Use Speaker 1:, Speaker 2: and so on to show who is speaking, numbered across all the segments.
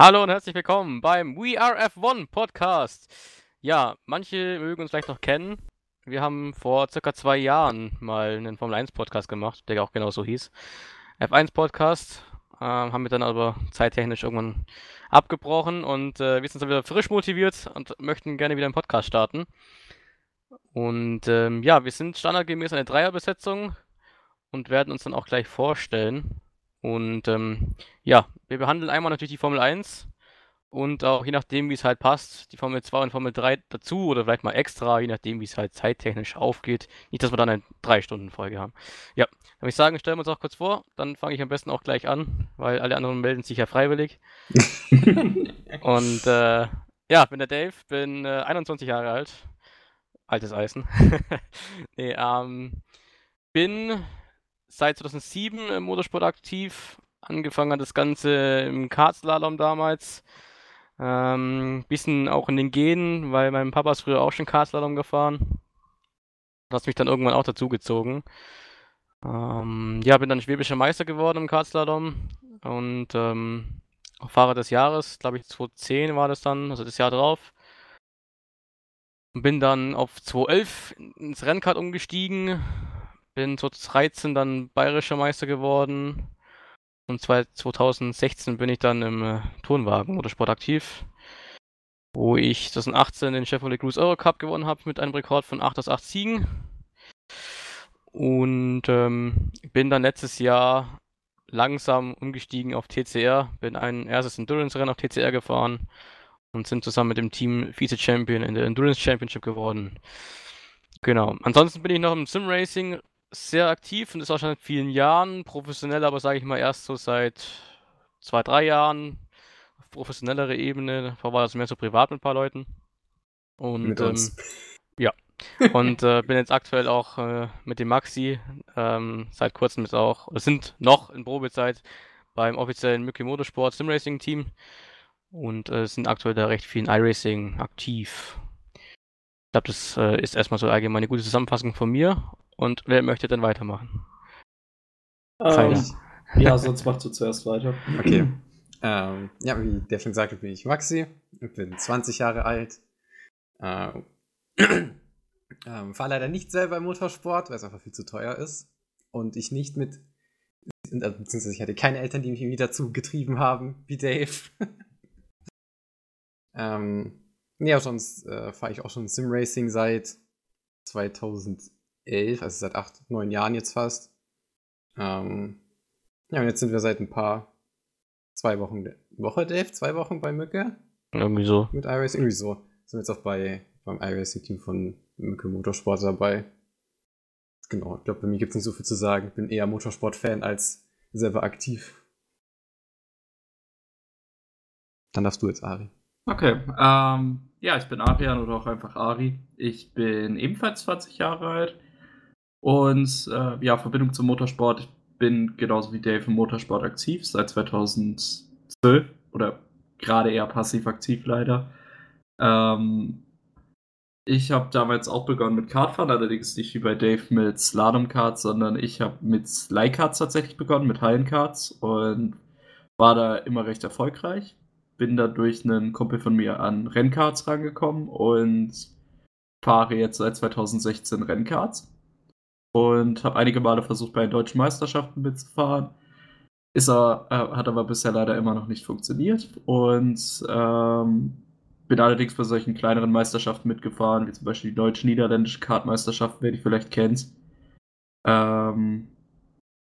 Speaker 1: Hallo und herzlich willkommen beim We Are F1 Podcast. Ja, manche mögen uns vielleicht noch kennen. Wir haben vor circa zwei Jahren mal einen Formel 1 Podcast gemacht, der auch genau so hieß. F1 Podcast. Äh, haben wir dann aber zeittechnisch irgendwann abgebrochen und äh, wir sind dann wieder frisch motiviert und möchten gerne wieder einen Podcast starten. Und ähm, ja, wir sind standardgemäß eine Dreierbesetzung und werden uns dann auch gleich vorstellen. Und ähm, ja, wir behandeln einmal natürlich die Formel 1 und auch je nachdem, wie es halt passt, die Formel 2 und Formel 3 dazu oder vielleicht mal extra, je nachdem, wie es halt zeittechnisch aufgeht. Nicht, dass wir dann eine 3-Stunden-Folge haben. Ja, dann würde ich sagen, stellen wir uns auch kurz vor, dann fange ich am besten auch gleich an, weil alle anderen melden sich ja freiwillig. und äh, ja, bin der Dave, bin äh, 21 Jahre alt. Altes Eisen. nee, ähm, bin seit 2007 im Motorsport aktiv. Angefangen hat das Ganze im Kartslalom damals. Ähm, bisschen auch in den Genen, weil mein Papa ist früher auch schon Kartslalom gefahren. Das hat mich dann irgendwann auch dazugezogen. Ähm, ja, bin dann schwäbischer Meister geworden im Kartslalom und ähm, Fahrer des Jahres, glaube ich 2010 war das dann, also das Jahr drauf. Bin dann auf 2011 ins Rennkart umgestiegen, bin 2013 dann bayerischer Meister geworden. Und 2016 bin ich dann im äh, Turnwagen Motorsport aktiv, wo ich 2018 den Chevrolet Cruise Euro Cup gewonnen habe mit einem Rekord von 8 aus 8 Siegen. Und ähm, bin dann letztes Jahr langsam umgestiegen auf TCR, bin ein erstes Endurance-Rennen auf TCR gefahren und sind zusammen mit dem Team Vize-Champion in der Endurance Championship geworden. Genau. Ansonsten bin ich noch im Sim-Racing sehr aktiv und ist auch schon seit vielen Jahren. Professionell aber, sage ich mal, erst so seit zwei, drei Jahren. Auf professionellere Ebene. Vorher war das mehr so privat mit ein paar Leuten. Und
Speaker 2: Mit
Speaker 1: ähm, ja. Und äh, bin jetzt aktuell auch äh, mit dem Maxi ähm, seit kurzem jetzt auch, oder sind noch in Probezeit beim offiziellen Mickey Motorsport Simracing Team und äh, sind aktuell da recht viel in iRacing aktiv. Ich glaube, das äh, ist erstmal so allgemein eine gute Zusammenfassung von mir. Und wer möchte denn weitermachen?
Speaker 3: Ähm, ja, sonst machst du zuerst weiter.
Speaker 2: Okay. Ähm, ja, wie der schon sagte, bin ich Maxi. Ich bin 20 Jahre alt. Äh, ähm, fahre leider nicht selber im Motorsport, weil es einfach viel zu teuer ist. Und ich nicht mit. äh, Beziehungsweise ich hatte keine Eltern, die mich irgendwie dazu getrieben haben, wie Dave. ähm, ja, sonst äh, fahre ich auch schon Simracing seit 2011, also seit acht, neun Jahren jetzt fast. Ähm, ja, und jetzt sind wir seit ein paar, zwei Wochen, Woche, Dave? Zwei Wochen bei Mücke
Speaker 1: Irgendwie so.
Speaker 2: mit iRacing? Irgendwie so. Sind jetzt auch bei, beim iRacing-Team von Mücke Motorsport dabei. Genau, ich glaube, bei mir gibt es nicht so viel zu sagen. Ich bin eher Motorsport-Fan als selber aktiv. Dann darfst du jetzt, Ari.
Speaker 3: Okay, ähm, ja, ich bin Arian oder auch einfach Ari. Ich bin ebenfalls 20 Jahre alt und äh, ja, Verbindung zum Motorsport. Ich bin genauso wie Dave im Motorsport aktiv seit 2012 oder gerade eher passiv aktiv leider. Ähm, ich habe damals auch begonnen mit Kartfahren, allerdings nicht wie bei Dave mit Slalom-Karts, sondern ich habe mit Leihkarts tatsächlich begonnen, mit Hallenkarts und war da immer recht erfolgreich. Bin da durch einen Kumpel von mir an Rennkarts rangekommen und fahre jetzt seit 2016 Rennkarts und habe einige Male versucht, bei den deutschen Meisterschaften mitzufahren. Ist er, äh, hat aber bisher leider immer noch nicht funktioniert und ähm, bin allerdings bei solchen kleineren Meisterschaften mitgefahren, wie zum Beispiel die deutsch-niederländische Kartmeisterschaft, wer die vielleicht kennt. Ähm,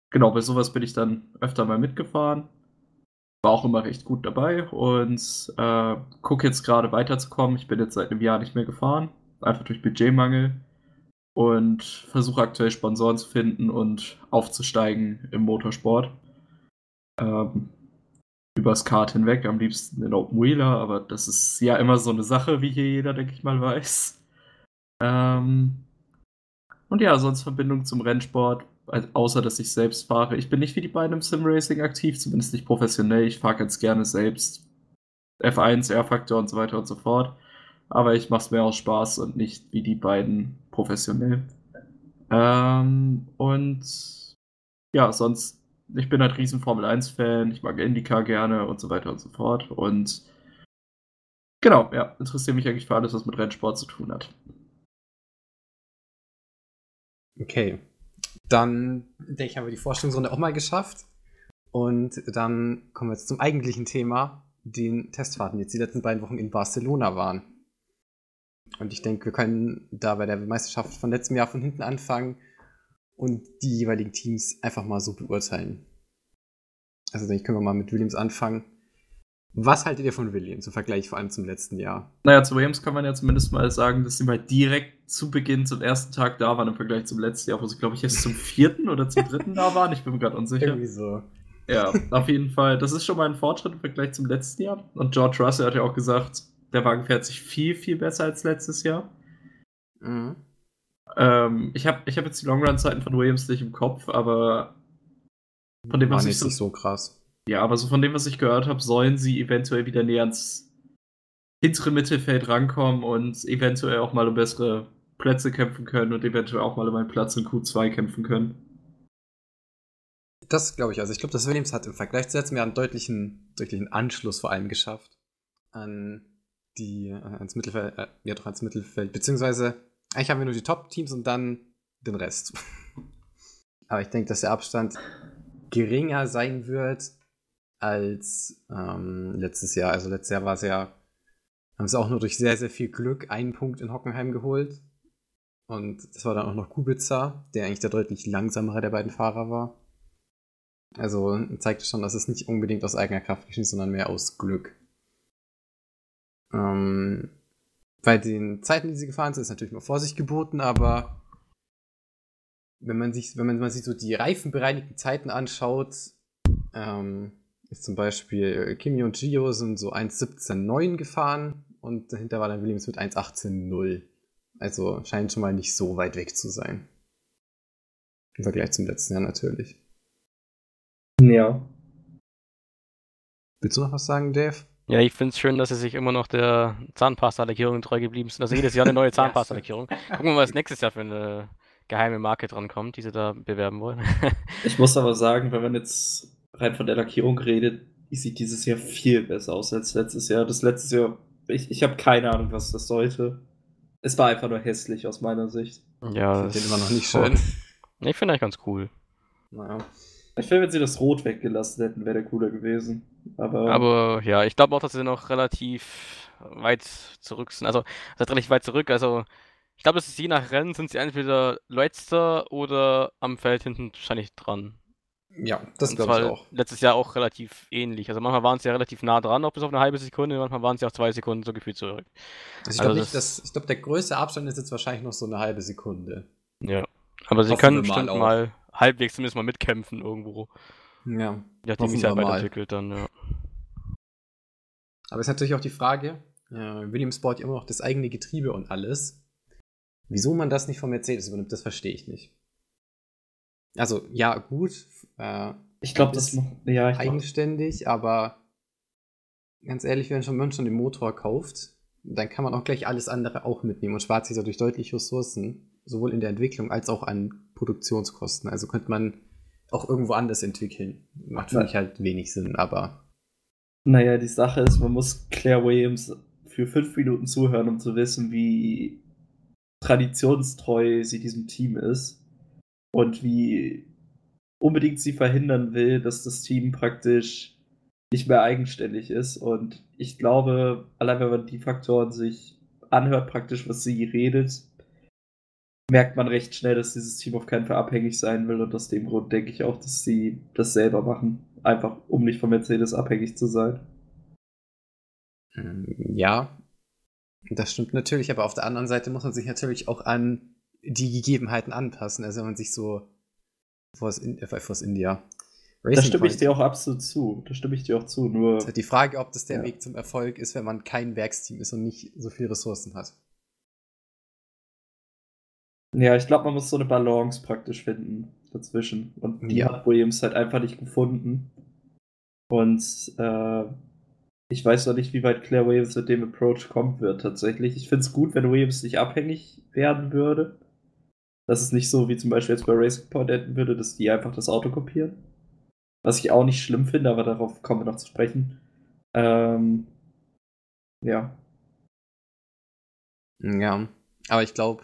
Speaker 3: genau, bei sowas bin ich dann öfter mal mitgefahren. War auch immer recht gut dabei und äh, gucke jetzt gerade weiterzukommen. Ich bin jetzt seit einem Jahr nicht mehr gefahren, einfach durch Budgetmangel und versuche aktuell Sponsoren zu finden und aufzusteigen im Motorsport. Ähm, übers Kart hinweg, am liebsten in Open Wheeler, aber das ist ja immer so eine Sache, wie hier jeder, denke ich mal, weiß. Ähm, und ja, sonst Verbindung zum Rennsport, außer dass ich selbst fahre. Ich bin nicht wie die beiden im Sim-Racing aktiv, zumindest nicht professionell. Ich fahre ganz gerne selbst F1, R-Faktor und so weiter und so fort. Aber ich mache es mir aus Spaß und nicht wie die beiden professionell. Ähm, und ja, sonst ich bin halt riesen Formel 1-Fan, ich mag IndyCar gerne und so weiter und so fort. Und genau, ja, interessiere mich eigentlich für alles, was mit Rennsport zu tun hat.
Speaker 2: Okay. Dann denke ich, haben wir die Vorstellungsrunde auch mal geschafft. Und dann kommen wir jetzt zum eigentlichen Thema, den Testfahrten, die jetzt die letzten beiden Wochen in Barcelona waren. Und ich denke, wir können da bei der Meisterschaft von letztem Jahr von hinten anfangen und die jeweiligen Teams einfach mal so beurteilen. Also denke ich, können wir mal mit Williams anfangen. Was haltet ihr von Williams im Vergleich vor allem zum letzten Jahr?
Speaker 3: Naja, zu Williams kann man ja zumindest mal sagen, dass sie mal direkt zu Beginn zum ersten Tag da waren im Vergleich zum letzten Jahr, wo sie, glaube ich, erst zum vierten oder zum dritten da waren. Ich bin mir gerade unsicher.
Speaker 2: Irgendwie so.
Speaker 3: Ja, auf jeden Fall. Das ist schon mal ein Fortschritt im Vergleich zum letzten Jahr. Und George Russell hat ja auch gesagt, der Wagen fährt sich viel, viel besser als letztes Jahr. Mhm. Ähm, ich habe ich hab jetzt die Longrun-Zeiten von Williams nicht im Kopf, aber
Speaker 2: von dem, was War ich so, so krass.
Speaker 3: Ja, aber so von dem, was ich gehört habe, sollen sie eventuell wieder näher ans hintere Mittelfeld rankommen und eventuell auch mal um bessere Plätze kämpfen können und eventuell auch mal um einen Platz in Q2 kämpfen können.
Speaker 2: Das glaube ich. Also ich glaube, dass Williams hat im Vergleich zu letztem Jahr einen deutlichen, deutlichen Anschluss vor allem geschafft an die, äh, ans Mittelfeld, äh, ja doch ans Mittelfeld, beziehungsweise eigentlich haben wir nur die Top-Teams und dann den Rest. Aber ich denke, dass der Abstand geringer sein wird als ähm, letztes Jahr. Also letztes Jahr war es ja, haben sie auch nur durch sehr, sehr viel Glück einen Punkt in Hockenheim geholt. Und das war dann auch noch Kubica, der eigentlich der deutlich langsamere der beiden Fahrer war. Also zeigt schon, dass es nicht unbedingt aus eigener Kraft geschieht, sondern mehr aus Glück. Ähm, bei den Zeiten, die sie gefahren sind, ist natürlich mal Vorsicht geboten, aber wenn man sich, wenn man, sich so die reifenbereinigten Zeiten anschaut, ähm, ist zum Beispiel Kimi und Gio sind so 1.17.9 gefahren und dahinter war dann Williams mit 1.18.0. Also scheint schon mal nicht so weit weg zu sein. Im Vergleich zum letzten Jahr natürlich.
Speaker 3: Ja.
Speaker 2: Willst du noch was sagen, Dave?
Speaker 1: Ja, ich finde es schön, dass sie sich immer noch der Zahnpasta-Lackierung treu geblieben sind. Also jedes Jahr eine neue Zahnpasta-Lackierung. Gucken wir mal, was nächstes Jahr für eine geheime Marke dran kommt, die sie da bewerben wollen.
Speaker 3: ich muss aber sagen, wenn man jetzt rein von der Lackierung redet, die sieht dieses Jahr viel besser aus als letztes Jahr. Das letzte Jahr, ich, ich habe keine Ahnung, was das sollte. Es war einfach nur hässlich aus meiner Sicht.
Speaker 2: Ja,
Speaker 3: ich finde immer noch nicht schön.
Speaker 1: Ich finde eigentlich ganz cool.
Speaker 3: Naja. Ich finde, wenn sie das Rot weggelassen hätten, wäre der cooler gewesen. Aber,
Speaker 1: Aber ja, ich glaube auch, dass sie noch relativ weit zurück sind. Also, das relativ weit zurück. Also, ich glaube, es ist je nach Rennen, sind sie entweder letzter oder am Feld hinten wahrscheinlich dran.
Speaker 2: Ja, das glaube ich auch.
Speaker 1: Letztes Jahr auch relativ ähnlich. Also manchmal waren sie ja relativ nah dran, auch bis auf eine halbe Sekunde, manchmal waren sie auch zwei Sekunden so gefühlt zurück.
Speaker 2: Also ich glaube, also das... glaub, der größte Abstand ist jetzt wahrscheinlich noch so eine halbe Sekunde.
Speaker 1: Ja. Aber sie Hoffen können bestimmt mal, mal halbwegs zumindest mal mitkämpfen irgendwo.
Speaker 2: Ja.
Speaker 1: Ja, die sich halt weiterentwickelt dann, ja.
Speaker 2: Aber es ist natürlich auch die Frage, äh, Williams baut ja immer noch das eigene Getriebe und alles. Wieso man das nicht von Mercedes übernimmt, das verstehe ich nicht. Also, ja, gut.
Speaker 3: Äh, ich glaube, das
Speaker 2: ist ja, eigenständig, glaub... aber ganz ehrlich, wenn man schon den Motor kauft, dann kann man auch gleich alles andere auch mitnehmen und spart sich dadurch deutlich Ressourcen, sowohl in der Entwicklung als auch an Produktionskosten. Also könnte man auch irgendwo anders entwickeln. Macht für mich halt wenig Sinn, aber.
Speaker 3: Naja, die Sache ist, man muss Claire Williams für fünf Minuten zuhören, um zu wissen, wie traditionstreu sie diesem Team ist und wie unbedingt sie verhindern will, dass das Team praktisch nicht mehr eigenständig ist. Und ich glaube, allein wenn man die Faktoren sich anhört, praktisch, was sie redet, merkt man recht schnell, dass dieses Team auf keinen Fall abhängig sein will. Und aus dem Grund denke ich auch, dass sie das selber machen. Einfach, um nicht von Mercedes abhängig zu sein.
Speaker 2: Ähm, ja, das stimmt natürlich, aber auf der anderen Seite muss man sich natürlich auch an die Gegebenheiten anpassen. Also wenn man sich so Force, In äh, Force India.
Speaker 3: Racing da stimme Point. ich dir auch absolut zu. Da stimme ich dir auch zu. Nur
Speaker 2: ist halt die Frage, ob das der ja. Weg zum Erfolg ist, wenn man kein Werksteam ist und nicht so viele Ressourcen hat.
Speaker 3: Ja, ich glaube, man muss so eine Balance praktisch finden dazwischen. Und die ja. hat Williams halt einfach nicht gefunden. Und äh, ich weiß noch nicht, wie weit Claire Williams mit dem Approach kommen wird tatsächlich. Ich finde es gut, wenn Williams nicht abhängig werden würde. Dass es nicht so wie zum Beispiel jetzt bei Racing Point enden würde, dass die einfach das Auto kopieren. Was ich auch nicht schlimm finde, aber darauf kommen wir noch zu sprechen. Ähm, ja.
Speaker 2: Ja, aber ich glaube,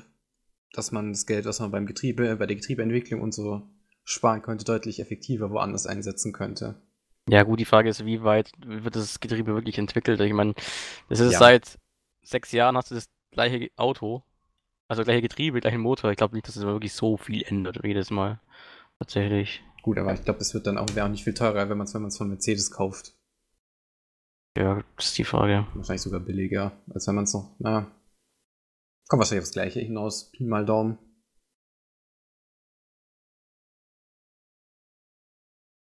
Speaker 2: dass man das Geld, was man beim Getriebe, bei der Getriebeentwicklung und so sparen könnte, deutlich effektiver woanders einsetzen könnte.
Speaker 1: Ja, gut, die Frage ist, wie weit wird das Getriebe wirklich entwickelt? Ich meine, das ist
Speaker 2: Ja.
Speaker 1: seit sechs Jahren hast du das gleiche Auto, also gleiche Getriebe, gleichen Motor. Ich glaube nicht, dass es wirklich so viel ändert jedes Mal. Tatsächlich.
Speaker 2: Gut, aber ich glaube, es wird dann auch, wäre auch nicht viel teurer, wenn man es wenn man's von Mercedes kauft.
Speaker 1: Ja, das ist die Frage.
Speaker 2: Wahrscheinlich sogar billiger, als wenn man es noch, na, kommt wahrscheinlich aufs Gleiche hinaus. Pi mal Daumen.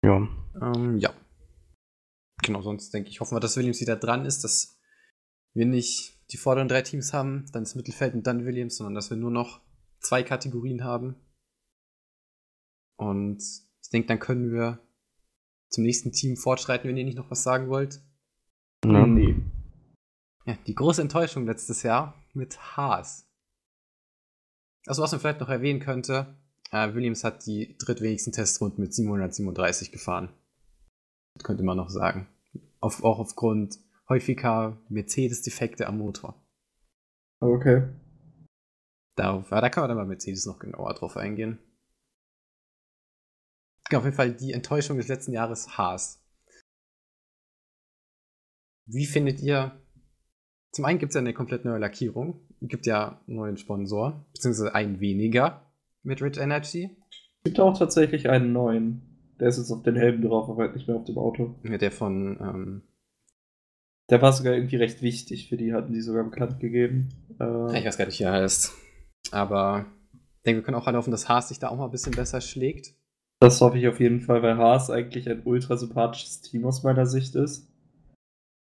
Speaker 1: Ja.
Speaker 2: Ähm, ja. Genau, sonst denke ich, hoffen wir, dass Williams wieder dran ist, dass wir nicht die vorderen drei Teams haben, dann das Mittelfeld und dann Williams, sondern dass wir nur noch zwei Kategorien haben. Und ich denke, dann können wir zum nächsten Team fortschreiten, wenn ihr nicht noch was sagen wollt.
Speaker 1: ja.
Speaker 3: Nee.
Speaker 2: Ja, die große Enttäuschung letztes Jahr mit Haas. Also, was man vielleicht noch erwähnen könnte, äh, Williams hat die drittwenigsten Testrunden mit 737 gefahren. Das könnte man noch sagen. Auf, auch aufgrund häufiger Mercedes-Defekte am Motor.
Speaker 3: Okay.
Speaker 2: Darauf, ja, da kann man dann bei Mercedes noch genauer drauf eingehen. Genau, auf jeden Fall die Enttäuschung des letzten Jahres Haas. Wie findet ihr? Zum einen gibt es ja eine komplett neue Lackierung. Gibt ja einen neuen Sponsor, beziehungsweise einen weniger mit Rich Energy.
Speaker 3: Gibt auch tatsächlich einen neuen. Der ist jetzt auf den Helm drauf, aber halt nicht mehr auf dem Auto.
Speaker 2: Mit der von, ähm,
Speaker 3: Der war sogar irgendwie recht wichtig für die, hatten die sogar bekannt gegeben. Äh,
Speaker 2: ich weiß gar nicht, wie er heißt. Aber ich denke, wir können auch hoffen, dass Haas sich da auch mal ein bisschen besser schlägt.
Speaker 3: Das hoffe ich auf jeden Fall, weil Haas eigentlich ein ultra sympathisches Team aus meiner Sicht ist.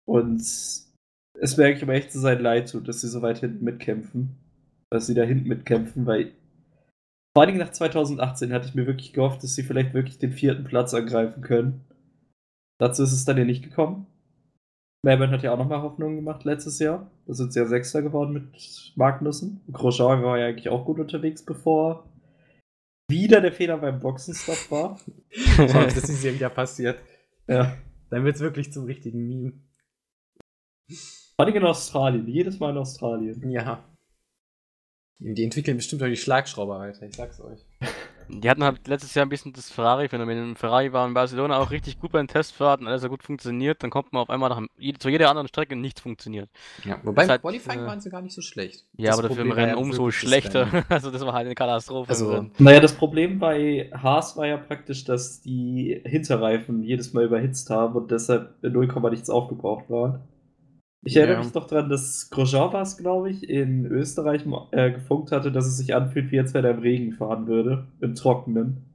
Speaker 3: Und es mir eigentlich um echt zu sein leid tut, dass sie so weit hinten mitkämpfen. Dass sie da hinten mitkämpfen, weil vor allen Dingen nach 2018 hatte ich mir wirklich gehofft, dass sie vielleicht wirklich den vierten Platz angreifen können. Dazu ist es dann ja nicht gekommen. Melbourne hat ja auch nochmal Hoffnung gemacht letztes Jahr. Da sind sie ja Sechster geworden mit Magnussen. Grosjean war ja eigentlich auch gut unterwegs, bevor wieder der Fehler beim Boxenstopp war.
Speaker 2: Schau, das ist ja wieder passiert.
Speaker 3: Ja.
Speaker 2: Dann wird es wirklich zum richtigen Meme.
Speaker 3: Vor allem in Australien, jedes Mal in Australien.
Speaker 2: Ja. Die entwickeln bestimmt auch die Schlagschrauber weiter, ich sag's euch.
Speaker 1: Die hatten halt letztes Jahr ein bisschen das Ferrari-Phänomen. Ferrari war in Barcelona auch richtig gut beim Testfahrten, alles hat gut funktioniert. Dann kommt man auf einmal nach zu jeder anderen Strecke und nichts funktioniert.
Speaker 2: Ja, wobei im
Speaker 1: halt,
Speaker 2: Qualifying
Speaker 1: äh,
Speaker 2: waren sie gar nicht so schlecht.
Speaker 1: Ja,
Speaker 2: Das
Speaker 1: aber dafür im Rennen
Speaker 2: ja
Speaker 1: umso schlechter.
Speaker 2: Rennen.
Speaker 1: Also das war halt eine Katastrophe.
Speaker 2: Also.
Speaker 3: Naja, das Problem bei Haas war ja praktisch, dass die Hinterreifen jedes Mal überhitzt haben und deshalb in 0, nichts aufgebraucht waren. Ich erinnere
Speaker 2: Ja.
Speaker 3: mich noch dran, dass Grosjean war es, glaube ich, in Österreich äh, gefunkt hatte, dass es sich anfühlt, wie jetzt wenn er im Regen fahren würde, im Trockenen.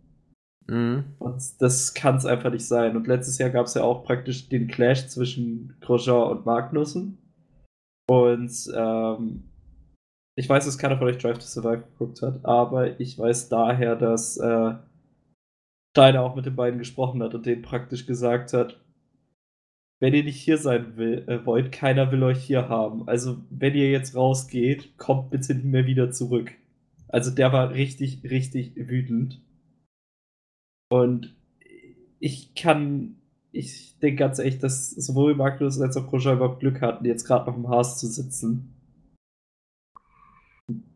Speaker 2: Mhm.
Speaker 3: Und das kann es einfach nicht sein. Und letztes Jahr gab es ja auch praktisch den Clash zwischen Grosjean und Magnussen. Und ähm, ich weiß, dass keiner von euch Drive to Survive geguckt hat, aber ich weiß daher, dass äh, Steiner auch mit den beiden gesprochen hat und denen praktisch gesagt hat, wenn ihr nicht hier sein will, äh, wollt, keiner will euch hier haben. Also wenn ihr jetzt rausgeht, kommt bitte nicht mehr wieder zurück. Also der war richtig, richtig wütend. Und ich kann, ich denke ganz echt, dass sowohl Magnus als auch Grosjean überhaupt Glück hatten, jetzt gerade noch im Haas zu sitzen.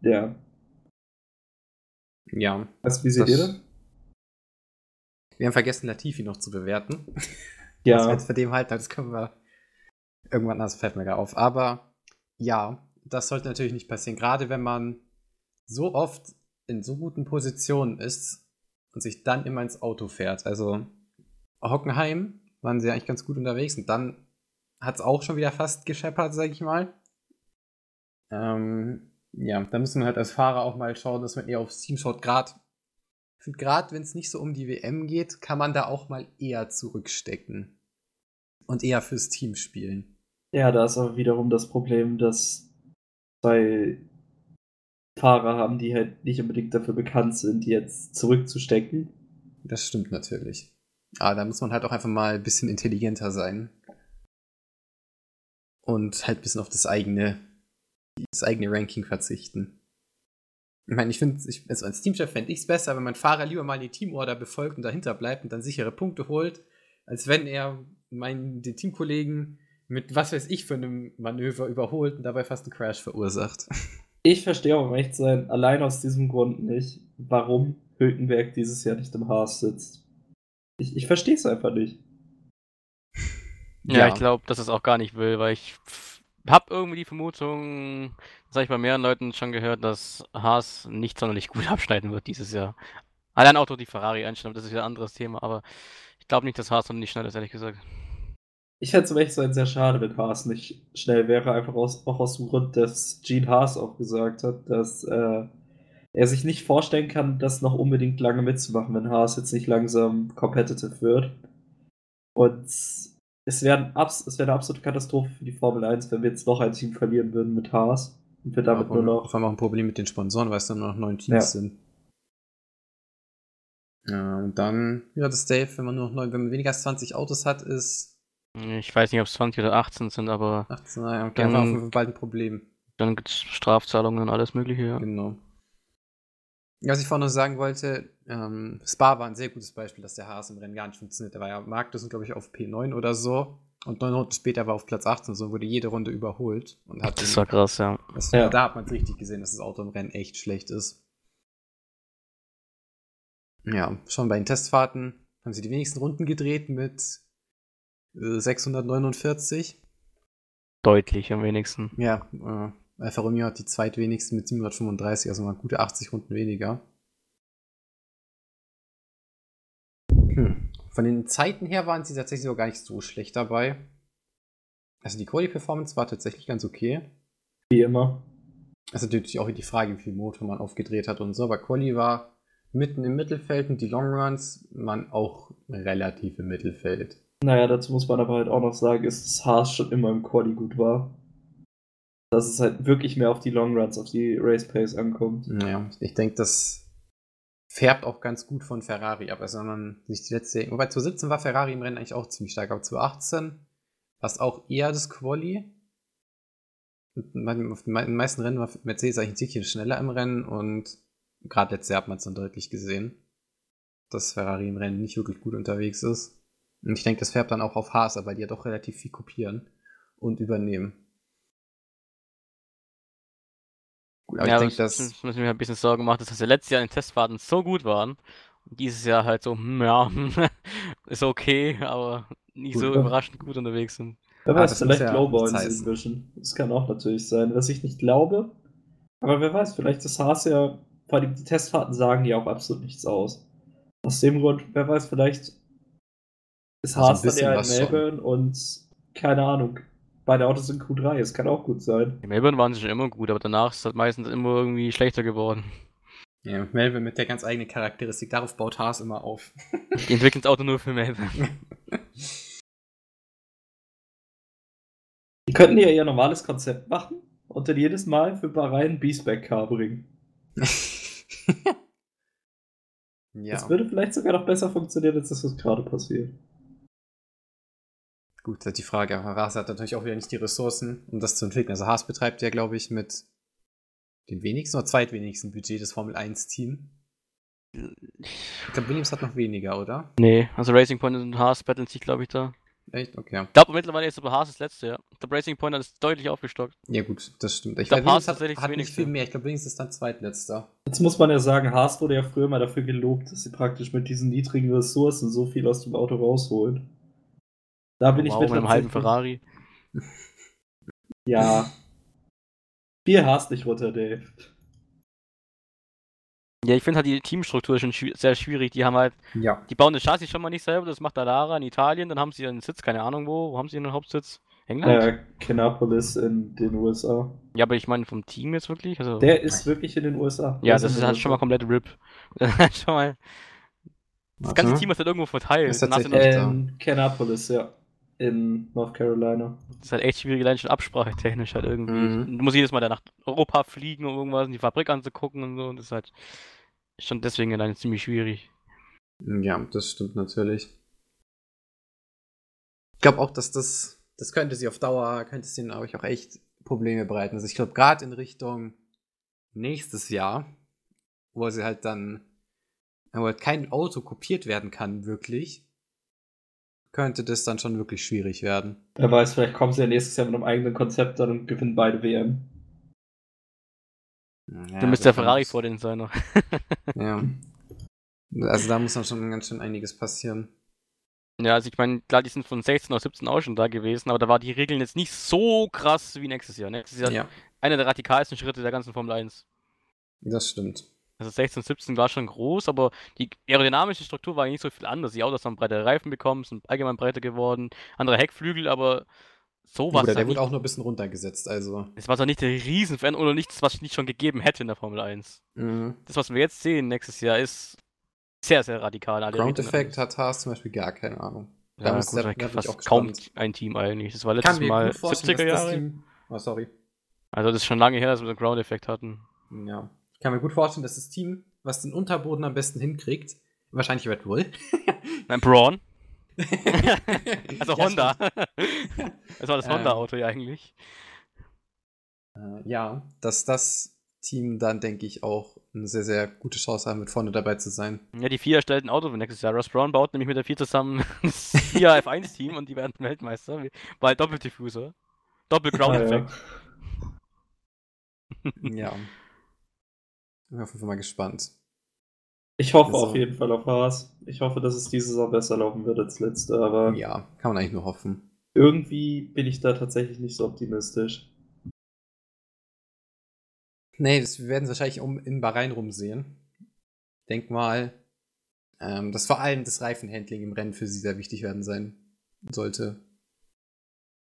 Speaker 3: Ja.
Speaker 2: Ja.
Speaker 3: Was, wie seht
Speaker 2: Das-
Speaker 3: ihr das?
Speaker 2: Wir haben vergessen, Latifi noch zu bewerten. Wir
Speaker 3: Ja,
Speaker 2: jetzt für dem halten, das können wir irgendwann anders fällt mir gar auf. Aber ja, das sollte natürlich nicht passieren. Gerade wenn man so oft in so guten Positionen ist und sich dann immer ins Auto fährt. Also Hockenheim waren sie eigentlich ganz gut unterwegs und dann hat es auch schon wieder fast gescheppert, sag ich mal. Ähm, ja, da muss man halt als Fahrer auch mal schauen, dass man eher aufs Team schaut. Gerade, ich finde, gerade wenn es nicht so um die WM geht, kann man da auch mal eher zurückstecken und eher fürs Team spielen.
Speaker 3: ja, da ist aber wiederum das Problem, dass zwei Fahrer haben, die halt nicht unbedingt dafür bekannt sind, jetzt zurückzustecken.
Speaker 2: Das stimmt natürlich. Aber da muss man halt auch einfach mal ein bisschen intelligenter sein. Und halt ein bisschen auf das eigene, das eigene Ranking verzichten. Ich meine, ich finde, ich, also als Teamchef fände ich es besser, wenn mein Fahrer lieber mal die Teamorder befolgt und dahinter bleibt und dann sichere Punkte holt, als wenn er meinen den Teamkollegen mit was weiß ich für einem Manöver überholt und dabei fast einen Crash verursacht.
Speaker 3: Ich verstehe um echt zu sein, allein aus diesem Grund nicht, warum Hülkenberg dieses Jahr nicht im Haas sitzt. Ich, ich verstehe es einfach nicht.
Speaker 1: Ja, ja. ich glaube, dass es auch gar nicht will, weil ich habe irgendwie die Vermutung, das habe ich bei mehreren Leuten schon gehört, dass Haas nicht sonderlich gut abschneiden wird dieses Jahr. Allein auch durch die Ferrari einstellen, das ist wieder ein anderes Thema, aber ich glaube nicht, dass Haas noch nicht schnell ist, ehrlich gesagt.
Speaker 3: Ich fände es um echt sein sehr schade, wenn Haas nicht schnell wäre, einfach aus, auch aus dem Grund, dass Gene Haas auch gesagt hat, dass äh, er sich nicht vorstellen kann, das noch unbedingt lange mitzumachen, wenn Haas jetzt nicht langsam competitive wird. Und es wäre wär eine absolute Katastrophe für die Formel 1, wenn wir jetzt noch ein Team verlieren würden mit Haas. Und wir damit ja, nur noch.
Speaker 2: Vor allem auch ein Problem mit den Sponsoren, weil es dann nur noch neun Teams ja. sind. Ja, und dann, ja, das Dave, wenn man nur noch neun, wenn man weniger als 20 Autos hat, ist
Speaker 1: ich weiß nicht, ob es 20 oder 18 sind, aber.
Speaker 2: 18, ja, okay, dann, war bald ein Problem.
Speaker 1: Dann gibt es Strafzahlungen und alles Mögliche, ja.
Speaker 2: Genau. Was ich vorhin noch sagen wollte, ähm, Spa war ein sehr gutes Beispiel, dass der Haas im Rennen gar nicht funktioniert. Der war ja Markus, glaube ich, auf P9 oder so. Und neun Runden später war er auf Platz 18, so wurde jede Runde überholt. Und hat
Speaker 1: das den, war krass, ja.
Speaker 2: Das, ja. Da hat man es richtig gesehen, dass das Auto im Rennen echt schlecht ist. Ja, schon bei den Testfahrten haben sie die wenigsten Runden gedreht mit 649. Äh,
Speaker 1: Deutlich am wenigsten.
Speaker 2: Ja, äh, Alfa Romeo hat die zweitwenigsten mit 735, also mal gute 80 Runden weniger. Hm. Von den Zeiten her waren sie tatsächlich sogar gar nicht so schlecht dabei. Also die Quali-Performance war tatsächlich ganz okay.
Speaker 3: Wie immer.
Speaker 2: Also natürlich auch die Frage, wie viel Motor man aufgedreht hat und so, aber Quali war mitten im Mittelfeld und die Long Runs waren auch relativ im Mittelfeld.
Speaker 3: Naja, dazu muss man aber halt auch noch sagen, ist, dass Haas schon immer im Quali gut war. Dass es halt wirklich mehr auf die Long Runs, auf die Race Pace ankommt.
Speaker 2: Naja, ich denke, das färbt auch ganz gut von Ferrari ab. Also wenn man sich die letzte. Wobei zu 17 war Ferrari im Rennen eigentlich auch ziemlich stark, aber zu 18 war es auch eher das Quali. In den meisten Rennen war Mercedes eigentlich ein Tickchen schneller im Rennen und gerade letztes Jahr hat man es dann deutlich gesehen, dass Ferrari im Rennen nicht wirklich gut unterwegs ist. Und ich denke, das färbt dann auch auf Haas, weil die ja doch relativ viel kopieren und übernehmen.
Speaker 1: Aber ja, ich denke, das. Ich muss mir ein bisschen Sorgen machen, dass das ja letztes Jahr in den Testfahrten so gut waren. Und dieses Jahr halt so, hm, ja, ist okay, aber nicht gut, so ja. überraschend gut unterwegs sind.
Speaker 3: Wer weiß, ah, vielleicht ja sind inzwischen. Das kann auch natürlich sein. Was ich nicht glaube, aber wer weiß, vielleicht ist Haas ja, vor allem die Testfahrten sagen ja auch absolut nichts aus. Aus dem Grund, wer weiß, vielleicht ist also Haas dann eher in Melbourne schon. und keine Ahnung. Beide Autos in Q3, es kann auch gut sein.
Speaker 1: In Melbourne waren sie schon immer gut, aber danach ist das meistens immer irgendwie schlechter geworden.
Speaker 2: Ja, Melbourne mit der ganz eigenen Charakteristik, darauf baut Haas immer auf.
Speaker 1: Die entwickeln das Auto nur für Melbourne.
Speaker 3: Die könnten ja ihr normales Konzept machen und dann jedes Mal für Bahrain Beastback Car bringen. ja. Das würde vielleicht sogar noch besser funktionieren, als das, was gerade passiert.
Speaker 2: Gut, das ist die Frage. Haas hat natürlich auch wieder nicht die Ressourcen, um das zu entwickeln. Also Haas betreibt ja, glaube ich, mit dem wenigsten oder zweitwenigsten Budget des Formel 1-Team. Ich glaube, Williams hat noch weniger, oder?
Speaker 1: Nee, also Racing Point und Haas betteln sich, glaube ich, da.
Speaker 2: Echt? Okay.
Speaker 1: Ich glaube, mittlerweile ist aber Haas das letzte, ja. Ich glaube, Racing Point hat es deutlich aufgestockt.
Speaker 2: Ja, gut, das stimmt. Ich, ich glaube, Haas hat, hat nicht viel mehr. Ich glaube, Williams ist dann zweitletzter.
Speaker 3: Jetzt muss man ja sagen, Haas wurde ja früher mal dafür gelobt, dass sie praktisch mit diesen niedrigen Ressourcen so viel aus dem Auto rausholen. Da bin wow, ich mit
Speaker 1: einem halben Ferrari.
Speaker 3: Ja. Viel hast nicht runter, Dave.
Speaker 1: Ja, ich finde halt die Teamstruktur schon schw sehr schwierig. Die haben halt,
Speaker 2: ja.
Speaker 1: die bauen das Chassis schon mal nicht selber, das macht Lara in Italien, dann haben sie einen Sitz, keine Ahnung wo, wo haben sie einen Hauptsitz?
Speaker 3: England? Ja, Kannapolis in den USA.
Speaker 1: Ja, aber ich meine vom Team jetzt wirklich? Also,
Speaker 3: Der ist wirklich in den USA.
Speaker 1: Ja, das ist halt schon mal komplett RIP. schon mal. Das ganze Team ist halt irgendwo verteilt.
Speaker 3: Das ist tatsächlich in Kannapolis, ja in North Carolina.
Speaker 1: Das ist halt echt schwierig, allein schon absprachetechnisch halt irgendwie. Mhm. Du musst jedes Mal da nach Europa fliegen, um irgendwas in die Fabrik anzugucken und so. Und das ist halt schon deswegen allein ziemlich schwierig.
Speaker 2: Ja, das stimmt natürlich. Ich glaube auch, dass das, das könnte sie auf Dauer, könnte es ihnen auch echt Probleme bereiten. Also ich glaube, gerade in Richtung nächstes Jahr, wo sie halt dann, wo halt kein Auto kopiert werden kann, wirklich, könnte das dann schon wirklich schwierig werden.
Speaker 3: Wer weiß, vielleicht kommen sie ja nächstes Jahr mit einem eigenen Konzept dann und gewinnen beide WM.
Speaker 2: Ja,
Speaker 1: Du müsst der Ferrari
Speaker 2: muss-
Speaker 1: vor denen sein. noch.
Speaker 2: Ja. Also da muss dann schon ganz schön einiges passieren.
Speaker 1: Ja, also ich meine, klar, die sind von 16 auf 17 auch schon da gewesen, aber da war die Regeln jetzt nicht so krass wie nächstes Jahr. Nächstes Jahr
Speaker 2: Ja,
Speaker 1: einer der radikalsten Schritte der ganzen Formel 1.
Speaker 2: das stimmt.
Speaker 1: Also 16, 17 war schon groß, aber die aerodynamische Struktur war nicht so viel anders. Die Autos haben breite Reifen bekommen, sind allgemein breiter geworden, andere Heckflügel, aber so war
Speaker 2: Oder
Speaker 1: es
Speaker 2: der
Speaker 1: halt
Speaker 2: wurde auch nur ein bisschen runtergesetzt, also.
Speaker 1: Es war doch nicht der Riesenveränderung oder nichts, was es nicht schon gegeben hätte in der Formel 1.
Speaker 2: Mhm.
Speaker 1: Das, was wir jetzt sehen nächstes Jahr, ist sehr, sehr radikal.
Speaker 2: Ground. Effect hat Haas zum Beispiel gar keine Ahnung. Da
Speaker 1: Ja,
Speaker 2: muss- ich
Speaker 1: fast kaum ein Team eigentlich. Das war letztes Mal
Speaker 2: gut vorstellen,
Speaker 1: 70er
Speaker 2: dass das
Speaker 1: Jahre.
Speaker 2: Team. Oh, sorry.
Speaker 1: Also das ist schon lange her, dass wir den Ground Effect hatten.
Speaker 2: Ja. Ich kann mir gut vorstellen, dass das Team, was den Unterboden am besten hinkriegt, wahrscheinlich Red Bull.
Speaker 1: Nein, Braun. Also Honda. das war das
Speaker 2: Ähm.
Speaker 1: Honda-Auto ja eigentlich.
Speaker 2: Äh, ja, dass das Team dann, denke ich, auch eine sehr, sehr gute Chance haben wird, vorne dabei zu sein.
Speaker 1: Ja, die vier erstellten Auto für nächstes Jahr. Ross Brown baut nämlich mit der vier zusammen das vier F1-Team und die werden Weltmeister. Weil Doppeldiffuser. Doppel-Ground
Speaker 3: ja.
Speaker 1: Effect.
Speaker 2: ja. Ich bin auf jeden Fall mal gespannt.
Speaker 3: Ich hoffe
Speaker 2: Also-
Speaker 3: auf jeden Fall auf Haas. Ich hoffe, dass es diese Saison besser laufen wird als letzte, aber
Speaker 2: Ja, kann man eigentlich nur hoffen.
Speaker 3: irgendwie bin ich da tatsächlich nicht so optimistisch.
Speaker 2: Nee, das, wir werden es wahrscheinlich um in Bahrain rumsehen. Denk mal, ähm, dass vor allem das Reifenhandling im Rennen für sie sehr wichtig werden sein sollte.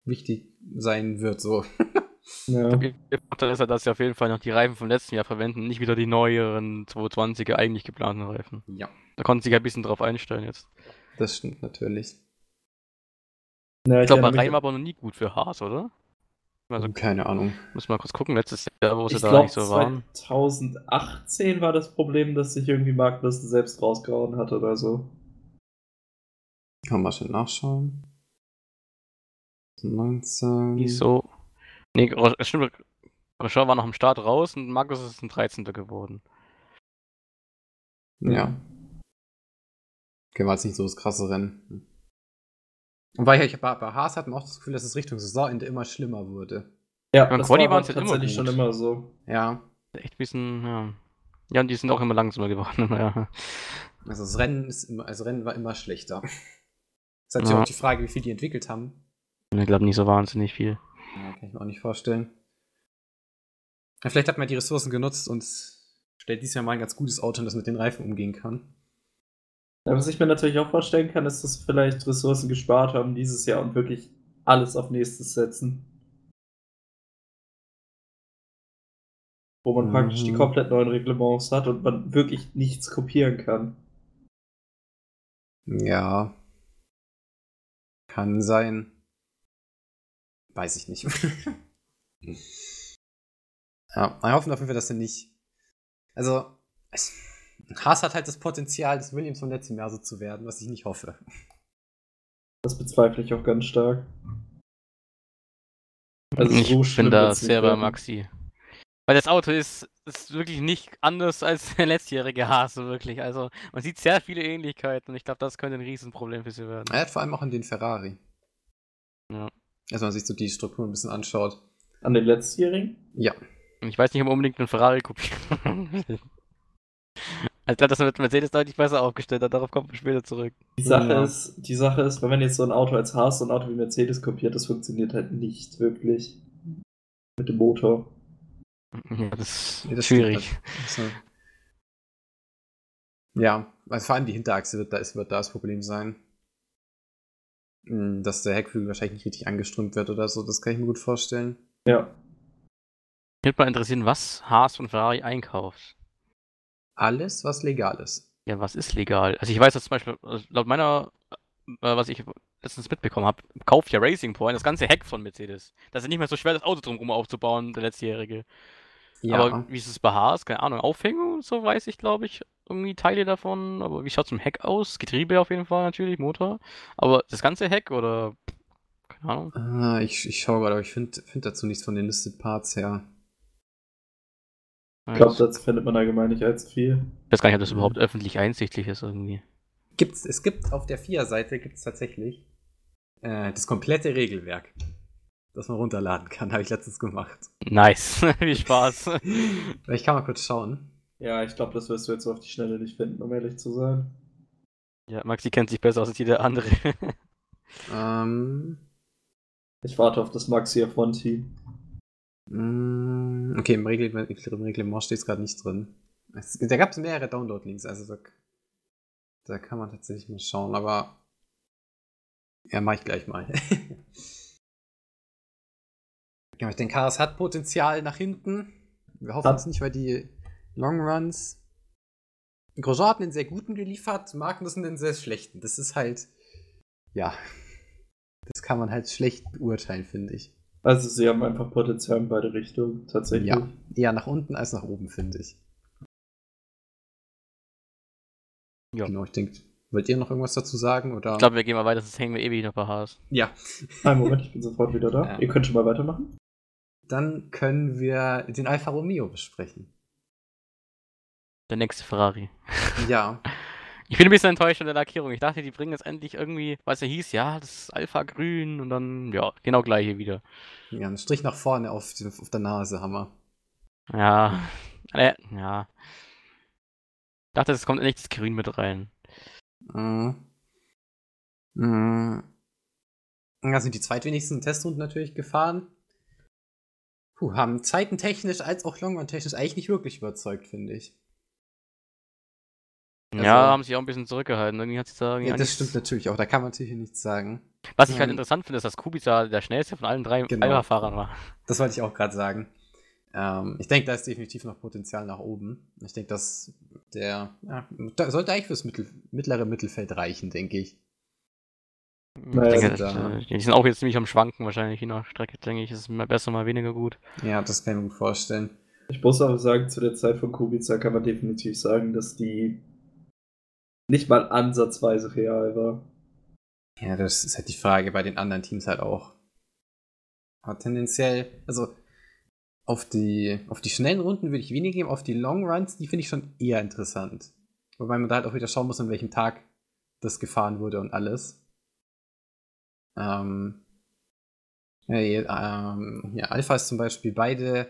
Speaker 2: Wichtig sein wird, so.
Speaker 3: Ja.
Speaker 1: Vorteil ist ja, dass sie auf jeden Fall noch die Reifen vom letzten Jahr verwenden, nicht wieder die neueren 220er eigentlich geplanten Reifen.
Speaker 2: Ja,
Speaker 1: Da konnten sie sich ein bisschen drauf einstellen jetzt.
Speaker 2: das stimmt natürlich.
Speaker 3: Ja,
Speaker 1: Ich glaube,
Speaker 3: mich-
Speaker 1: war aber noch nie gut für Haas, oder? Also,
Speaker 2: Keine Ahnung.
Speaker 1: muss mal kurz gucken, letztes Jahr, wo sie
Speaker 3: ich
Speaker 1: da
Speaker 3: glaube,
Speaker 1: eigentlich so waren.
Speaker 3: 2018 war das Problem, dass sich irgendwie Magnussen selbst rausgehauen hat oder so.
Speaker 2: Kann man mal schnell nachschauen. 19.
Speaker 1: Wieso? Nee, es stimmt, Grosjean war noch am Start raus und Markus ist ein 13. geworden.
Speaker 2: Ja. Okay, war jetzt nicht so das krasse Rennen. Wobei ich bei, bei Haas hatten wir auch das Gefühl, dass es Richtung Saisonende immer schlimmer wurde.
Speaker 3: Ja,
Speaker 1: Beim
Speaker 3: das
Speaker 1: Quali
Speaker 3: war
Speaker 1: halt immer
Speaker 3: tatsächlich
Speaker 1: gut.
Speaker 3: schon immer so.
Speaker 2: Ja.
Speaker 1: Echt ein bisschen, ja. Ja, und die sind auch immer langsamer geworden. Ja.
Speaker 2: Also das Rennen ist immer, also Rennen war immer schlechter. Das ist natürlich
Speaker 1: Ja.
Speaker 2: auch die Frage, wie viel die entwickelt haben.
Speaker 1: Ich glaube nicht so wahnsinnig viel.
Speaker 2: Ja, kann ich mir auch nicht vorstellen. Ja, vielleicht hat man die Ressourcen genutzt und stellt diesmal mal ein ganz gutes Auto, das mit den Reifen umgehen kann.
Speaker 3: Ja, was ich mir natürlich auch vorstellen kann, ist, dass vielleicht Ressourcen gespart haben dieses Jahr und wirklich alles auf nächstes setzen. Wo man
Speaker 2: Mhm.
Speaker 3: praktisch die komplett neuen Reglements hat und man wirklich nichts kopieren kann.
Speaker 2: Ja. Kann sein. Weiß ich nicht. ja, wir hoffen auf jeden Fall, dass er nicht. Also, Haas hat halt das Potenzial, das Williams vom letzten Jahr so zu werden, was ich nicht hoffe.
Speaker 3: Das bezweifle ich auch ganz stark. Also
Speaker 1: ich
Speaker 3: so
Speaker 1: bin da sehr bei. Maxi. Weil das Auto ist, ist wirklich nicht anders als der letztjährige Haas, so wirklich. Also man sieht sehr viele Ähnlichkeiten und ich glaube, das könnte ein Riesenproblem für sie werden.
Speaker 2: Er hat vor allem auch an den Ferrari.
Speaker 1: Ja.
Speaker 2: Also, wenn man sich so die Struktur ein bisschen anschaut.
Speaker 3: An den letztjährigen?
Speaker 2: Ja.
Speaker 1: Ich weiß nicht, ob man unbedingt einen Ferrari kopieren will. Also ich glaube, das wird Mercedes deutlich besser aufgestellt hat, darauf kommt man später zurück.
Speaker 3: Die Sache,
Speaker 2: Ja.
Speaker 3: ist, die Sache ist, wenn man jetzt so ein Auto als Haas, so ein Auto wie Mercedes kopiert, das funktioniert halt nicht wirklich. Mit dem Motor.
Speaker 1: Ja, das ist
Speaker 2: Nee, das stimmt
Speaker 1: schwierig.
Speaker 2: Also, ja, also vor allem die Hinterachse wird da, ist, wird da das Problem sein. Dass der Heckflügel wahrscheinlich nicht richtig angeströmt wird oder so, das kann ich mir gut vorstellen.
Speaker 3: Ja.
Speaker 1: Mich würde mal interessieren, was Haas von Ferrari einkauft.
Speaker 2: Alles, was legal ist.
Speaker 1: Ja, was ist legal? Also ich weiß, dass zum Beispiel, also laut meiner, äh, was ich letztens mitbekommen habe, kauft ja Racing Point das ganze Heck von Mercedes. Das ist nicht mehr so schwer, das Auto drumherum aufzubauen, der letztjährige.
Speaker 2: Ja,
Speaker 1: Aber wie ist es bei Haas? Keine Ahnung, Aufhängung und so weiß ich, glaube ich, irgendwie Teile davon. Aber wie schaut es im Heck aus? Getriebe auf jeden Fall natürlich, Motor. Aber das ganze Heck oder, keine Ahnung.
Speaker 2: ah, ich, ich schaue gerade, aber ich finde find dazu nichts von den Listed Parts her.
Speaker 3: Ich glaube, das findet man allgemein nicht allzu viel.
Speaker 1: Ich weiß gar nicht, ob das überhaupt öffentlich einsichtlich ist irgendwie.
Speaker 2: Gibt's, es gibt auf der FIA-Seite gibt's tatsächlich äh, das komplette Regelwerk, das man runterladen kann. Habe ich letztens gemacht.
Speaker 1: Nice. Viel Spaß.
Speaker 2: Ich kann mal kurz schauen.
Speaker 3: Ja, ich glaube, das wirst du jetzt auf die Schnelle nicht finden, um ehrlich zu sein.
Speaker 1: ja, Maxi kennt sich besser aus als jeder andere.
Speaker 2: Ähm,
Speaker 3: Ich warte auf das Maxi F1-Team.
Speaker 2: mm, okay, im Reglement, im Reglement steht es gerade nicht drin. Es, da gab es mehrere Download-Links, also da, da kann man tatsächlich mal schauen, aber ja, mach ich gleich mal. Ja, ich denke, Chaos hat Potenzial nach hinten. Wir hoffen es nicht, weil die Long Runs. Grosjean hat einen sehr guten geliefert, Magnussen einen sehr schlechten. Das ist halt, ja, das kann man halt schlecht beurteilen, finde ich.
Speaker 3: Also sie haben einfach Potenzial in beide Richtungen, tatsächlich.
Speaker 2: Ja, eher nach unten als nach oben, finde ich.
Speaker 1: Ja.
Speaker 2: Genau, ich denke, wollt ihr noch irgendwas dazu sagen? Oder?
Speaker 1: Ich glaube, wir gehen mal weiter, sonst hängen wir ewig noch bei Haas.
Speaker 2: ja.
Speaker 3: Einen Moment, ich bin sofort wieder da.
Speaker 2: Ja.
Speaker 3: Ihr könnt schon mal weitermachen.
Speaker 2: Dann können wir den Alfa Romeo besprechen.
Speaker 1: Der nächste Ferrari.
Speaker 2: Ja,
Speaker 1: Ich bin ein bisschen enttäuscht von der Lackierung. Ich dachte, die bringen jetzt endlich irgendwie, was er hieß, ja, das ist Alpha grün und dann, ja, genau gleiche wieder.
Speaker 2: ja ein Strich nach vorne auf, auf der Nase, Hammer.
Speaker 1: Ja, äh, ja. Ich dachte, es kommt endlich das Grün mit rein.
Speaker 2: Mhm. Mhm. Da sind die zweitwenigsten Testrunden natürlich gefahren. Puh, haben zeitentechnisch als auch Longrun-technisch eigentlich nicht wirklich überzeugt, finde ich. Also-
Speaker 1: ja, haben sich auch ein bisschen zurückgehalten. Irgendwie hat sich da
Speaker 2: Ja, das
Speaker 1: nichts-
Speaker 2: stimmt natürlich auch, da kann man natürlich nichts sagen.
Speaker 1: Was ich halt
Speaker 2: Ähm,
Speaker 1: interessant finde, ist, dass Kubica der schnellste von allen drei
Speaker 2: Genau.
Speaker 1: Alpha-Fahrern war.
Speaker 2: Das wollte ich auch gerade sagen. Ähm, ich denke, da ist definitiv noch Potenzial nach oben. Ich denke, dass der ja, da sollte eigentlich fürs Mittel, mittlere Mittelfeld reichen, denke ich.
Speaker 1: Ich
Speaker 3: Naja,
Speaker 1: denke,
Speaker 2: da-
Speaker 1: die sind auch jetzt ziemlich am Schwanken wahrscheinlich je nach Strecke, denke ich. Ist es mal besser, mal weniger gut.
Speaker 2: Ja, das kann ich mir gut vorstellen.
Speaker 3: Ich muss aber sagen, zu der Zeit von Kubica kann man definitiv sagen, dass die nicht mal ansatzweise real war.
Speaker 2: Ja, das ist halt die Frage bei den anderen Teams halt auch. Aber tendenziell, also auf die, auf die schnellen Runden würde ich weniger geben, auf die Long Runs, die finde ich schon eher interessant. Wobei man da halt auch wieder schauen muss, an welchem Tag das gefahren wurde und alles. Ähm, ja, ja, ähm, Alpha ist zum Beispiel beide,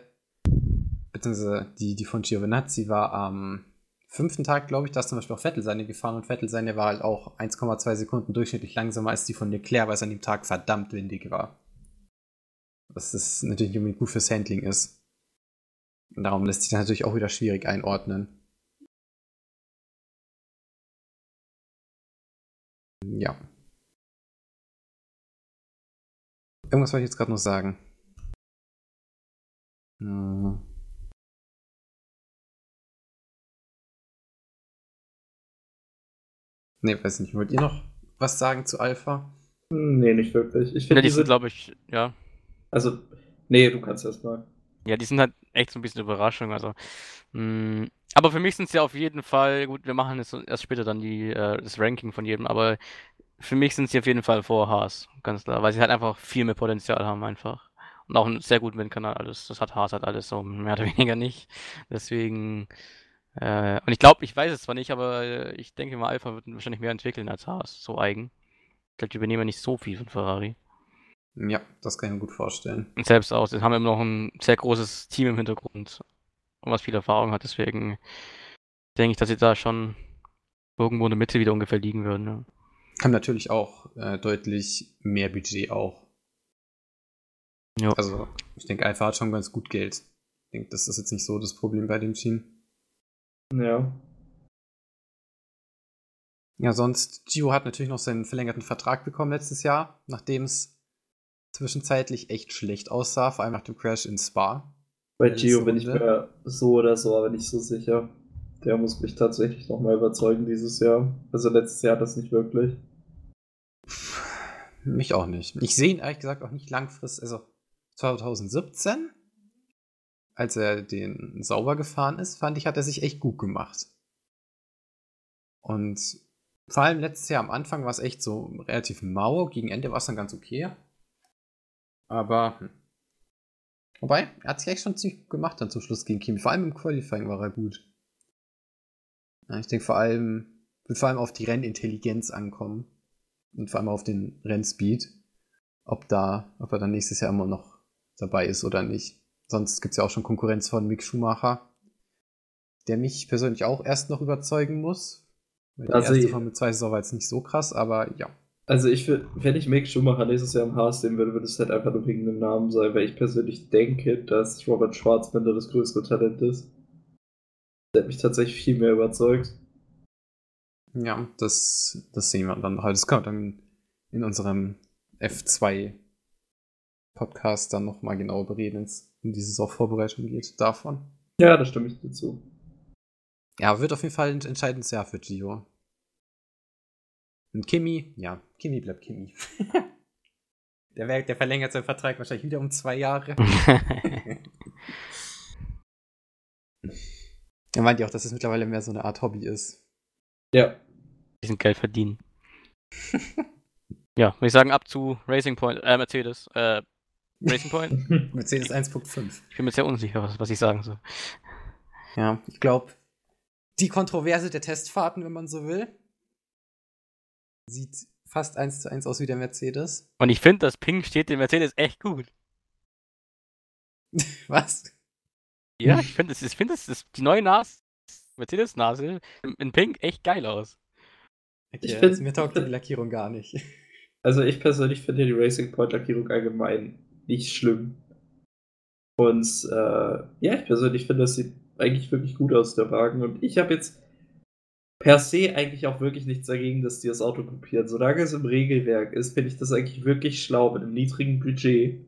Speaker 2: beziehungsweise die, die von Giovinazzi war am fünften Tag, glaube ich, da ist zum Beispiel auch Vettel seine gefahren und Vettel seine war halt auch 1,2 Sekunden durchschnittlich langsamer als die von Leclerc, weil es an dem Tag verdammt windig war. Was das natürlich nicht unbedingt gut fürs Handling ist. Und darum lässt sich das natürlich auch wieder schwierig einordnen. Ja. Irgendwas wollte ich jetzt gerade noch sagen. Hm. Ne, weiß nicht. Wollt ihr noch was sagen zu Alpha?
Speaker 3: Nee, nicht wirklich. Ich
Speaker 1: Ja,
Speaker 3: finde
Speaker 1: die sind,
Speaker 3: diese.
Speaker 1: glaube ich, ja.
Speaker 3: Also, nee, du kannst erst mal.
Speaker 1: Ja, die sind halt echt so ein bisschen Überraschung. Also, mh, aber für mich sind sie auf jeden Fall, gut, wir machen jetzt erst später dann die, äh, das Ranking von jedem, aber für mich sind sie auf jeden Fall vor Haas, ganz klar, weil sie halt einfach viel mehr Potenzial haben einfach. Und auch einen sehr guten Windkanal, alles. Das hat Haas halt alles so, mehr oder weniger nicht. Deswegen, äh, und ich glaube, ich weiß es zwar nicht, aber äh, ich denke mal, Alpha wird wahrscheinlich mehr entwickeln als Haas, so eigen. Ich glaube, die übernehmen nicht so viel von Ferrari.
Speaker 2: Ja, das kann ich mir gut vorstellen.
Speaker 1: Und selbst aus. Sie haben immer noch ein sehr großes Team im Hintergrund, und was viel Erfahrung hat. Deswegen denke ich, dass sie da schon irgendwo in der Mitte wieder ungefähr liegen würden. Ja.
Speaker 2: Haben natürlich auch äh, deutlich mehr Budget auch.
Speaker 1: Ja.
Speaker 2: Also, ich denke, Alpha hat schon ganz gut Geld. Ich denke, das ist jetzt nicht so das Problem bei dem Team.
Speaker 3: Ja.
Speaker 2: Ja, sonst, Gio hat natürlich noch seinen verlängerten Vertrag bekommen letztes Jahr, nachdem es zwischenzeitlich echt schlecht aussah, vor allem nach dem Crash in Spa.
Speaker 3: Bei Gio bin ich mir so oder so aber nicht so sicher. Der muss mich tatsächlich nochmal überzeugen dieses Jahr. Also letztes Jahr das nicht wirklich.
Speaker 2: Mich auch nicht. Ich sehe ihn ehrlich gesagt auch nicht langfristig. Also 2017, als er den sauber gefahren ist, fand ich, hat er sich echt gut gemacht. Und vor allem letztes Jahr am Anfang war es echt so relativ mau. Gegen Ende war es dann ganz okay. Aber hm. Wobei, er hat sich echt schon ziemlich gut gemacht dann zum Schluss gegen Kimi. Vor allem im Qualifying war er gut. Ja, ich denke vor allem, wird vor allem auf die Rennintelligenz ankommen. Und vor allem auf den Rennspeed. Ob da, ob er dann nächstes Jahr immer noch dabei ist oder nicht. Sonst gibt es ja auch schon Konkurrenz von Mick Schumacher, der mich persönlich auch erst noch überzeugen muss. Weil die
Speaker 3: Also
Speaker 2: erste
Speaker 3: ich-
Speaker 2: Formel 2 Saison war jetzt nicht so krass, aber ja.
Speaker 3: Also ich wenn ich Mick Schumacher nächstes Jahr im Haas sehen würde, würde es halt einfach nur wegen dem Namen sein, weil ich persönlich denke, dass Robert Schwarzbender das größere Talent ist. Der hat mich tatsächlich viel mehr überzeugt.
Speaker 2: Ja, das, das sehen wir dann halt. Das kommt dann in unserem F2 Podcast dann nochmal genau bereden, wenn es um die Saisonvorbereitung geht, davon.
Speaker 3: Ja, da stimme ich dir zu.
Speaker 2: Ja, wird auf jeden Fall ein entscheidendes Jahr für Gio. Und Kimi, ja, Kimi bleibt Kimi. der, wär- der verlängert seinen Vertrag wahrscheinlich wieder um zwei Jahre. er meint ja auch, dass es mittlerweile mehr so eine Art Hobby ist.
Speaker 3: Ja.
Speaker 1: Diesen Geld verdienen. ja, würde ich sagen, ab zu Racing Point, äh, Mercedes, äh, Racing Point.
Speaker 2: Mercedes 1.5.
Speaker 1: Ich bin mir sehr unsicher, was, was ich sagen soll.
Speaker 2: Ja, ich glaube, die Kontroverse der Testfahrten, wenn man so will, sieht fast eins zu eins aus wie der Mercedes.
Speaker 1: Und ich finde, das Ping steht dem Mercedes echt gut.
Speaker 2: Was?
Speaker 1: Ja, ich finde, ich finde, das ist die neue Nase, Mercedes-Nase in- in Pink echt geil aus.
Speaker 2: Okay,
Speaker 3: Ich
Speaker 2: also
Speaker 3: find-
Speaker 2: mir taugt die Lackierung gar nicht.
Speaker 3: Also ich persönlich finde die Racing Point Lackierung allgemein nicht schlimm. Und äh, ja, ich persönlich finde, das sieht eigentlich wirklich gut aus, der Wagen. Und ich habe jetzt per se eigentlich auch wirklich nichts dagegen, dass die das Auto kopieren. Solange es im Regelwerk ist, finde ich das eigentlich wirklich schlau mit einem niedrigen Budget.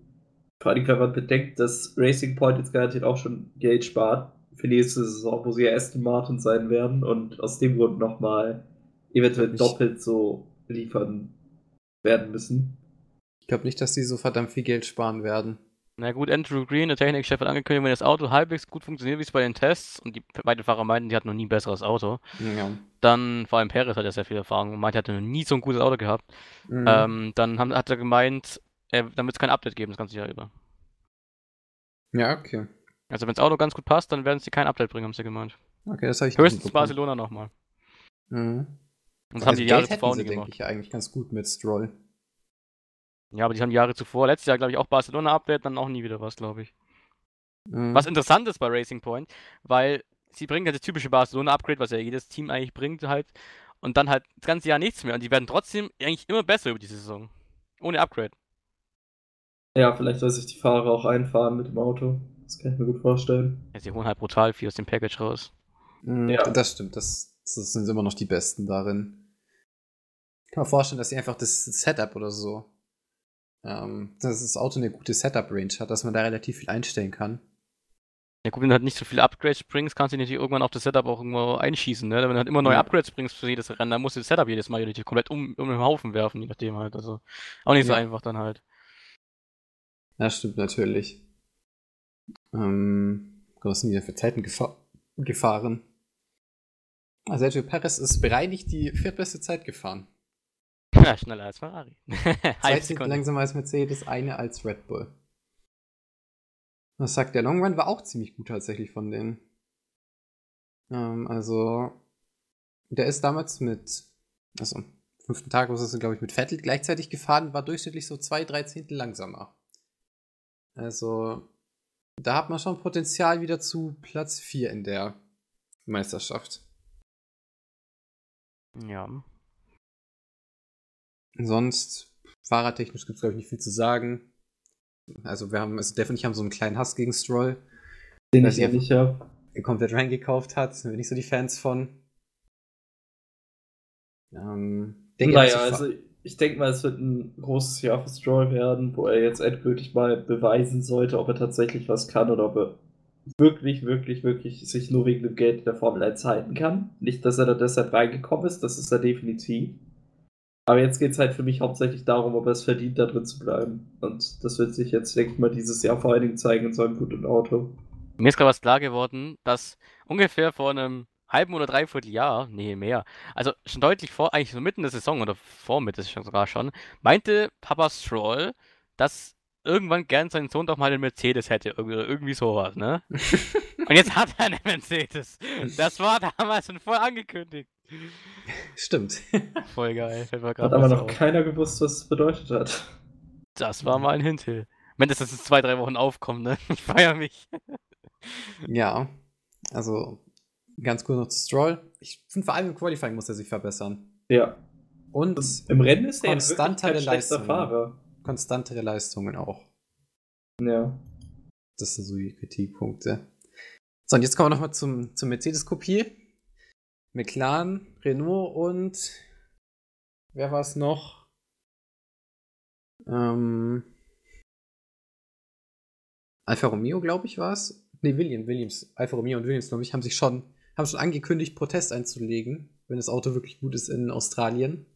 Speaker 3: Vor allem, wenn man bedenkt, dass Racing Point jetzt garantiert auch schon Geld spart für nächste Saison, wo sie ja Aston Martin sein werden und aus dem Grund nochmal eventuell doppelt so liefern werden müssen.
Speaker 2: Ich glaube nicht, dass die so verdammt viel Geld sparen werden.
Speaker 1: Na gut, Andrew Green, der Technikchef, hat angekündigt, wenn das Auto halbwegs gut funktioniert, wie es bei den Tests, und die beiden Fahrer meinten, die hatten noch nie ein besseres Auto,
Speaker 2: Ja.
Speaker 1: dann, vor allem Perez hat ja sehr viel Erfahrung und meinte, er hatte noch nie so ein gutes Auto gehabt.
Speaker 2: Mhm.
Speaker 1: Ähm, dann haben, hat er gemeint, er, dann wird es kein Update geben, das ganze Jahr über.
Speaker 2: ja, okay.
Speaker 1: Also wenn das Auto ganz gut passt, dann werden sie kein Update bringen, haben sie gemeint.
Speaker 2: Okay, das habe ich
Speaker 1: Höchstens. Barcelona nochmal.
Speaker 2: Mhm.
Speaker 1: Und das
Speaker 2: Also
Speaker 1: haben die Jahre zuvor
Speaker 2: hätten
Speaker 1: nie
Speaker 2: sie, denke
Speaker 1: gemacht.
Speaker 2: ich, ja eigentlich ganz gut mit Stroll.
Speaker 1: Ja, aber die haben Jahre zuvor, letztes Jahr glaube ich auch Barcelona-Update, dann auch nie wieder was, glaube ich.
Speaker 2: Mhm.
Speaker 1: Was interessant ist bei Racing Point, weil sie bringen halt das typische Barcelona-Upgrade, was ja jedes Team eigentlich bringt, halt. Und dann halt das ganze Jahr nichts mehr. Und die werden trotzdem eigentlich immer besser über die Saison. Ohne Upgrade.
Speaker 3: Ja, vielleicht soll sich die Fahrer auch einfahren mit dem Auto. Das kann ich mir gut vorstellen.
Speaker 1: Ja, sie holen halt brutal viel aus dem Package raus.
Speaker 2: Mhm,
Speaker 3: Ja.
Speaker 2: Das stimmt, das, das sind immer noch die Besten darin. Ich kann mir vorstellen, dass sie einfach das Setup oder so, ähm, dass das Auto eine gute Setup-Range hat, dass man da relativ viel einstellen kann.
Speaker 1: Ja gut, wenn du halt nicht so viele Upgrades bringst, kannst du natürlich irgendwann auf das Setup auch irgendwo einschießen, ne? Wenn du halt immer neue
Speaker 2: Ja.
Speaker 1: Upgrades bringst für jedes Rennen, dann musst du das Setup jedes Mal natürlich komplett um, um den Haufen werfen, je nachdem halt. Also auch nicht so
Speaker 2: Ja.
Speaker 1: einfach dann halt.
Speaker 2: Ja, stimmt natürlich. Ähm, was sind die denn für Zeiten gefa gefahren? Also Sergio Perez ist bereinigt die viertbeste Zeit gefahren.
Speaker 1: Ja, schneller als Ferrari. Halb
Speaker 2: 13
Speaker 1: Sekunde.
Speaker 2: langsamer als Mercedes, eine als Red Bull. Was sagt der Long Run war auch ziemlich gut tatsächlich von denen. Ähm, also, der ist damals mit, also fünften Tag ist er, glaube ich, mit Vettel gleichzeitig gefahren, war durchschnittlich so zwei, drei Zehntel langsamer. Also, da hat man schon Potenzial wieder zu Platz 4 in der Meisterschaft.
Speaker 1: Ja.
Speaker 2: Sonst, fahrertechnisch gibt es, glaube ich, nicht viel zu sagen. Also, wir haben, also Dev und ich haben so einen kleinen Hass gegen Stroll.
Speaker 3: Den ich ja
Speaker 2: ich
Speaker 3: nicht habe.
Speaker 2: komplett reingekauft hat. Sind wir nicht so die Fans von. Ähm, denke,
Speaker 3: Naja, also ich denke mal, es wird ein großes Jahr für Stroll werden, wo er jetzt endgültig mal beweisen sollte, ob er tatsächlich was kann oder ob er wirklich, wirklich, wirklich sich nur wegen dem Geld in der Formel 1 halten kann. Nicht, dass er da deshalb reingekommen ist, das ist er definitiv. Aber jetzt geht es halt für mich hauptsächlich darum, ob er es verdient, da drin zu bleiben. Und das wird sich jetzt, denke ich mal, dieses Jahr vor allen Dingen zeigen in seinem guten Auto.
Speaker 1: Mir ist gerade was klar geworden, dass ungefähr vor einem halben oder dreiviertel Jahr, nee, mehr, also schon deutlich vor, eigentlich so mitten der Saison oder vor Mitte schon sogar schon, meinte Papa Stroll, dass irgendwann gern seinen Sohn doch mal einen Mercedes hätte, irgendwie, sowas, ne? Und jetzt hat er einen Mercedes. Das war damals schon voll angekündigt.
Speaker 2: Stimmt.
Speaker 1: Voll geil.
Speaker 3: Hat aber noch
Speaker 1: auf.
Speaker 3: keiner gewusst, was es bedeutet hat.
Speaker 1: Das war mal ein Hintel. Wenn das jetzt in zwei, drei Wochen aufkommt, ne? Ich feier mich.
Speaker 2: Ja, also ganz kurz noch zu Stroll. Ich finde vor allem im Qualifying muss er sich verbessern.
Speaker 3: Ja.
Speaker 2: Und
Speaker 3: Im Rennen ist er
Speaker 2: Konstantere Leistungen.
Speaker 3: Fahrer.
Speaker 2: konstantere Leistungen auch.
Speaker 3: Ja.
Speaker 2: Das sind so die Kritikpunkte. So, und jetzt kommen wir nochmal zum, zum Mercedes-Kopie. McLaren, Renault und wer war es noch? Ähm, Alfa Romeo, glaube ich, war es. Nee, Williams, Williams, Alfa Romeo und Williams, glaube ich, haben sich schon, haben schon angekündigt, Protest einzulegen, wenn das Auto wirklich gut ist in Australien.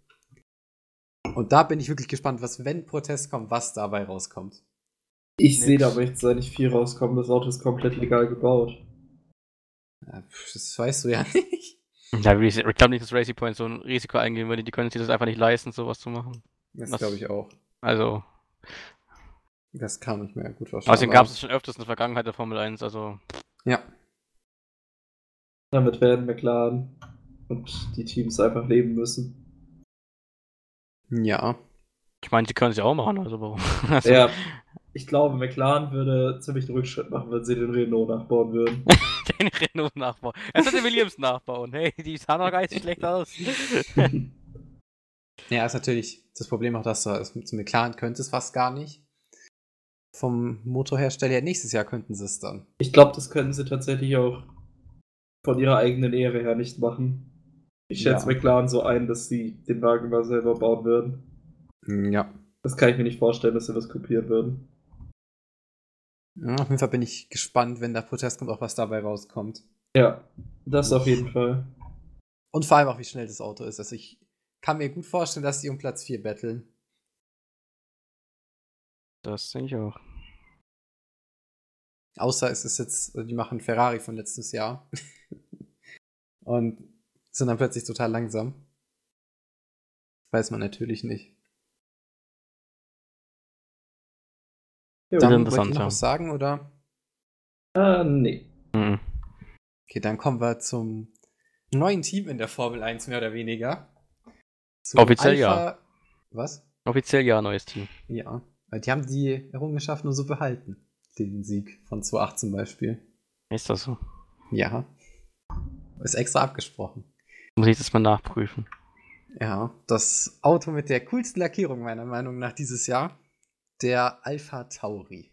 Speaker 2: Und da bin ich wirklich gespannt, was, wenn Protest kommt, was dabei rauskommt.
Speaker 3: Ich sehe da aber jetzt nicht viel rauskommen. Das Auto ist komplett legal gebaut.
Speaker 2: Ja, das weißt du ja nicht.
Speaker 1: Ja, ich glaube nicht, dass Racing Point so ein Risiko eingehen würde. Die können sich das einfach nicht leisten, sowas zu machen.
Speaker 2: Das
Speaker 1: Was-
Speaker 2: glaube ich auch.
Speaker 1: Also,
Speaker 2: Das kann ich mir gut vorstellen.
Speaker 1: außerdem gab es schon öfters in der Vergangenheit der Formel 1, also.
Speaker 2: Ja,
Speaker 3: Damit werden McLaren und die Teams einfach leben müssen.
Speaker 2: ja.
Speaker 1: Ich meine, die können es ja auch machen, also warum? Also,
Speaker 3: Ja, ich glaube, McLaren würde ziemlich einen Rückschritt machen, wenn sie den Renault nachbauen würden.
Speaker 1: Den Renault nachbauen. Er soll den Williams nachbauen. Hey, die sahen doch gar nicht so schlecht aus.
Speaker 2: Ja, ist natürlich das Problem auch, dass du es mit McLaren könnte es fast gar nicht. Vom Motorhersteller her, nächstes Jahr könnten sie es dann.
Speaker 3: Ich glaube, das können sie tatsächlich auch von ihrer eigenen Ehre her nicht machen. Ich schätze
Speaker 2: Ja.
Speaker 3: McLaren so ein, dass sie den Wagen mal selber bauen würden.
Speaker 2: Ja.
Speaker 3: Das kann ich mir nicht vorstellen, dass sie was kopieren würden.
Speaker 2: ja. Auf jeden Fall bin ich gespannt, wenn der Protest kommt, auch was dabei rauskommt.
Speaker 3: Ja, das auf jeden Fall.
Speaker 2: Und vor allem auch, wie schnell das Auto ist. Also ich kann mir gut vorstellen, dass die um Platz 4 betteln.
Speaker 1: Das denke ich auch.
Speaker 2: Außer es ist jetzt, die machen Ferrari von letztes Jahr. Und sind dann plötzlich total langsam. Weiß man natürlich nicht.
Speaker 3: Ja,
Speaker 2: Dann wollt ihr
Speaker 1: interessant,
Speaker 2: noch was sagen, oder?
Speaker 3: äh, nee.
Speaker 1: Mhm.
Speaker 2: Okay, dann kommen wir zum neuen Team in der Formel 1, mehr oder weniger. Zu
Speaker 1: Offiziell ja.
Speaker 2: Was?
Speaker 1: Offiziell ja, neues Team.
Speaker 2: Ja. Weil die haben die Errungenschaft nur so behalten. Den Sieg von 2008 zum Beispiel.
Speaker 1: Ist das so?
Speaker 2: Ja. Ist extra abgesprochen.
Speaker 1: Muss ich das mal nachprüfen.
Speaker 2: Ja, das Auto mit der coolsten Lackierung meiner Meinung nach dieses Jahr. Der Alpha Tauri.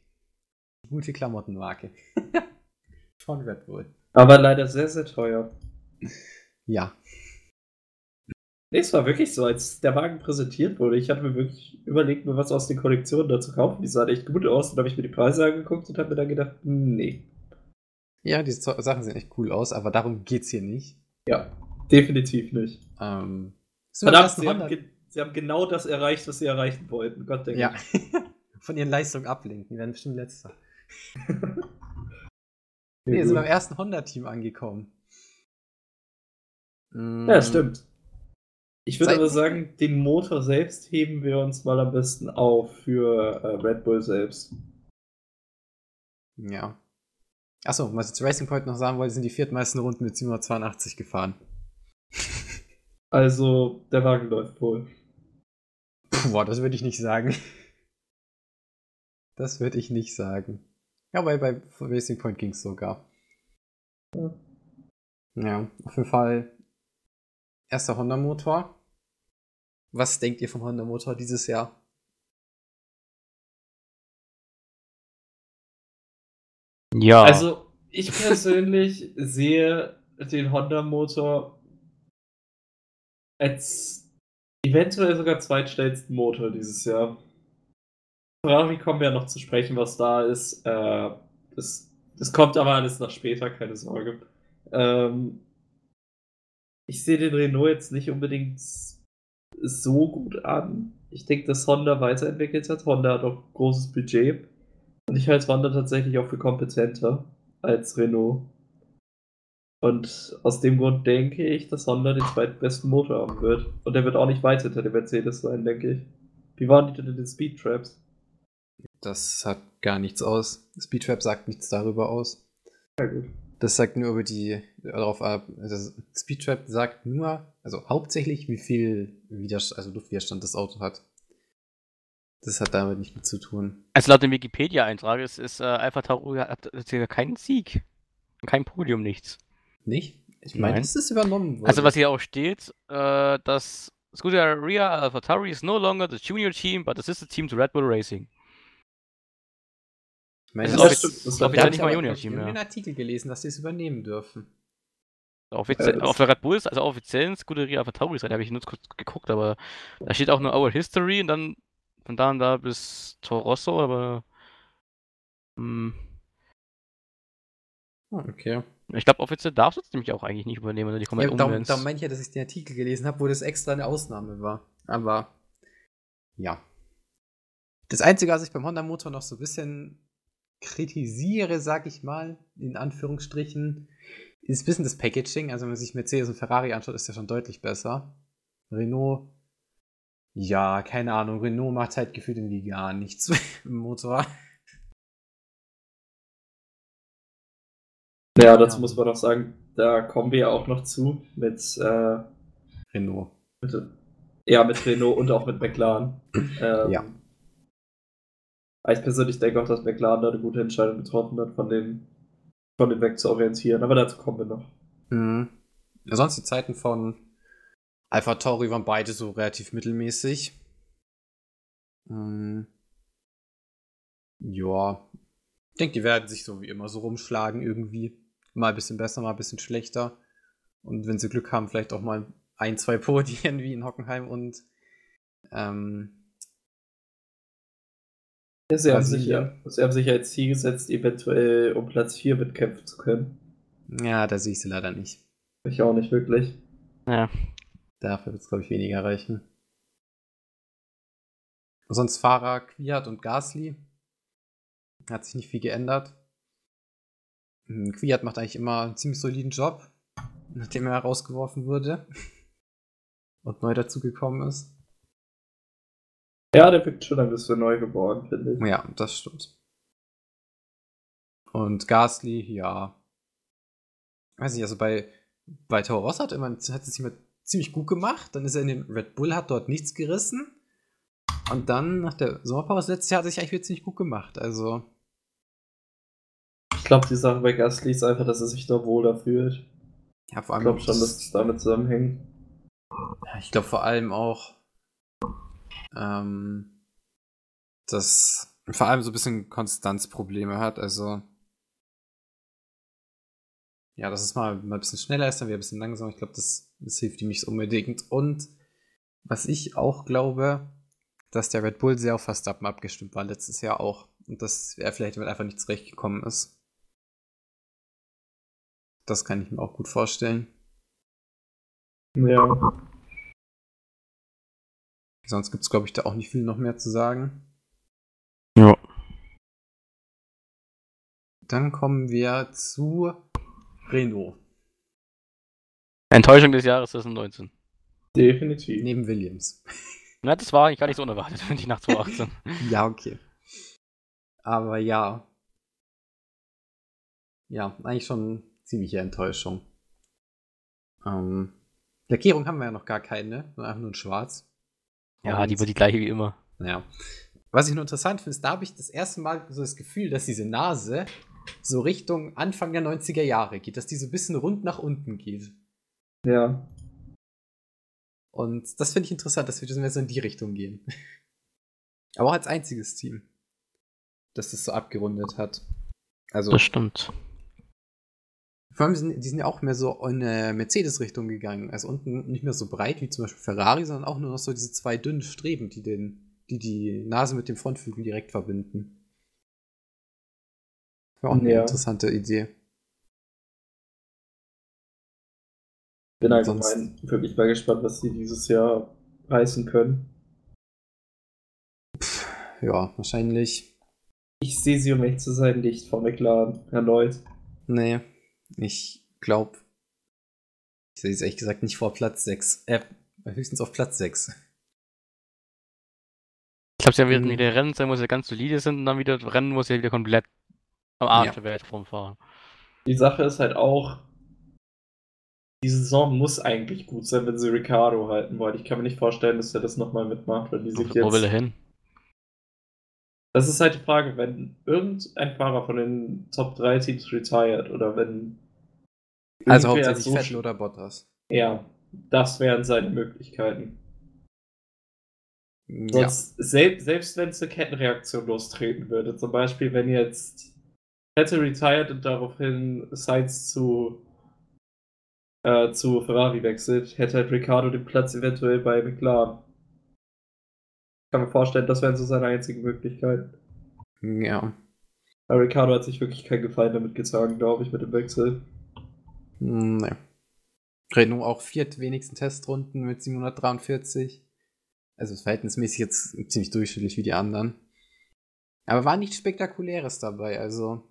Speaker 2: Gute Klamottenmarke. Von Red Bull.
Speaker 3: Aber leider sehr, sehr teuer.
Speaker 2: Ja.
Speaker 3: Nee, es war wirklich so, als der Wagen präsentiert wurde. Ich hatte mir wirklich überlegt, mir was aus den Kollektionen da zu kaufen. Die sahen echt gut aus. Dann habe ich mir die Preise angeguckt und habe mir dann gedacht, nee.
Speaker 2: Ja, diese Sachen sehen echt cool aus, aber darum geht's hier nicht.
Speaker 3: Ja, definitiv nicht.
Speaker 2: Ähm,
Speaker 3: Verdammt, sie haben,
Speaker 2: 100
Speaker 3: ge sie haben genau das erreicht, was sie erreichen wollten. Gott denke
Speaker 2: Ja. Von ihren Leistungen ablenken. Die werden bestimmt letzter. Nee, sind beim ersten Honda-Team angekommen. Mm,
Speaker 3: Ja, stimmt. Ich würde aber sagen, den Motor selbst heben wir uns mal am besten auf für äh, Red Bull selbst.
Speaker 2: Ja. Achso, was ich zu Racing Point noch sagen wollte, sind die viertmeisten Runden mit 782 gefahren.
Speaker 3: Also, der Wagen läuft wohl.
Speaker 2: Puh, Boah, das würde ich nicht sagen. Das würde ich nicht sagen. Ja, weil bei Racing Point ging es sogar.
Speaker 3: Ja.
Speaker 2: Ja, auf jeden Fall erster Honda-Motor. Was denkt ihr vom Honda-Motor dieses Jahr?
Speaker 1: Ja.
Speaker 3: Also, ich persönlich sehe den Honda-Motor als eventuell sogar zweitschnellsten Motor dieses Jahr. Ferrari kommen wir ja noch zu sprechen, was da ist. Äh, das, das kommt aber alles noch später, keine Sorge. Ähm, ich sehe den Renault jetzt nicht unbedingt so gut an. Ich denke, dass Honda weiterentwickelt hat. Honda hat auch großes Budget. Und ich halte Honda tatsächlich auch für kompetenter als Renault. Und aus dem Grund denke ich, dass Honda den zweitbesten Motor haben wird. Und der wird auch nicht weit hinter dem Mercedes sein, denke ich. Wie waren die denn in den Speed Traps?
Speaker 2: Das hat gar nichts aus. Speedtrap sagt nichts darüber aus.
Speaker 3: Ja, gut.
Speaker 2: Das sagt nur über die, darauf ab, also Speedtrap sagt nur, also hauptsächlich, wie viel Widerstand, also Luftwiderstand das Auto hat. Das hat damit nicht mit zu tun.
Speaker 1: Also laut dem Wikipedia-Eintrag ist, ist äh, Alpha Tauri hat, hat keinen Sieg. Kein Podium, nichts.
Speaker 2: Nicht? Ich meine, das ist übernommen worden.
Speaker 1: Also was hier auch steht, äh, dass Scuderia Alpha Tauri is no longer the junior team, but the sister team to Red Bull Racing.
Speaker 2: ich meine,
Speaker 1: das
Speaker 2: das,
Speaker 1: ist
Speaker 2: ist,
Speaker 1: offiz- ist offiziell nicht
Speaker 2: ich
Speaker 1: mal Junior-Team,
Speaker 2: in
Speaker 1: ja.
Speaker 2: einem Artikel gelesen, dass sie es übernehmen dürfen.
Speaker 1: Offiziell,
Speaker 3: das-
Speaker 1: auf der Red Bulls, also offiziellen Scuderia Alpha Tauri Seite habe ich nur kurz geguckt, aber da steht auch nur Our History und dann von da und da bis Toro Rosso, aber hm,
Speaker 2: Ah, okay.
Speaker 1: ich glaube offiziell darfst du es nämlich auch eigentlich nicht übernehmen, oder die kommen
Speaker 2: Ja,
Speaker 1: halt
Speaker 2: darum,
Speaker 1: um,
Speaker 2: darum meine ich ja, dass ich den Artikel gelesen habe, wo das extra eine Ausnahme war. Aber ja. Das Einzige, was ich beim Honda-Motor noch so ein bisschen kritisiere, sag ich mal, in Anführungsstrichen, ist ein bisschen das Packaging. Also wenn man sich Mercedes und Ferrari anschaut, ist ja schon deutlich besser. Renault, ja, keine Ahnung. Renault macht halt gefühlt irgendwie gar nichts im Motor.
Speaker 3: Ja, dazu
Speaker 2: Ja.
Speaker 3: muss man doch sagen, da kommen wir ja auch noch zu mit, äh,
Speaker 2: Renault.
Speaker 3: mit ja, mit Renault und auch mit McLaren. Ähm,
Speaker 2: Ja.
Speaker 3: Ich persönlich denke auch, dass McLaren da eine gute Entscheidung getroffen hat, von dem, von dem weg zu orientieren. Aber dazu kommen wir noch.
Speaker 2: Mhm. Ja, sonst die Zeiten von Alpha Tauri waren beide so relativ mittelmäßig. Mhm. Ja. Ich denke, die werden sich so wie immer so rumschlagen irgendwie. Mal ein bisschen besser, mal ein bisschen schlechter. Und wenn sie Glück haben, vielleicht auch mal ein, zwei Podien wie in Hockenheim und ähm,
Speaker 3: Ja, sie, haben sich ja, sie haben sich ja als Ziel gesetzt, eventuell um Platz 4 mitkämpfen zu können.
Speaker 2: ja, da sehe ich sie leider nicht.
Speaker 3: Ich auch nicht wirklich.
Speaker 1: Ja.
Speaker 2: Dafür wird es, glaube ich, weniger reichen. Sonst Fahrer Kwiat und Gasly. Hat sich nicht viel geändert. Hm, Kwiat macht eigentlich immer einen ziemlich soliden Job, nachdem er rausgeworfen wurde und neu dazugekommen ist.
Speaker 3: Ja, der wirkt schon ein bisschen neu geboren, finde ich.
Speaker 2: Ja, das stimmt. Und Gasly, ja. Weiß nicht, also bei, bei Toro Rosso hat, immer, hat es immer ziemlich gut gemacht. Dann ist er in den Red Bull, hat dort nichts gerissen. Und dann nach der Sommerpause letztes Jahr hat er sich eigentlich wieder ziemlich gut gemacht. Also,
Speaker 3: Ich glaube, die Sache bei Gasly ist einfach, dass er sich da wohler fühlt.
Speaker 2: ja, vor
Speaker 3: Ich
Speaker 2: allem.
Speaker 3: glaube schon, dass es damit zusammenhängt.
Speaker 2: Ja, ich glaube vor allem auch, ähm, dass vor allem so ein bisschen Konstanzprobleme hat. Also, ja, dass es mal, mal ein bisschen schneller ist, dann wieder ein bisschen langsamer. Ich glaube, das, das hilft ihm nicht so unbedingt. Und was ich auch glaube, dass der Red Bull sehr auf Verstappen abgestimmt war letztes Jahr auch. Und dass er vielleicht damit einfach nicht zurechtgekommen ist. Das kann ich mir auch gut vorstellen.
Speaker 3: Ja.
Speaker 2: Sonst gibt es, glaube ich, da auch nicht viel noch mehr zu sagen.
Speaker 1: Ja.
Speaker 2: Dann kommen wir zu Renault.
Speaker 1: Enttäuschung des Jahres 2019.
Speaker 3: Definitiv.
Speaker 2: Neben Williams.
Speaker 1: Na, das war eigentlich gar nicht so unerwartet, finde ich, nach 2018.
Speaker 2: ja, okay. Aber ja. Ja, eigentlich schon ziemliche Enttäuschung. Ähm, Lackierung haben wir ja noch gar keine, sondern einfach nur in schwarz.
Speaker 1: ja,
Speaker 2: Und-
Speaker 1: die wird die gleiche wie immer.
Speaker 2: Ja. Was ich nur interessant finde, ist, da habe ich das erste Mal so das Gefühl, dass diese Nase so Richtung Anfang der 90er Jahre geht, dass die so ein bisschen rund nach unten geht.
Speaker 3: Ja.
Speaker 2: Und das finde ich interessant, dass wir jetzt so in die Richtung gehen. Aber auch als einziges Team, das das so abgerundet hat. Also,
Speaker 1: Das stimmt.
Speaker 2: vor allem, sind, die sind ja auch mehr so in eine Mercedes-Richtung gegangen. Also unten nicht mehr so breit wie zum Beispiel Ferrari, sondern auch nur noch so diese zwei dünnen Streben, die den, die, die Nase mit dem Frontflügel direkt verbinden. War auch eine
Speaker 3: Ja.
Speaker 2: interessante Idee.
Speaker 3: Bin allgemein wirklich mal gespannt, was sie dieses Jahr reißen können.
Speaker 2: Ja, wahrscheinlich.
Speaker 3: Ich sehe sie, um echt zu sein, nicht vor McLaren erneut.
Speaker 2: Nee, ich glaube, ich sehe es ehrlich gesagt nicht vor Platz 6. Äh, höchstens auf Platz 6.
Speaker 1: Ich glaube, sie haben wieder,
Speaker 2: Mhm.
Speaker 1: wieder Rennen sein, wo sie ganz solide sind und dann wieder Rennen, wo sie wieder komplett am Arsch
Speaker 2: Ja.
Speaker 1: der Welt rumfahren.
Speaker 3: Die Sache ist halt auch, die Saison muss eigentlich gut sein, wenn sie Ricardo halten wollen. Ich kann mir nicht vorstellen, dass er das nochmal mitmacht, weil die sich
Speaker 1: Wo will er
Speaker 3: jetzt.
Speaker 1: hin?
Speaker 3: Das ist halt die Frage, wenn irgendein Fahrer von den Top 3 Teams retired oder wenn.
Speaker 2: Also hauptsächlich
Speaker 3: so
Speaker 2: Vettel oder Bottas.
Speaker 3: Ja, das wären seine Möglichkeiten.
Speaker 2: Ja.
Speaker 3: Sonst, selbst, selbst wenn es eine Kettenreaktion lostreten würde, zum Beispiel, wenn jetzt Vettel retired und daraufhin Sainz zu, äh, zu Ferrari wechselt, hätte halt Ricciardo den Platz eventuell bei McLaren. Ich kann mir vorstellen, das wären so seine einzigen Möglichkeiten.
Speaker 2: Ja.
Speaker 3: Weil Ricciardo hat sich wirklich keinen Gefallen damit getragen, glaube ich, mit dem Wechsel.
Speaker 2: Hm, Nee. Renault auch viert wenigsten Testrunden mit 743. Also verhältnismäßig jetzt ziemlich durchschnittlich wie die anderen. Aber war nichts Spektakuläres dabei, also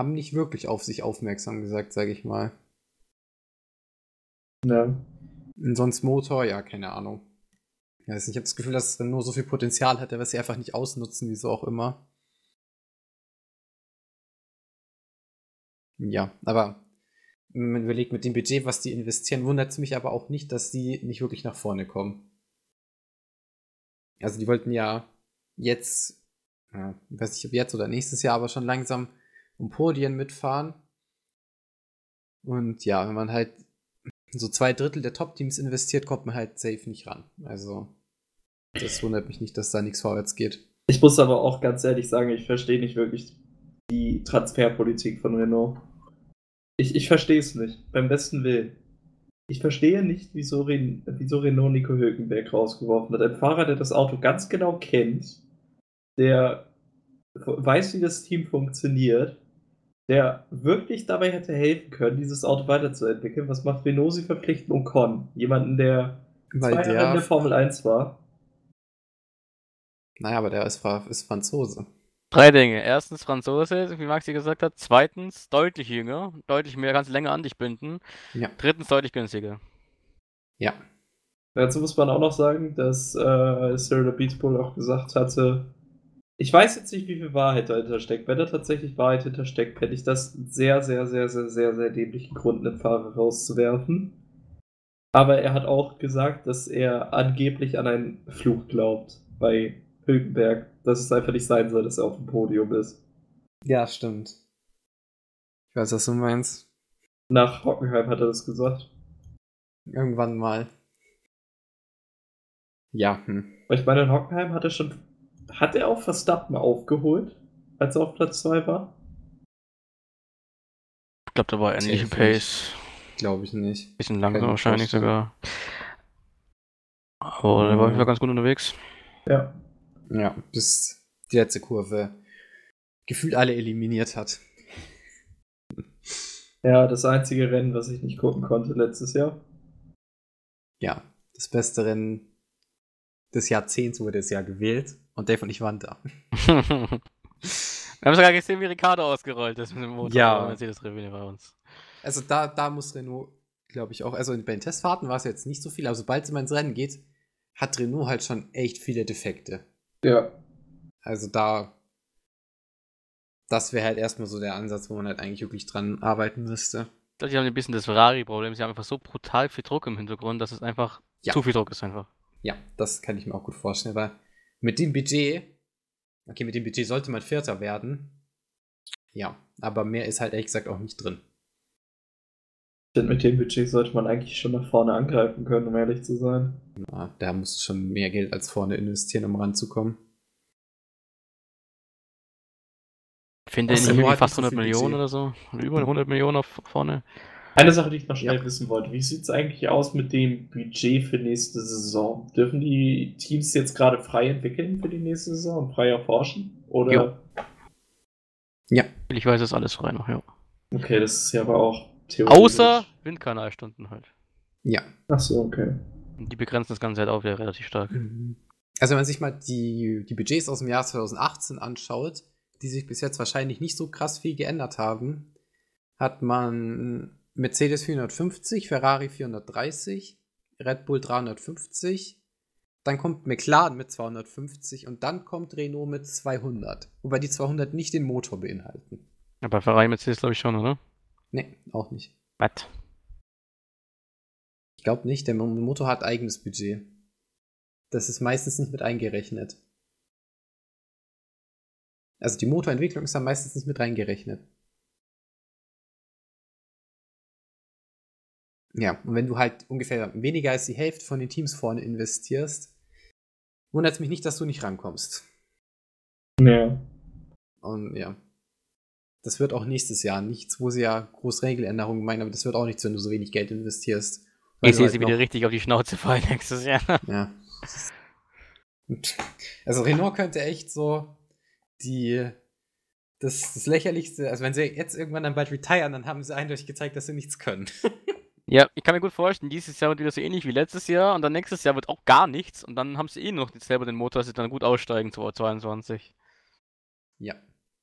Speaker 2: haben nicht wirklich auf sich aufmerksam gesagt, sage ich mal.
Speaker 3: Ja.
Speaker 2: Und sonst Motor, ja, keine Ahnung. Nicht, ich habe das Gefühl, dass Renault so viel Potenzial hatte, was sie einfach nicht ausnutzen, wieso auch immer. Ja, aber wenn man überlegt, mit dem Budget, was die investieren, wundert es mich aber auch nicht, dass die nicht wirklich nach vorne kommen. Also die wollten ja jetzt, ja, ich weiß nicht, ob jetzt oder nächstes Jahr, aber schon langsam um Podien mitfahren. Und ja, wenn man halt so zwei Drittel der Top-Teams investiert, kommt man halt safe nicht ran. Also, das wundert mich nicht, dass da nichts vorwärts geht.
Speaker 3: Ich muss aber auch ganz ehrlich sagen, ich verstehe nicht wirklich die Transferpolitik von Renault. Ich, ich verstehe es nicht, beim besten Willen. Ich verstehe nicht, wieso, Ren wieso Renault Nico Hülkenberg rausgeworfen hat. Ein Fahrer, der das Auto ganz genau kennt, der weiß, wie das Team funktioniert, der wirklich dabei hätte helfen können, dieses Auto weiterzuentwickeln. Was macht? Sie verpflichten Ocon, jemanden, der
Speaker 2: Weil
Speaker 3: zwei Jahre in der
Speaker 2: der,
Speaker 3: Formel 1 war.
Speaker 2: naja, aber der ist, ist Franzose.
Speaker 1: Drei Dinge. Erstens Franzose, wie Maxi gesagt hat. Zweitens deutlich jünger, deutlich mehr, kannst länger an dich binden.
Speaker 2: Ja.
Speaker 1: Drittens deutlich günstiger.
Speaker 2: Ja.
Speaker 3: Dazu muss man auch noch sagen, dass äh, Cyril Beatbull auch gesagt hatte, ich weiß jetzt nicht, wie viel Wahrheit dahinter steckt. Wenn da tatsächlich Wahrheit hintersteckt, fände ich das sehr, sehr, sehr, sehr, sehr, sehr dämlichen Grund, einen Fahrer rauszuwerfen. Aber er hat auch gesagt, dass er angeblich an einen Fluch glaubt bei Hülkenberg, dass es einfach nicht sein soll, dass er auf dem Podium ist.
Speaker 2: Ja, stimmt. Ich weiß, was du meinst.
Speaker 3: Nach Hockenheim hat er das gesagt.
Speaker 2: Irgendwann mal. Ja, hm.
Speaker 3: Ich meine, in Hockenheim hat er schon. Hat er auch Verstappen aufgeholt, als er auf Platz 2 war?
Speaker 1: Ich glaube, da war ähnliche Pace.
Speaker 2: glaube ich nicht.
Speaker 1: Bisschen langsam
Speaker 2: ich
Speaker 1: wahrscheinlich sogar. Aber der war auf jeden Fall ganz gut unterwegs.
Speaker 3: Ja.
Speaker 2: Ja, bis die letzte Kurve gefühlt alle eliminiert hat.
Speaker 3: Ja, das einzige Rennen, was ich nicht gucken konnte letztes Jahr.
Speaker 2: Ja, das beste Rennen des Jahrzehnts wurde das Jahr gewählt und Dave und ich waren da.
Speaker 1: Wir haben sogar gesehen, wie Ricardo ausgerollt ist mit dem Motor.
Speaker 2: Ja.
Speaker 1: bei Mercedes-Tribüne bei uns.
Speaker 2: Also da, da muss Renault, glaube ich, auch, also bei den Testfahrten war es jetzt nicht so viel, aber sobald es mal ins Rennen geht, hat Renault halt schon echt viele Defekte.
Speaker 3: Ja.
Speaker 2: Also da, das wäre halt erstmal so der Ansatz, wo man halt eigentlich wirklich dran arbeiten müsste.
Speaker 1: Ich glaube, die haben ein bisschen das Ferrari-Problem. Sie haben einfach so brutal viel Druck im Hintergrund, dass es einfach
Speaker 2: Ja.
Speaker 1: zu viel Druck ist einfach.
Speaker 2: Ja, das kann ich mir auch gut vorstellen, weil mit dem Budget, okay, mit dem Budget sollte man Vierter werden. Ja, aber mehr ist halt ehrlich gesagt auch nicht drin.
Speaker 3: Denn mit dem Budget sollte man eigentlich schon nach vorne angreifen können, um ehrlich zu sein.
Speaker 2: Ja, da musst du schon mehr Geld als vorne investieren, um ranzukommen.
Speaker 1: Finde ich
Speaker 2: Außerdem
Speaker 1: nicht irgendwie fast
Speaker 2: nicht so
Speaker 1: 100
Speaker 2: viel
Speaker 1: Millionen oder so. Über 100 Millionen auf vorne.
Speaker 3: Eine Sache, die ich noch schnell
Speaker 2: Ja.
Speaker 3: wissen wollte. Wie sieht es eigentlich aus mit dem Budget für nächste Saison? Dürfen die Teams jetzt gerade frei entwickeln für die nächste Saison und frei erforschen? Oder?
Speaker 2: Jo. Ja,
Speaker 1: Ich weiß, ist alles frei noch, ja.
Speaker 3: Okay, das ist ja aber auch theoretisch.
Speaker 1: Außer Windkanalstunden halt.
Speaker 2: ja.
Speaker 3: Achso, okay.
Speaker 1: Und die begrenzen das Ganze halt auch wieder relativ stark.
Speaker 2: Also wenn man sich mal die, die Budgets aus dem Jahr 2018 anschaut, die sich bis jetzt wahrscheinlich nicht so krass viel geändert haben, hat man Mercedes 450, Ferrari 430, Red Bull 350, dann kommt McLaren mit 250 und dann kommt Renault mit 200. Wobei die 200 nicht den Motor beinhalten.
Speaker 1: Aber Ferrari Mercedes glaube ich schon, oder?
Speaker 2: Nee, auch nicht.
Speaker 1: Was?
Speaker 2: Ich glaube nicht, der Motor hat eigenes Budget. Das ist meistens nicht mit eingerechnet. Also die Motorentwicklung ist da meistens nicht mit reingerechnet. Ja, und wenn du halt ungefähr weniger als die Hälfte von den Teams vorne investierst, wundert es mich nicht, dass du nicht rankommst.
Speaker 3: Ja.
Speaker 2: Und ja. Das wird auch nächstes Jahr nichts, wo sie ja groß Regeländerungen meinen, aber das wird auch nichts, wenn du so wenig Geld investierst.
Speaker 1: Ich sehe halt sie wieder richtig auf die Schnauze fallen nächstes Jahr.
Speaker 2: Ja. Also Renault könnte echt so die das, das lächerlichste, also wenn sie jetzt irgendwann dann bald retiren, dann haben sie eindeutig gezeigt, dass sie nichts können.
Speaker 1: Ja, ich kann mir gut vorstellen, dieses Jahr wird wieder so ähnlich wie letztes Jahr und dann nächstes Jahr wird auch gar nichts und dann haben sie eh noch selber den Motor, dass sie dann gut aussteigen 2022.
Speaker 2: Ja.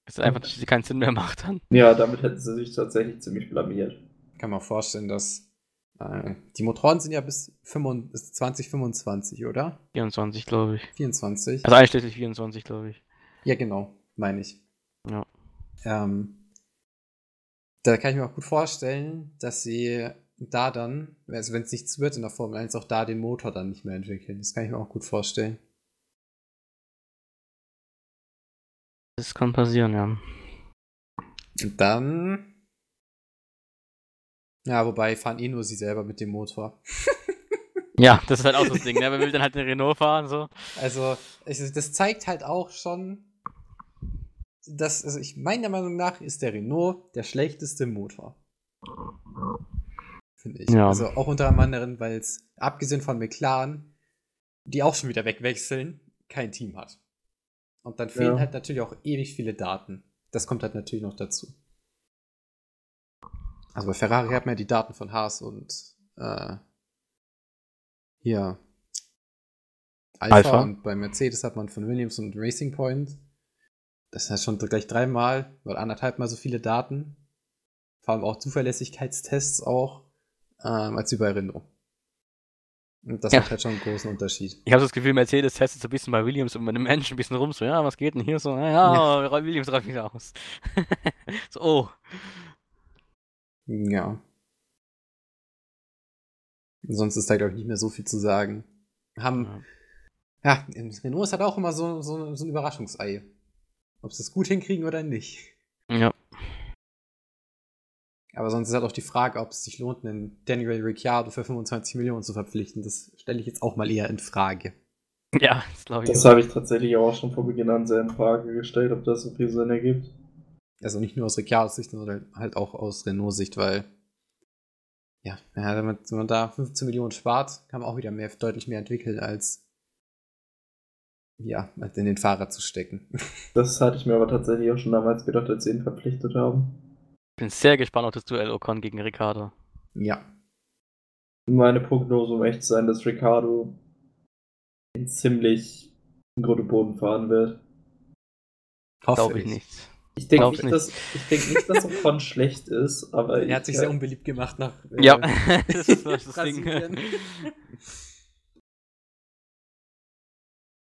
Speaker 1: Es ist einfach, dass sie keinen Sinn mehr macht dann.
Speaker 3: Ja, damit hätten sie sich tatsächlich ziemlich blamiert.
Speaker 2: Kann man vorstellen, dass äh, die Motoren sind ja bis 25, 2025, oder?
Speaker 1: 24, glaube ich.
Speaker 2: 24.
Speaker 1: Also einschließlich 24, glaube ich.
Speaker 2: Ja, genau, meine ich.
Speaker 1: Ja.
Speaker 2: Ähm, da kann ich mir auch gut vorstellen, dass sie da dann, also wenn es nichts wird in der Formel 1, auch da den Motor dann nicht mehr entwickeln. Das kann ich mir auch gut vorstellen.
Speaker 1: Das kann passieren, ja.
Speaker 2: Und dann. Ja, wobei fahren eh nur sie selber mit dem Motor.
Speaker 1: ja, das ist halt auch das Ding, ne? Wer will dann halt den Renault fahren, so?
Speaker 2: Also, das zeigt halt auch schon, dass, also ich meiner Meinung nach ist der Renault der schlechteste Motor finde ich. Ja. Also auch unter anderem, weil es, abgesehen von McLaren, die auch schon wieder wegwechseln, kein Team hat. Und dann fehlen ja. halt natürlich auch ewig viele Daten. Das kommt halt natürlich noch dazu. Also bei Ferrari hat man ja die Daten von Haas und äh, hier Alpha, Alpha, und bei Mercedes hat man von Williams und Racing Point. Das ist halt schon gleich dreimal oder anderthalb Mal so viele Daten. Vor allem auch Zuverlässigkeitstests auch ähm, als über Renault. Und das ja. macht halt schon einen großen Unterschied.
Speaker 1: Ich habe das Gefühl, Mercedes testet so ein bisschen bei Williams und mit einem Menschen ein bisschen rum, so, ja, was geht denn hier so? Ja, ja. Williams räumt wieder aus. so, oh.
Speaker 2: Ja. Sonst ist da, glaube ich, nicht mehr so viel zu sagen. Haben, ja, ja Renault ist halt auch immer so, so, so ein Überraschungsei. Ob sie es gut hinkriegen oder nicht.
Speaker 1: Ja.
Speaker 2: Aber sonst ist halt auch die Frage, ob es sich lohnt, einen Daniel Ricciardo für 25 Millionen zu verpflichten. Das stelle ich jetzt auch mal eher in Frage.
Speaker 1: Ja, das glaube ich.
Speaker 3: Das habe ich tatsächlich auch schon von Beginn an sehr in Frage gestellt, ob das so viel Sinn ergibt.
Speaker 2: Also nicht nur aus Ricciardos Sicht, sondern halt auch aus Renaults Sicht, weil ja, wenn man, wenn man da 15 Millionen spart, kann man auch wieder mehr, deutlich mehr entwickeln, als ja, als in den Fahrer zu stecken.
Speaker 3: Das hatte ich mir aber tatsächlich auch schon damals gedacht, als sie ihn verpflichtet haben
Speaker 1: bin sehr gespannt auf das Duell Ocon gegen Ricardo.
Speaker 2: Ja.
Speaker 3: Meine Prognose, um echt zu sein, dass Ricardo in ziemlich Grund und Boden fahren wird.
Speaker 1: Glaube ich nicht.
Speaker 3: Ich denke nicht, nicht. Dass, ich denk nicht, dass Ocon schlecht ist, aber.
Speaker 2: Er hat sich sehr unbeliebt gemacht nach.
Speaker 1: Äh, ja, das ist das Ding.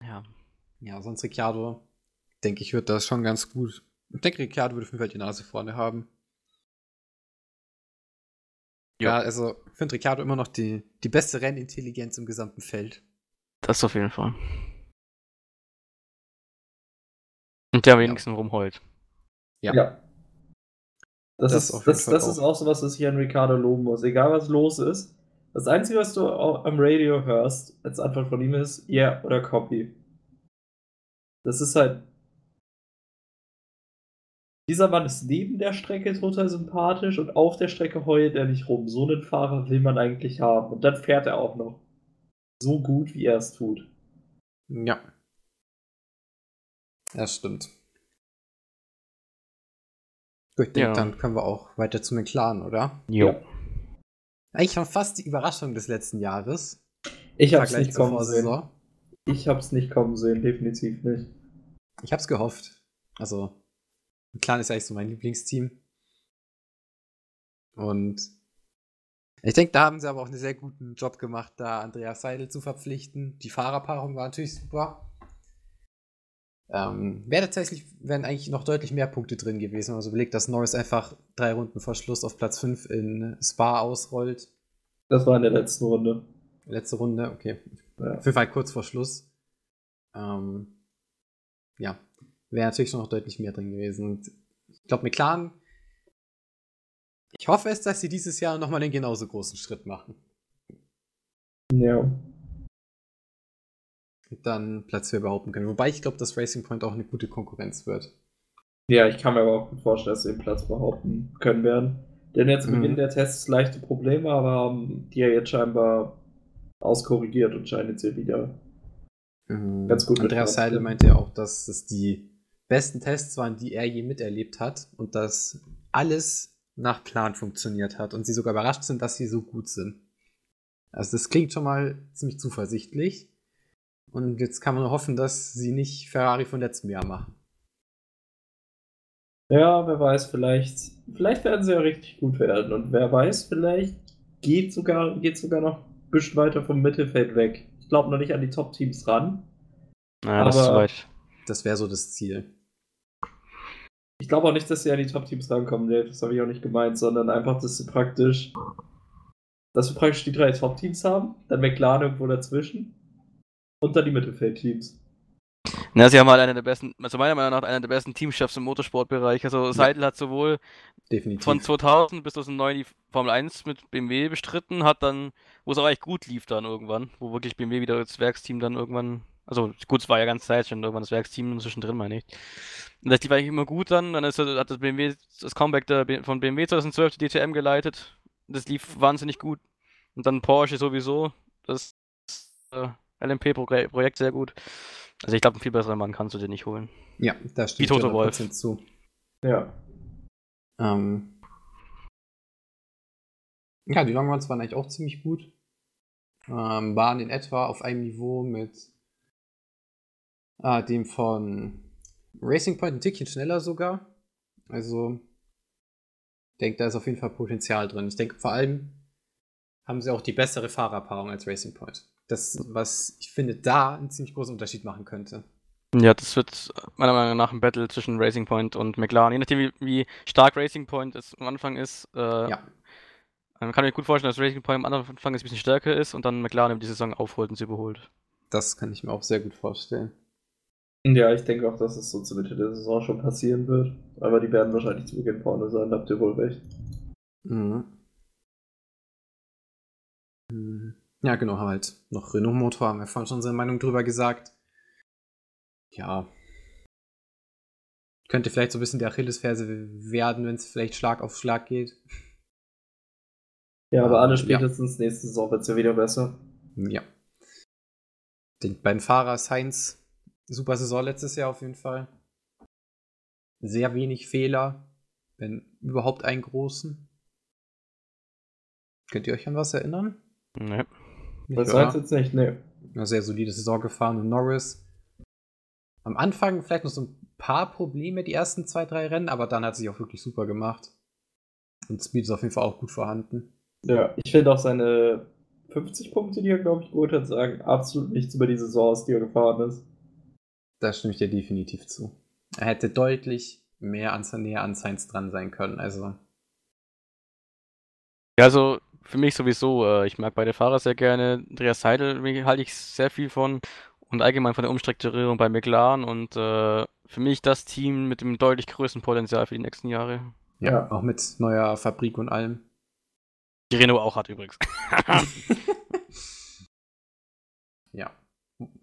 Speaker 2: ja. Ja, sonst Ricciardo, denke ich, wird das schon ganz gut. Ich denke, Ricciardo würde auf jeden Fall die Nase vorne haben. Ja, also ich finde Ricciardo immer noch die, die beste Rennintelligenz im gesamten Feld.
Speaker 1: Das auf jeden Fall. Und der wenigstens ja. rumheult.
Speaker 3: Ja. ja. Das, das, ist, das, das ist auch so was, was ich an Ricardo loben muss. Egal was los ist. Das Einzige, was du am Radio hörst, als Antwort von ihm ist, ja yeah oder copy. Das ist halt dieser Mann ist neben der Strecke total sympathisch und auf der Strecke heult er nicht rum. So einen Fahrer will man eigentlich haben. Und dann fährt er auch noch so gut, wie er es tut.
Speaker 2: Ja. Das stimmt. Gut, ich denke, ja. dann können wir auch weiter zu McLaren, oder?
Speaker 1: Jo. Ja.
Speaker 2: Eigentlich schon fast die Überraschung des letzten Jahres.
Speaker 3: Ich hab's nicht kommen sehen. Ich hab's nicht kommen sehen, definitiv nicht.
Speaker 2: Ich hab's gehofft. Also, Clan ist eigentlich so mein Lieblingsteam. Und Ich denke, da haben sie aber auch einen sehr guten Job gemacht, da Andreas Seidel zu verpflichten. Die Fahrerpaarung war natürlich super. Ähm, wäre tatsächlich, wären eigentlich noch deutlich mehr Punkte drin gewesen, wenn man so überlegt, dass Norris einfach drei Runden vor Schluss auf Platz 5 in Spa ausrollt.
Speaker 3: Das war in der letzten Runde.
Speaker 2: Letzte Runde, okay.
Speaker 3: Ja.
Speaker 2: Auf jeden Fall kurz vor Schluss. Ähm, ja, wäre natürlich noch deutlich mehr drin gewesen. Und ich glaube, McLaren, ich hoffe es, dass sie dieses Jahr nochmal einen genauso großen Schritt machen.
Speaker 3: Ja.
Speaker 2: Und dann Platz 4 behaupten können. Wobei ich glaube, dass Racing Point auch eine gute Konkurrenz wird.
Speaker 3: Ja, ich kann mir aber auch gut vorstellen, dass sie den Platz behaupten können werden. Denn jetzt
Speaker 2: Mhm.
Speaker 3: Beginn der Tests leichte Probleme, aber haben die ja jetzt scheinbar auskorrigiert und scheinen jetzt hier wieder. Ganz gut
Speaker 2: Andreas Seidel meinte ja auch, dass es die besten Tests waren, die er je miterlebt hat und dass alles nach Plan funktioniert hat und sie sogar überrascht sind, dass sie so gut sind. Also das klingt schon mal ziemlich zuversichtlich. Und jetzt kann man nur hoffen, dass sie nicht Ferrari von letztem Jahr machen.
Speaker 3: Ja, wer weiß, vielleicht, vielleicht werden sie ja richtig gut werden. Und wer weiß, vielleicht geht sogar, geht sogar noch ein bisschen weiter vom Mittelfeld weg. Ich glaube noch nicht an die Top-Teams ran.
Speaker 1: Naja, das ist
Speaker 3: Aber-
Speaker 1: zu weit.
Speaker 2: Das wäre so das Ziel.
Speaker 3: Ich glaube auch nicht, dass sie an die Top-Teams rankommen, Dave. Das habe ich auch nicht gemeint, sondern einfach, dass sie praktisch, dass wir praktisch die drei Top-Teams haben, dann McLaren irgendwo dazwischen und dann die Mittelfeld-Teams.
Speaker 1: Na, sie haben halt einer der besten, also meiner Meinung nach einer der besten Teamchefs im Motorsportbereich. Also Seidel hat sowohl
Speaker 2: Definitiv.
Speaker 1: von 2000 bis 2009 die Formel 1 mit BMW bestritten, hat dann, wo es auch eigentlich gut lief dann irgendwann, wo wirklich BMW wieder das Werksteam dann irgendwann, also gut, es war ja ganz Zeit schon irgendwann das Werksteam zwischendrin, meine ich. Und das lief eigentlich immer gut dann, dann ist, hat das BMW, das Comeback der, von BMW 2012 die DTM geleitet, das lief wahnsinnig gut. Und dann Porsche sowieso, das äh, LMP-Projekt sehr gut. Also ich glaube, einen viel besseren Mann kannst du dir nicht holen.
Speaker 2: ja, da steht
Speaker 1: Wie Toto Wolff.
Speaker 2: zu.
Speaker 3: Ja.
Speaker 2: Ähm, ja, die Longruns waren eigentlich auch ziemlich gut. Ähm, waren in etwa auf einem Niveau mit äh, dem von Racing Point ein Tickchen schneller sogar. Also, ich denke, da ist auf jeden Fall Potenzial drin. Ich denke, vor allem haben sie auch die bessere Fahrerpaarung als Racing Point. Das, was ich finde, da einen ziemlich großen Unterschied machen könnte.
Speaker 1: Ja, das wird meiner Meinung nach ein Battle zwischen Racing Point und McLaren. Je nachdem, wie, wie stark Racing Point es am Anfang ist, äh,
Speaker 2: Ja,
Speaker 1: man kann mir gut vorstellen, dass Racing Point am Anfang ein bisschen stärker ist und dann McLaren die Saison aufholt und sie überholt.
Speaker 2: das kann ich mir auch sehr gut vorstellen.
Speaker 3: Ja, ich denke auch, dass es so zur Mitte der Saison schon passieren wird. Aber die werden wahrscheinlich zu Beginn vorne sein, da habt ihr wohl recht.
Speaker 2: Mhm. Mhm. Ja, genau, haben halt noch Renault-Motor, haben wir vorhin schon unsere Meinung drüber gesagt. Ja. Könnte vielleicht so ein bisschen der Achillesferse werden, wenn es vielleicht Schlag auf Schlag geht.
Speaker 3: Ja, aber alle
Speaker 2: Ja.
Speaker 3: spätestens nächste Saison wird es ja wieder besser.
Speaker 2: Ja. Den beiden Fahrer Sainz, super Saison letztes Jahr auf jeden Fall. Sehr wenig Fehler, wenn überhaupt einen großen. Könnt ihr euch an was erinnern?
Speaker 1: Ne.
Speaker 2: Nicht
Speaker 3: Das heißt jetzt nicht, ne.
Speaker 2: eine sehr solide Saison gefahren und Norris am Anfang vielleicht noch so ein paar Probleme die ersten zwei, drei Rennen, aber dann hat sich auch wirklich super gemacht. Und Speed ist auf jeden Fall auch gut vorhanden.
Speaker 3: Ja, ich finde auch seine 50 Punkte, die er, glaube ich, geholt hat, sagen absolut nichts über die Saison aus, die er gefahren ist.
Speaker 2: Da stimme ich dir definitiv zu. Er hätte deutlich mehr an, näher an Sainz dran sein können. Also,
Speaker 1: Ja, also für mich sowieso, äh, ich mag beide Fahrer sehr gerne. Andreas Seidel halte ich sehr viel von und allgemein von der Umstrukturierung bei McLaren und äh, für mich das Team mit dem deutlich größten Potenzial für die nächsten Jahre.
Speaker 2: ja,
Speaker 3: Ja.
Speaker 2: auch mit neuer Fabrik und allem.
Speaker 1: Die Renault auch hat übrigens.
Speaker 2: ja.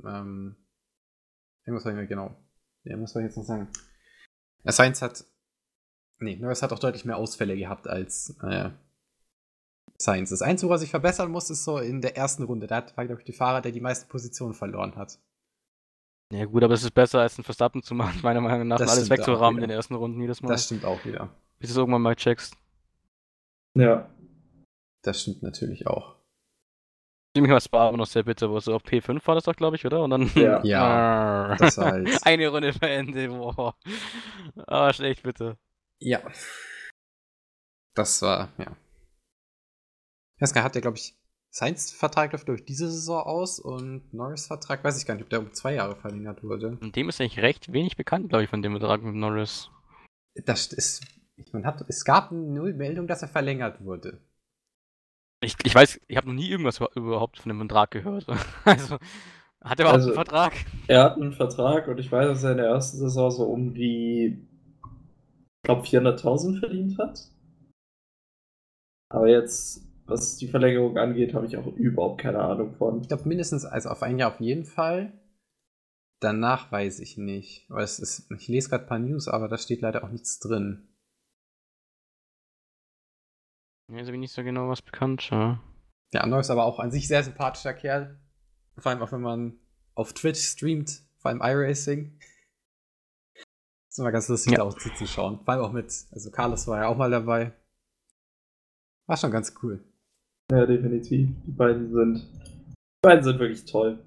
Speaker 2: Ähm, irgendwas war ich mir genau. Ja, was soll ich jetzt noch sagen? Ja, Sainz hat. Nee, Norris hat auch deutlich mehr Ausfälle gehabt als äh, Sainz. Das Einzige, was ich verbessern muss, ist so in der ersten Runde. Da war, glaube ich, der Fahrer, der die meisten Positionen verloren hat.
Speaker 1: Ja gut, aber es ist besser als ein Verstappen zu machen, meiner Meinung nach,
Speaker 2: Das
Speaker 1: alles wegzurahmen in den ersten Runden jedes Mal.
Speaker 2: Das stimmt auch wieder.
Speaker 1: Bis du es irgendwann mal checkst.
Speaker 3: Ja.
Speaker 2: Das stimmt natürlich auch.
Speaker 1: Ich mich mal Spa noch sehr bitter, wo so auf P5 war das doch, glaube ich, oder? Und dann.
Speaker 3: Ja.
Speaker 2: Ja, das war halt-
Speaker 1: Eine Runde Ende, boah. Aber schlecht bitte.
Speaker 2: Ja. Das war, ja. Jeska hat ja, glaube ich, Sainz-Vertrag läuft durch diese Saison aus und Norris-Vertrag, weiß ich gar nicht, ob der um zwei Jahre verlängert wurde.
Speaker 1: Und dem ist eigentlich recht wenig bekannt, glaube ich, von dem Vertrag mit Norris.
Speaker 2: Das ist, man hat, es gab null Meldung, dass er verlängert wurde.
Speaker 1: Ich, ich weiß, ich habe noch nie irgendwas überhaupt von dem Vertrag gehört. Also, hat er überhaupt
Speaker 3: Also-
Speaker 1: einen Vertrag?
Speaker 3: Er hat einen Vertrag und ich weiß, dass er in der ersten Saison so um die, ich glaube, 400.000 verdient hat. Aber jetzt, was die Verlängerung angeht, habe ich auch überhaupt keine Ahnung von.
Speaker 2: Ich glaube mindestens, also auf ein Jahr auf jeden Fall. Danach weiß ich nicht. Weil es ist, ich lese gerade ein paar News, aber da steht leider auch nichts drin.
Speaker 1: Ja, ist aber nicht so genau was bekannt. Ja.
Speaker 2: Der andere ist aber auch an sich sehr sympathischer Kerl. Vor allem auch wenn man auf Twitch streamt, vor allem iRacing. Ist immer ganz lustig,
Speaker 1: Ja.
Speaker 2: da auch zuzuschauen. Vor allem auch mit, also Carlos war ja auch mal dabei. War schon ganz cool.
Speaker 3: Ja, definitiv. Die beiden sind, die beiden sind wirklich toll.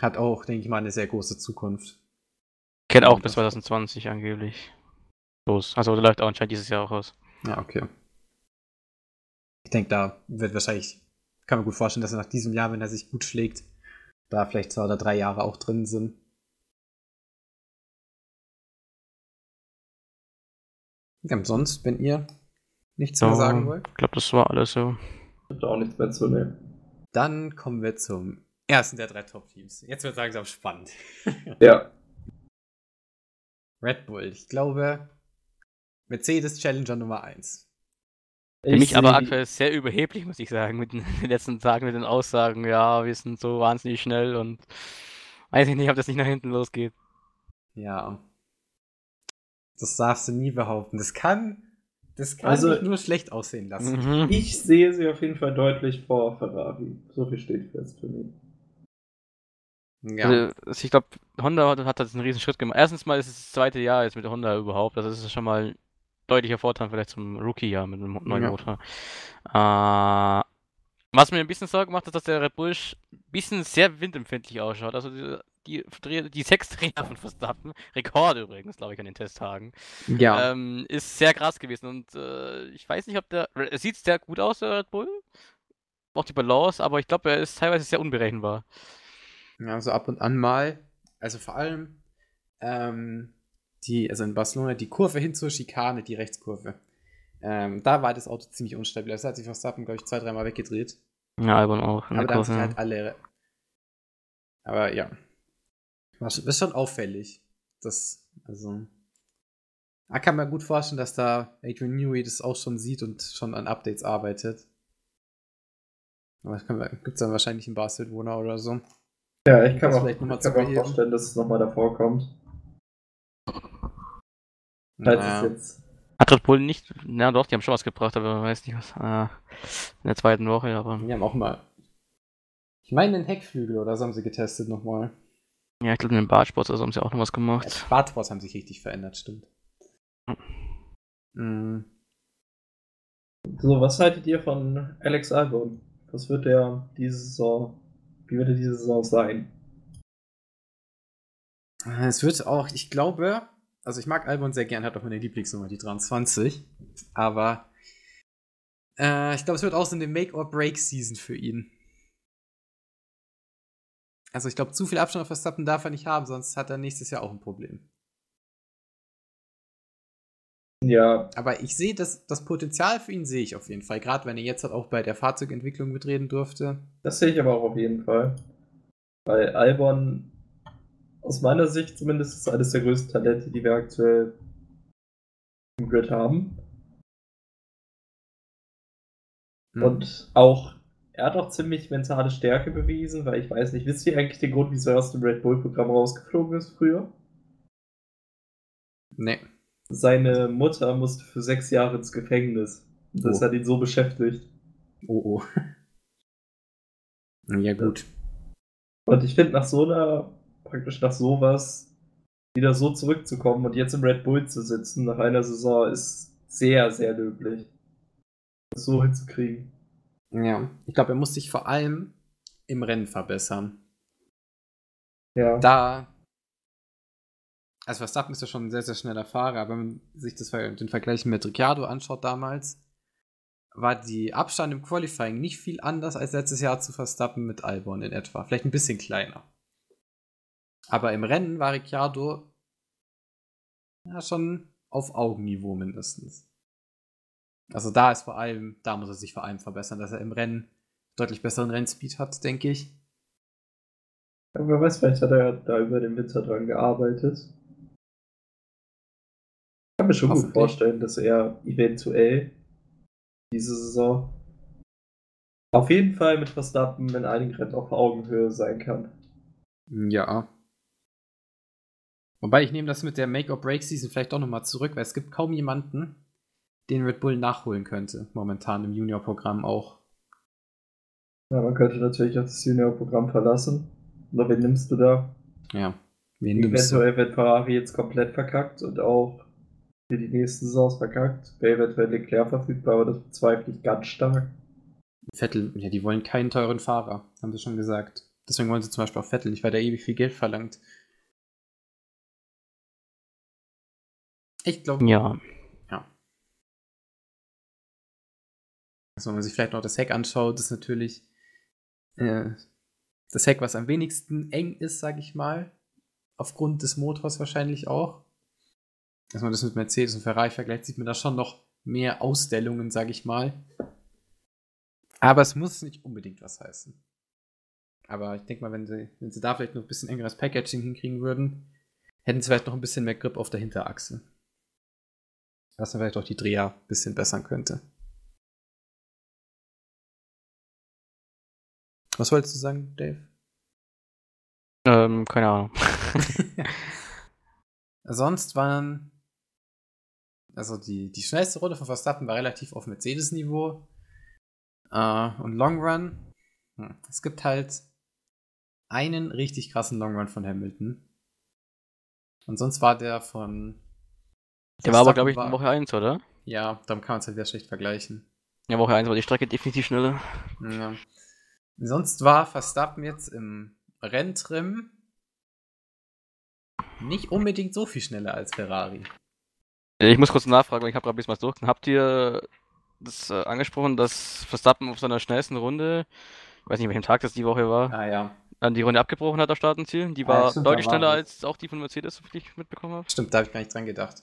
Speaker 2: Hat auch, denke ich mal, eine sehr große Zukunft.
Speaker 1: Kennt auch bis
Speaker 2: das-
Speaker 1: 2020 angeblich. Los. Also der läuft auch anscheinend dieses Jahr auch aus.
Speaker 2: Ja, okay. Ich denke, da wird wahrscheinlich, kann man gut vorstellen, dass er nach diesem Jahr, wenn er sich gut schlägt, da vielleicht zwei oder drei Jahre auch drin sind. Ja, sonst, wenn ihr nichts mehr
Speaker 1: Ja.
Speaker 2: sagen wollt,
Speaker 1: Ich glaube, das war alles so.
Speaker 3: Ich habe da auch nichts mehr zu nehmen.
Speaker 2: dann kommen wir zum ersten der drei Top-Teams. Jetzt wird langsam spannend.
Speaker 3: Ja.
Speaker 2: Red Bull, ich glaube, Mercedes Challenger Nummer 1.
Speaker 1: Für mich aber aktuell sehr überheblich, muss ich sagen, mit den, letzten Tagen mit den Aussagen, ja, wir sind so wahnsinnig schnell und weiß ich nicht, ob das nicht nach hinten losgeht.
Speaker 2: Ja. Das darfst du nie behaupten. Das kann, das kann
Speaker 3: Also-
Speaker 2: dich nur schlecht aussehen lassen.
Speaker 1: Mhm.
Speaker 3: Ich sehe sie auf jeden Fall deutlich vor Ferrari. So viel steht fest für mich.
Speaker 2: Ja.
Speaker 1: Also, ich glaube, Honda hat, hat jetzt einen riesen Schritt gemacht. Erstens mal ist es das zweite Jahr jetzt mit Honda überhaupt. Das ist schon mal deutlicher Vorteil vielleicht zum Rookie-Jahr mit einem neuen
Speaker 2: Ja.
Speaker 1: Motor. Äh, was mir ein bisschen Sorge macht, ist, dass der Red Bull ein bisschen sehr windempfindlich ausschaut. Also die, die, die sechs Dreher von Verstappen, Rekord übrigens, glaube ich, an den Testtagen,
Speaker 2: ja.
Speaker 1: ähm, ist sehr krass gewesen. Und äh, ich weiß nicht, ob der. Es sieht sehr gut aus, der Red Bull. Auch die Balance, aber ich glaube, er ist teilweise sehr unberechenbar.
Speaker 2: ja, so ab und an mal. Also vor allem, ähm, die, also in Barcelona, die Kurve hin zur Schikane, die Rechtskurve. Ähm, da war das Auto ziemlich unstabil. Das hat sich Verstappen, glaube ich, zwei, dreimal weggedreht.
Speaker 1: Ja, Albon auch. in
Speaker 2: Aber da haben sich halt alle. Aber ja. War schon, ist schon auffällig. Das, also. Da kann man gut vorstellen, dass da Adrian Newey das auch schon sieht und schon an Updates arbeitet. Aber das gibt es dann wahrscheinlich einen Barcelona oder so.
Speaker 3: Ja, ich kann
Speaker 2: Das
Speaker 3: mir auch,
Speaker 2: vielleicht noch mal
Speaker 3: ich kann auch vorstellen, dass es nochmal davor kommt. Falls
Speaker 2: Naja.
Speaker 3: es jetzt.
Speaker 1: Hat Red Bull nicht, na doch, die haben schon was gebracht, aber man weiß nicht was. Äh, in der zweiten Woche, aber.
Speaker 2: Die haben auch mal. Ich meine, den Heckflügel oder so haben sie getestet nochmal.
Speaker 1: Ja, ich glaube, den Bartsports also haben sie auch noch was gemacht.
Speaker 2: Spartsports haben sich richtig verändert, stimmt. Mhm.
Speaker 3: So, was haltet ihr von Alex Albon? Was wird der diese Saison, wie wird er diese Saison sein?
Speaker 2: Es wird auch, ich glaube, also ich mag Albon sehr gern, hat auch meine Lieblingsnummer, die 23. Aber äh, ich glaube, es wird auch so eine Make-or-Break-Season für ihn. Also ich glaube, zu viel Abstand auf Verstappen darf er nicht haben, sonst hat er nächstes Jahr auch ein Problem.
Speaker 3: Ja,
Speaker 2: Aber ich sehe das, das Potenzial für ihn sehe ich auf jeden Fall. Gerade wenn er jetzt halt auch bei der Fahrzeugentwicklung mitreden durfte.
Speaker 3: das sehe ich aber auch auf jeden Fall. Weil Albon, aus meiner Sicht zumindest, ist eines der größten Talente, die wir aktuell im Grid haben.
Speaker 2: Hm.
Speaker 3: Und auch, er hat auch ziemlich mentale Stärke bewiesen, weil ich weiß nicht, wisst ihr eigentlich den Grund, wieso er aus dem Red Bull-Programm rausgeflogen ist früher?
Speaker 2: Nee.
Speaker 3: Seine Mutter musste für sechs Jahre ins Gefängnis. Das
Speaker 2: Oh.
Speaker 3: hat ihn so beschäftigt.
Speaker 2: Oh oh. ja, gut.
Speaker 3: Und ich finde, nach so einer, praktisch nach sowas, wieder so zurückzukommen und jetzt im Red Bull zu sitzen nach einer Saison ist sehr, sehr löblich. Das so hinzukriegen.
Speaker 2: Ja. Ich glaube, er muss sich vor allem im Rennen verbessern.
Speaker 3: Ja.
Speaker 2: da. Also Verstappen ist ja schon ein sehr, sehr schneller Fahrer, aber wenn man sich das, den Vergleich mit Ricciardo anschaut damals, war die Abstand im Qualifying nicht viel anders als letztes Jahr zu Verstappen mit Albon in etwa. Vielleicht ein bisschen kleiner. Aber im Rennen war Ricciardo ja, schon auf Augenniveau mindestens. Also da ist vor allem, da muss er sich vor allem verbessern, dass er im Rennen deutlich besseren Rennspeed hat, denke ich.
Speaker 3: Ja, wer weiß, vielleicht hat er da über den Winter dran gearbeitet. Ich kann mir schon gut vorstellen, dass er eventuell diese Saison auf jeden Fall mit Verstappen in einigen Rennen auf Augenhöhe sein kann.
Speaker 2: Ja. Wobei ich nehme das mit der Make-or-Break-Season vielleicht doch nochmal zurück, weil es gibt kaum jemanden, den Red Bull nachholen könnte, momentan im Junior-Programm auch.
Speaker 3: Ja, man könnte natürlich auch das Junior-Programm verlassen. Oder wen nimmst du da?
Speaker 2: Ja,
Speaker 3: wen nimmst du? Eventuell wird Ferrari jetzt komplett verkackt und auch für die nächsten Saisons verkackt. Wäre eventuell Leclerc verfügbar, aber das bezweifle ich ganz stark.
Speaker 2: Vettel, ja, die wollen keinen teuren Fahrer, haben sie schon gesagt. Deswegen wollen sie zum Beispiel auch Vettel nicht, weil der ewig viel Geld verlangt. Ich glaube.
Speaker 1: Ja.
Speaker 2: Ja. Also, wenn man sich vielleicht noch das Heck anschaut, ist natürlich äh, das Heck, was am wenigsten eng ist, sag ich mal. Aufgrund des Motors wahrscheinlich auch. Wenn man das mit Mercedes und Ferrari vergleicht, sieht man da schon noch mehr Ausstellungen, sag ich mal. Aber es muss nicht unbedingt was heißen. Aber ich denke mal, wenn sie, wenn sie da vielleicht noch ein bisschen engeres Packaging hinkriegen würden, hätten sie vielleicht noch ein bisschen mehr Grip auf der Hinterachse. Was dann vielleicht auch die Dreher ein bisschen bessern könnte. Was wolltest du sagen, Dave?
Speaker 1: Ähm, keine Ahnung.
Speaker 2: Sonst waren. Also die, die schnellste Runde von Verstappen war relativ auf Mercedes-Niveau. Uh, und Long Run. Hm. Es gibt halt einen richtig krassen Long Run von Hamilton. Und sonst war der von.
Speaker 1: Der war aber, glaube ich, in Woche 1, oder?
Speaker 2: Ja, darum kann man es halt sehr schlecht vergleichen.
Speaker 1: Ja, Woche 1 war die Strecke definitiv schneller.
Speaker 2: Ja. Sonst war Verstappen jetzt im Renntrim nicht unbedingt so viel schneller als Ferrari.
Speaker 1: Ich muss kurz nachfragen, ich habe gerade ein bisschen was durch. Habt ihr das äh, angesprochen, dass Verstappen auf seiner schnellsten Runde, ich weiß nicht, welchem Tag das die Woche war,
Speaker 2: ah, ja.
Speaker 1: dann die Runde abgebrochen hat, auf Startenziel? Die war ah, stimmt, deutlich schneller als auch die von Mercedes, wie ich mitbekommen habe.
Speaker 2: Stimmt, da habe ich gar nicht dran gedacht.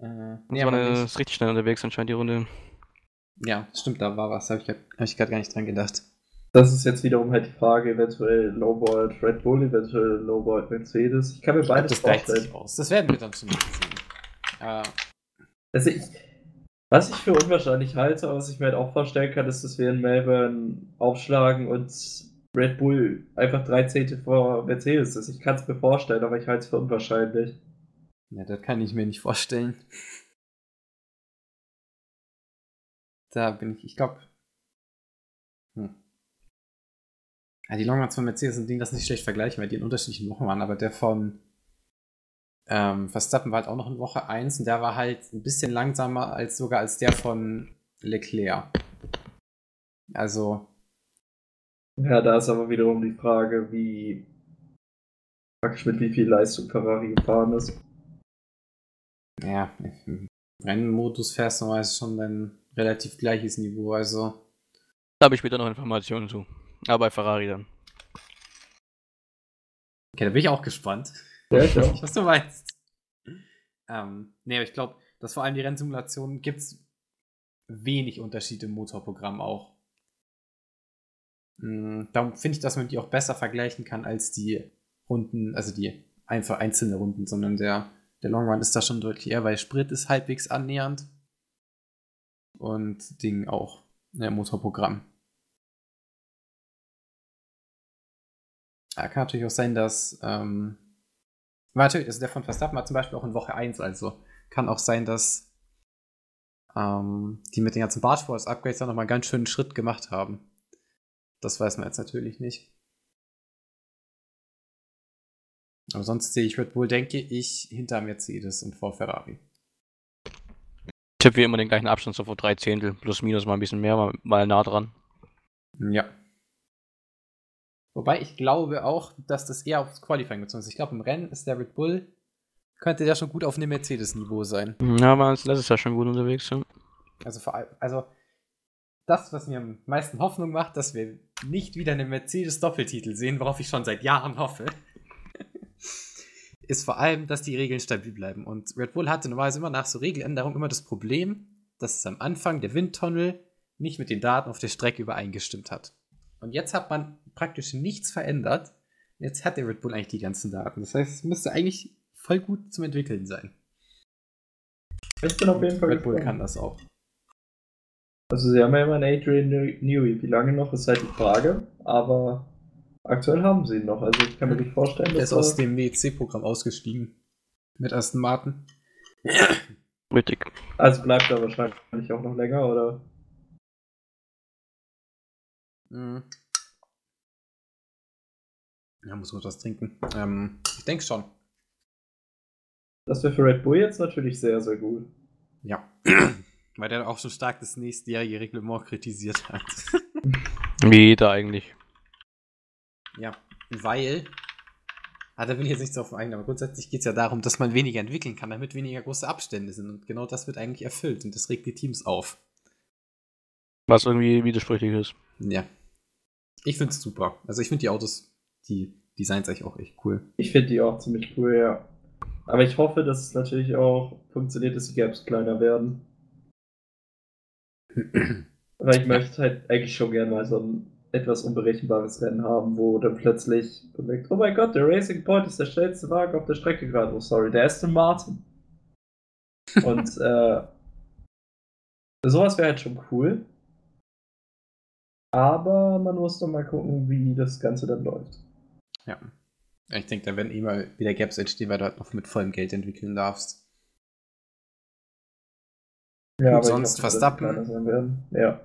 Speaker 1: Äh, nee, das war eine, ist richtig schnell unterwegs anscheinend, die Runde.
Speaker 2: Ja, stimmt, da war was, habe ich, hab ich gerade gar nicht dran gedacht.
Speaker 3: Das ist jetzt wiederum halt die Frage, eventuell Lowboard Red Bull, eventuell Lowboard Mercedes. Ich kann mir beides
Speaker 2: das vorstellen. Aus. Das werden wir dann schon sehen.
Speaker 3: Äh. Also ich, was ich für unwahrscheinlich halte, aber was ich mir halt auch vorstellen kann, ist, dass wir in Melbourne aufschlagen und Red Bull einfach drei Zehntel vor Mercedes ist. Ich kann es mir vorstellen, aber ich halte es für unwahrscheinlich.
Speaker 2: Ja, das kann ich mir nicht vorstellen. Da bin ich, ich glaube. Hm. Ja, die Longruns von Mercedes und Ding das nicht schlecht vergleichen, weil die in unterschiedlichen Wochen waren, aber der von ähm, Verstappen war halt auch noch in Woche 1 und der war halt ein bisschen langsamer als sogar als der von Leclerc. Also.
Speaker 3: Ja, da ist aber wiederum die Frage, wie praktisch mit wie viel Leistung Ferrari gefahren ist.
Speaker 2: Ja, im Rennmodus fährst du meist schon ein relativ gleiches Niveau, also.
Speaker 1: Da habe ich später noch Informationen zu. Aber bei Ferrari dann.
Speaker 2: Okay, da bin ich auch gespannt.
Speaker 3: Ja, ich auch.
Speaker 2: was du meinst. Ähm, nee, aber ich glaube, dass vor allem die Rennsimulationen gibt es wenig Unterschiede im Motorprogramm auch. Mhm, darum finde ich, dass man die auch besser vergleichen kann als die Runden, also die einfach einzelne Runden, sondern der, der Long Run ist da schon deutlich eher, weil Sprit ist halbwegs annähernd. Und Ding auch, der Motorprogramm. Ja, kann natürlich auch sein, dass. Ähm, natürlich, also der von Verstappen hat zum Beispiel auch in Woche 1, also kann auch sein, dass ähm, die mit den ganzen Bargeforce-Upgrades dann nochmal einen ganz schönen Schritt gemacht haben. Das weiß man jetzt natürlich nicht. Aber sonst sehe ich Red Bull, denke ich, hinter Mercedes und vor Ferrari.
Speaker 1: Tipp wie immer den gleichen Abstand, so vor drei Zehntel, plus minus mal ein bisschen mehr, mal, mal nah dran.
Speaker 2: Ja. Wobei ich glaube auch, dass das eher aufs Qualifying bezogen ist. Ich glaube, im Rennen ist der Red Bull, könnte der schon gut auf einem Mercedes-Niveau sein.
Speaker 1: Ja, aber das ist ja schon gut unterwegs. Ja.
Speaker 2: Also, vor allem, also das, was mir am meisten Hoffnung macht, dass wir nicht wieder einen Mercedes-Doppeltitel sehen, worauf ich schon seit Jahren hoffe, ist vor allem, dass die Regeln stabil bleiben. Und Red Bull hatte normalerweise immer nach so Regeländerungen immer das Problem, dass es am Anfang der Windtunnel nicht mit den Daten auf der Strecke übereingestimmt hat. Und jetzt hat man praktisch nichts verändert. Jetzt hat der Red Bull eigentlich die ganzen Daten. Das heißt, es müsste eigentlich voll gut zum Entwickeln sein.
Speaker 3: Ich bin auf jeden Fall
Speaker 2: Red Bull kann das auch.
Speaker 3: Also sie haben ja immer einen Adrian Newey. Wie lange noch, ist halt die Frage. Aber aktuell haben sie ihn noch. Also ich kann mir nicht vorstellen,
Speaker 2: Der
Speaker 3: dass
Speaker 2: ist aus
Speaker 3: er-
Speaker 2: dem WEC-Programm ausgestiegen. Mit Aston Martin.
Speaker 1: Richtig.
Speaker 3: Also bleibt er wahrscheinlich auch noch länger, oder?
Speaker 2: Mhm. Ja, muss man was trinken. Ähm, ich denke schon.
Speaker 3: Das wäre für Red Bull jetzt natürlich sehr, sehr gut.
Speaker 2: Ja. Weil der auch schon stark das nächstjährige Reglement kritisiert hat.
Speaker 1: Wie jeder eigentlich.
Speaker 2: Ja, weil. Ah, da will ich jetzt nicht so auf den eigenen, aber grundsätzlich geht es ja darum, dass man weniger entwickeln kann, damit weniger große Abstände sind. Und genau das wird eigentlich erfüllt und das regt die Teams auf.
Speaker 1: Was irgendwie widersprüchlich ist.
Speaker 2: Ja. Ich finde es super. Also ich finde die Autos, die Designs eigentlich auch echt cool.
Speaker 3: Ich finde die auch ziemlich cool, ja. Aber ich hoffe, dass es natürlich auch funktioniert, dass die Gaps kleiner werden. Weil ich möchte halt eigentlich schon gerne mal so ein etwas unberechenbares Rennen haben, wo dann plötzlich man denkt, oh mein Gott, der Racing Point ist der schnellste Wagen auf der Strecke gerade. Oh, sorry, der Aston Martin. Und äh, sowas wäre halt schon cool. Aber man muss doch mal gucken, wie das Ganze dann läuft.
Speaker 2: Ja. Ich denke, da werden immer wieder Gaps entstehen, weil du halt noch mit vollem Geld entwickeln darfst.
Speaker 3: Ja,
Speaker 2: Gut,
Speaker 3: aber
Speaker 2: sonst Verstappen.
Speaker 3: Ja.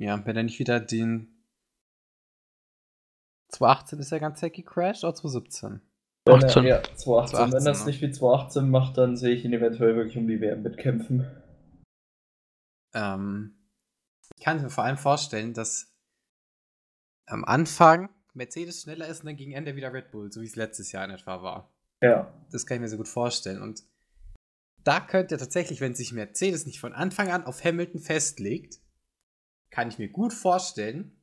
Speaker 2: Ja, wenn er nicht wieder den 2018 ist er ganz gecrashed oder 2017?
Speaker 3: Wenn
Speaker 1: 18.
Speaker 3: Er, ja, 2018.
Speaker 2: 2018,
Speaker 3: Wenn das
Speaker 2: ne?
Speaker 3: nicht wie 2018 macht, dann sehe ich ihn eventuell wirklich um die WM mitkämpfen.
Speaker 2: Ähm, ich kann mir vor allem vorstellen, dass am Anfang Mercedes schneller ist und dann gegen Ende wieder Red Bull, so wie es letztes Jahr in etwa war.
Speaker 3: Ja.
Speaker 2: Das kann ich mir so gut vorstellen. Und da könnte tatsächlich, wenn sich Mercedes nicht von Anfang an auf Hamilton festlegt, kann ich mir gut vorstellen,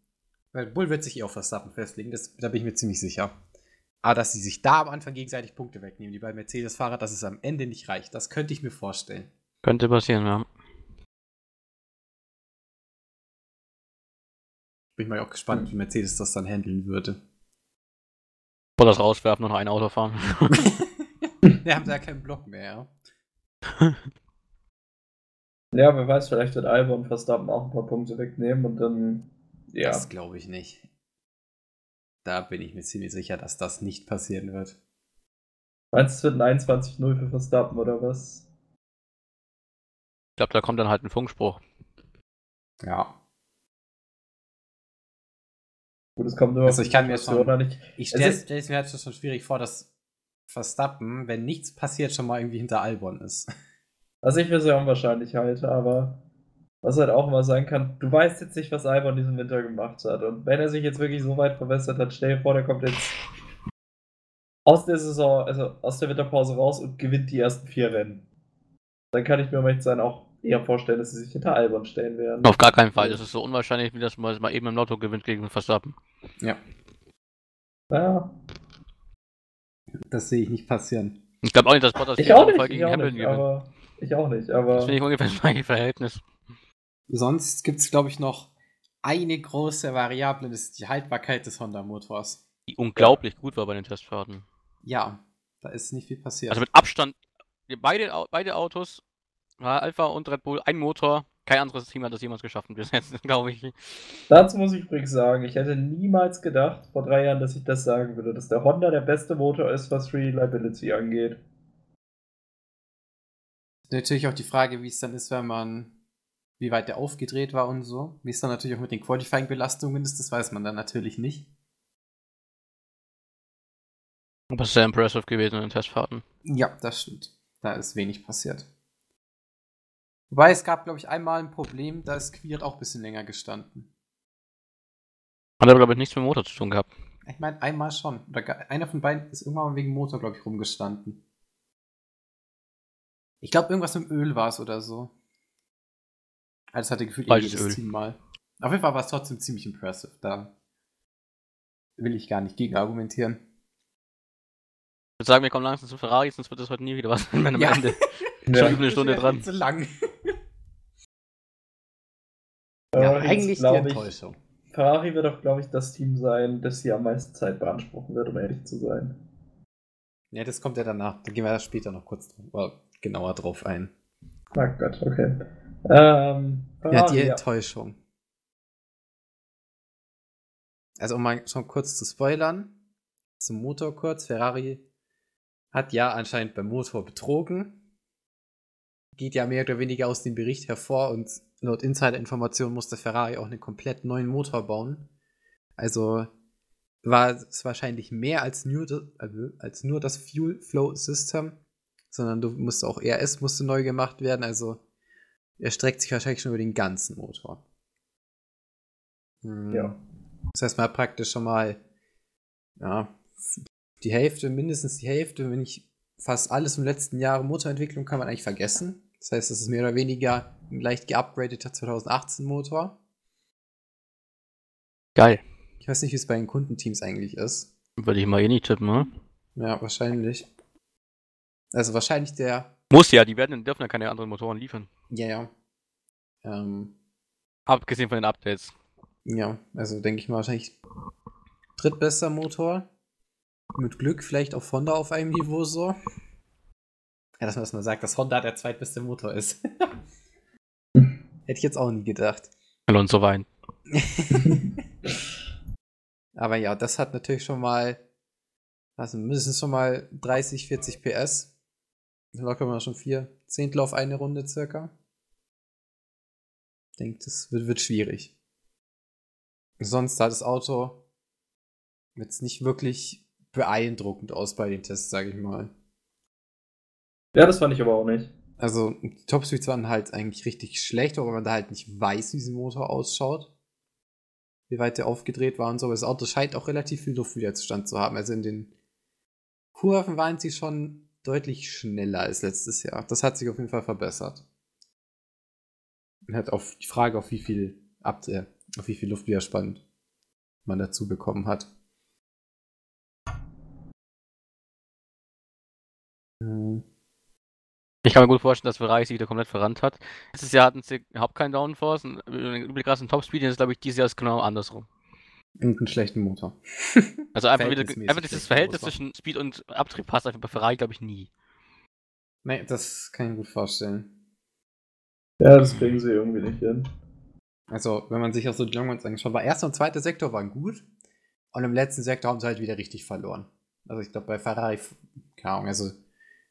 Speaker 2: weil Bull wird sich eh auf Verstappen festlegen, das, da bin ich mir ziemlich sicher. Aber dass sie sich da am Anfang gegenseitig Punkte wegnehmen, die bei Mercedes-Fahrer, dass es am Ende nicht reicht, das könnte ich mir vorstellen.
Speaker 1: Könnte passieren, ja.
Speaker 2: Bin ich mal auch gespannt, wie Mercedes das dann handeln würde.
Speaker 1: Oder das rauswerfen und noch ein Auto fahren.
Speaker 2: Wir haben da keinen Block mehr, ja.
Speaker 3: Ja, wer weiß, vielleicht wird Albon Verstappen auch ein paar Punkte wegnehmen und dann. Ja.
Speaker 2: Das glaube ich nicht. Da bin ich mir ziemlich sicher, dass das nicht passieren wird.
Speaker 3: Meinst du, es wird ein 21-0 für Verstappen oder was?
Speaker 1: Ich glaube, da kommt dann halt ein Funkspruch.
Speaker 2: Ja.
Speaker 3: Gut, es kommt nur
Speaker 2: Also ich kann mir schon-
Speaker 3: an. Ich, Es
Speaker 2: stelle es mir halt schon schwierig vor, dass Verstappen, wenn nichts passiert, schon mal irgendwie hinter Albon ist.
Speaker 3: Also ich für sehr unwahrscheinlich halte, aber was halt auch immer sein kann, du weißt jetzt nicht, was Albon diesen Winter gemacht hat. Und wenn er sich jetzt wirklich so weit verbessert hat, stell dir vor, der kommt jetzt aus der Saison, also aus der Winterpause raus und gewinnt die ersten vier Rennen. Dann kann ich mir um zu sein auch eher vorstellen, dass sie sich hinter Albon stellen werden.
Speaker 1: Auf gar keinen Fall. Das ist so unwahrscheinlich, wie das mal mal eben im Lotto gewinnt gegen Verstappen.
Speaker 2: Ja.
Speaker 3: Ja,
Speaker 2: Das sehe ich nicht passieren.
Speaker 1: Ich glaube auch nicht, dass Bottas
Speaker 3: ich
Speaker 1: hier
Speaker 3: auch
Speaker 1: auf jeden
Speaker 3: nicht,
Speaker 1: Fall
Speaker 3: ich
Speaker 1: gegen
Speaker 3: auch
Speaker 1: Hamilton
Speaker 3: nicht,
Speaker 1: gewinnt.
Speaker 3: Ich auch nicht,
Speaker 1: Das
Speaker 3: aber
Speaker 1: finde ich ungefähr das gleiche Verhältnis.
Speaker 2: Sonst gibt es, glaube ich, noch eine große Variable, das ist die Haltbarkeit des Honda-Motors.
Speaker 1: Die unglaublich gut war bei den Testfahrten.
Speaker 2: Ja, da ist nicht viel passiert.
Speaker 1: Also mit Abstand, beide, beide Autos, Alpha und Red Bull, ein Motor. Kein anderes Team hat das jemals geschafft bis jetzt, glaube ich.
Speaker 3: dazu muss ich übrigens sagen, ich hätte niemals gedacht, vor drei Jahren, dass ich das sagen würde, dass der Honda der beste Motor ist, was Reliability angeht.
Speaker 2: Natürlich auch die Frage, wie es dann ist, wenn man, wie weit der aufgedreht war und so. Wie es dann natürlich auch mit den Qualifying-Belastungen ist, das weiß man dann natürlich nicht.
Speaker 1: Aber sehr impressive gewesen in den Testfahrten.
Speaker 2: Ja, das stimmt. Da ist wenig passiert. Wobei es gab, glaube ich, einmal ein Problem, da ist Quiert auch ein bisschen länger gestanden.
Speaker 1: Hat aber, glaube ich, nichts mit dem Motor zu tun gehabt.
Speaker 2: Ich meine, einmal schon. Oder einer von beiden ist irgendwann wegen Motor, glaube ich, rumgestanden. Ich glaube, irgendwas mit dem Öl war es oder so. Das hatte gefühlt
Speaker 1: Falsches
Speaker 2: jedes
Speaker 1: Öl.
Speaker 2: Team mal. Auf jeden Fall war es trotzdem ziemlich impressive. Da will ich gar nicht gegen argumentieren.
Speaker 1: Ich würde sagen, wir kommen langsam zu Ferrari, sonst wird das heute nie wieder was am
Speaker 2: Ja.
Speaker 1: Ende.
Speaker 3: Ja.
Speaker 1: Schon über eine Stunde dran.
Speaker 2: Zu lang.
Speaker 3: Aber
Speaker 2: ja, eigentlich die
Speaker 3: glaub ich,
Speaker 2: Enttäuschung.
Speaker 3: Ferrari wird auch, glaube ich, das Team sein, das hier am meisten Zeit beanspruchen wird, um ehrlich zu sein.
Speaker 2: Ja, das kommt ja danach. Da gehen wir da später noch kurz drauf, genauer drauf ein.
Speaker 3: Na Gott, okay. Ähm,
Speaker 2: Ja,
Speaker 3: Ferrari,
Speaker 2: die
Speaker 3: ja.
Speaker 2: Enttäuschung. Also um mal schon kurz zu spoilern, zum Motor kurz. Ferrari hat ja anscheinend beim Motor betrogen. Geht ja mehr oder weniger aus dem Bericht hervor und laut Insider-Informationen musste Ferrari auch einen komplett neuen Motor bauen. Also war es wahrscheinlich mehr als nur, das, also als nur das Fuel Flow System, sondern du musste auch RS musste neu gemacht werden. Also er streckt sich wahrscheinlich schon über den ganzen Motor. Hm.
Speaker 3: Ja.
Speaker 2: Das heißt, man hat praktisch schon mal ja, die Hälfte, mindestens die Hälfte, wenn nicht fast alles im letzten Jahr Motorentwicklung kann man eigentlich vergessen. Das heißt, es ist mehr oder weniger ein leicht geupgradeter 2018 Motor.
Speaker 1: Geil.
Speaker 2: Ich weiß nicht, wie es bei den Kundenteams eigentlich ist.
Speaker 1: Würde ich mal eh nicht tippen, ne?
Speaker 2: Ja, wahrscheinlich. Also wahrscheinlich der,
Speaker 1: Muss ja, die werden, dürfen ja keine anderen Motoren liefern.
Speaker 2: ja, ja. Ähm,
Speaker 1: Abgesehen von den Updates.
Speaker 2: ja, also denke ich mal wahrscheinlich drittbester Motor. Mit Glück vielleicht auf Honda auf einem Niveau so. Ja, dass man das mal sagt, dass Honda der zweitbeste Motor ist. Hätte ich jetzt auch nie gedacht.
Speaker 1: Alonso weint.
Speaker 2: Aber ja, das hat natürlich schon mal, also mindestens schon mal 30, 40 PS. Locker mal schon vier Zehntel auf eine Runde circa. Ich denke, das wird, wird schwierig. Sonst sah das Auto jetzt nicht wirklich beeindruckend aus bei den Tests, sage ich mal.
Speaker 3: Ja, das fand ich aber auch nicht.
Speaker 2: Also, die Topspeeds waren halt eigentlich richtig schlecht, aber man da halt nicht weiß, wie dieser Motor ausschaut. Wie weit der aufgedreht war und so. Aber das Auto scheint auch relativ viel Luftwiderstand zu haben. Also in den Kurven waren sie schon deutlich schneller als letztes Jahr. Das hat sich auf jeden Fall verbessert. Und hat auf die Frage, auf wie viel ab, äh, auf wie viel Luftwiderstand man dazu bekommen hat.
Speaker 1: Ich kann mir gut vorstellen, dass Ferrari sich wieder komplett verrannt hat. Letztes Jahr hatten sie überhaupt keinen Downforce und übel krassen Topspeed, jetzt glaube ich, dieses Jahr ist genau andersrum.
Speaker 2: Und einen schlechten Motor.
Speaker 1: Also einfach wieder, einfach dieses Verhältnis
Speaker 2: Motor.
Speaker 1: zwischen Speed und Abtrieb passt einfach bei Ferrari, glaube ich, nie.
Speaker 2: Nee, das kann ich mir gut vorstellen.
Speaker 3: Ja, das kriegen sie irgendwie nicht hin.
Speaker 2: Also, wenn man sich auch so die Longruns angeschaut war, erster und zweiter Sektor waren gut. Und im letzten Sektor haben sie halt wieder richtig verloren. Also, ich glaube, bei Ferrari, keine Ahnung, also,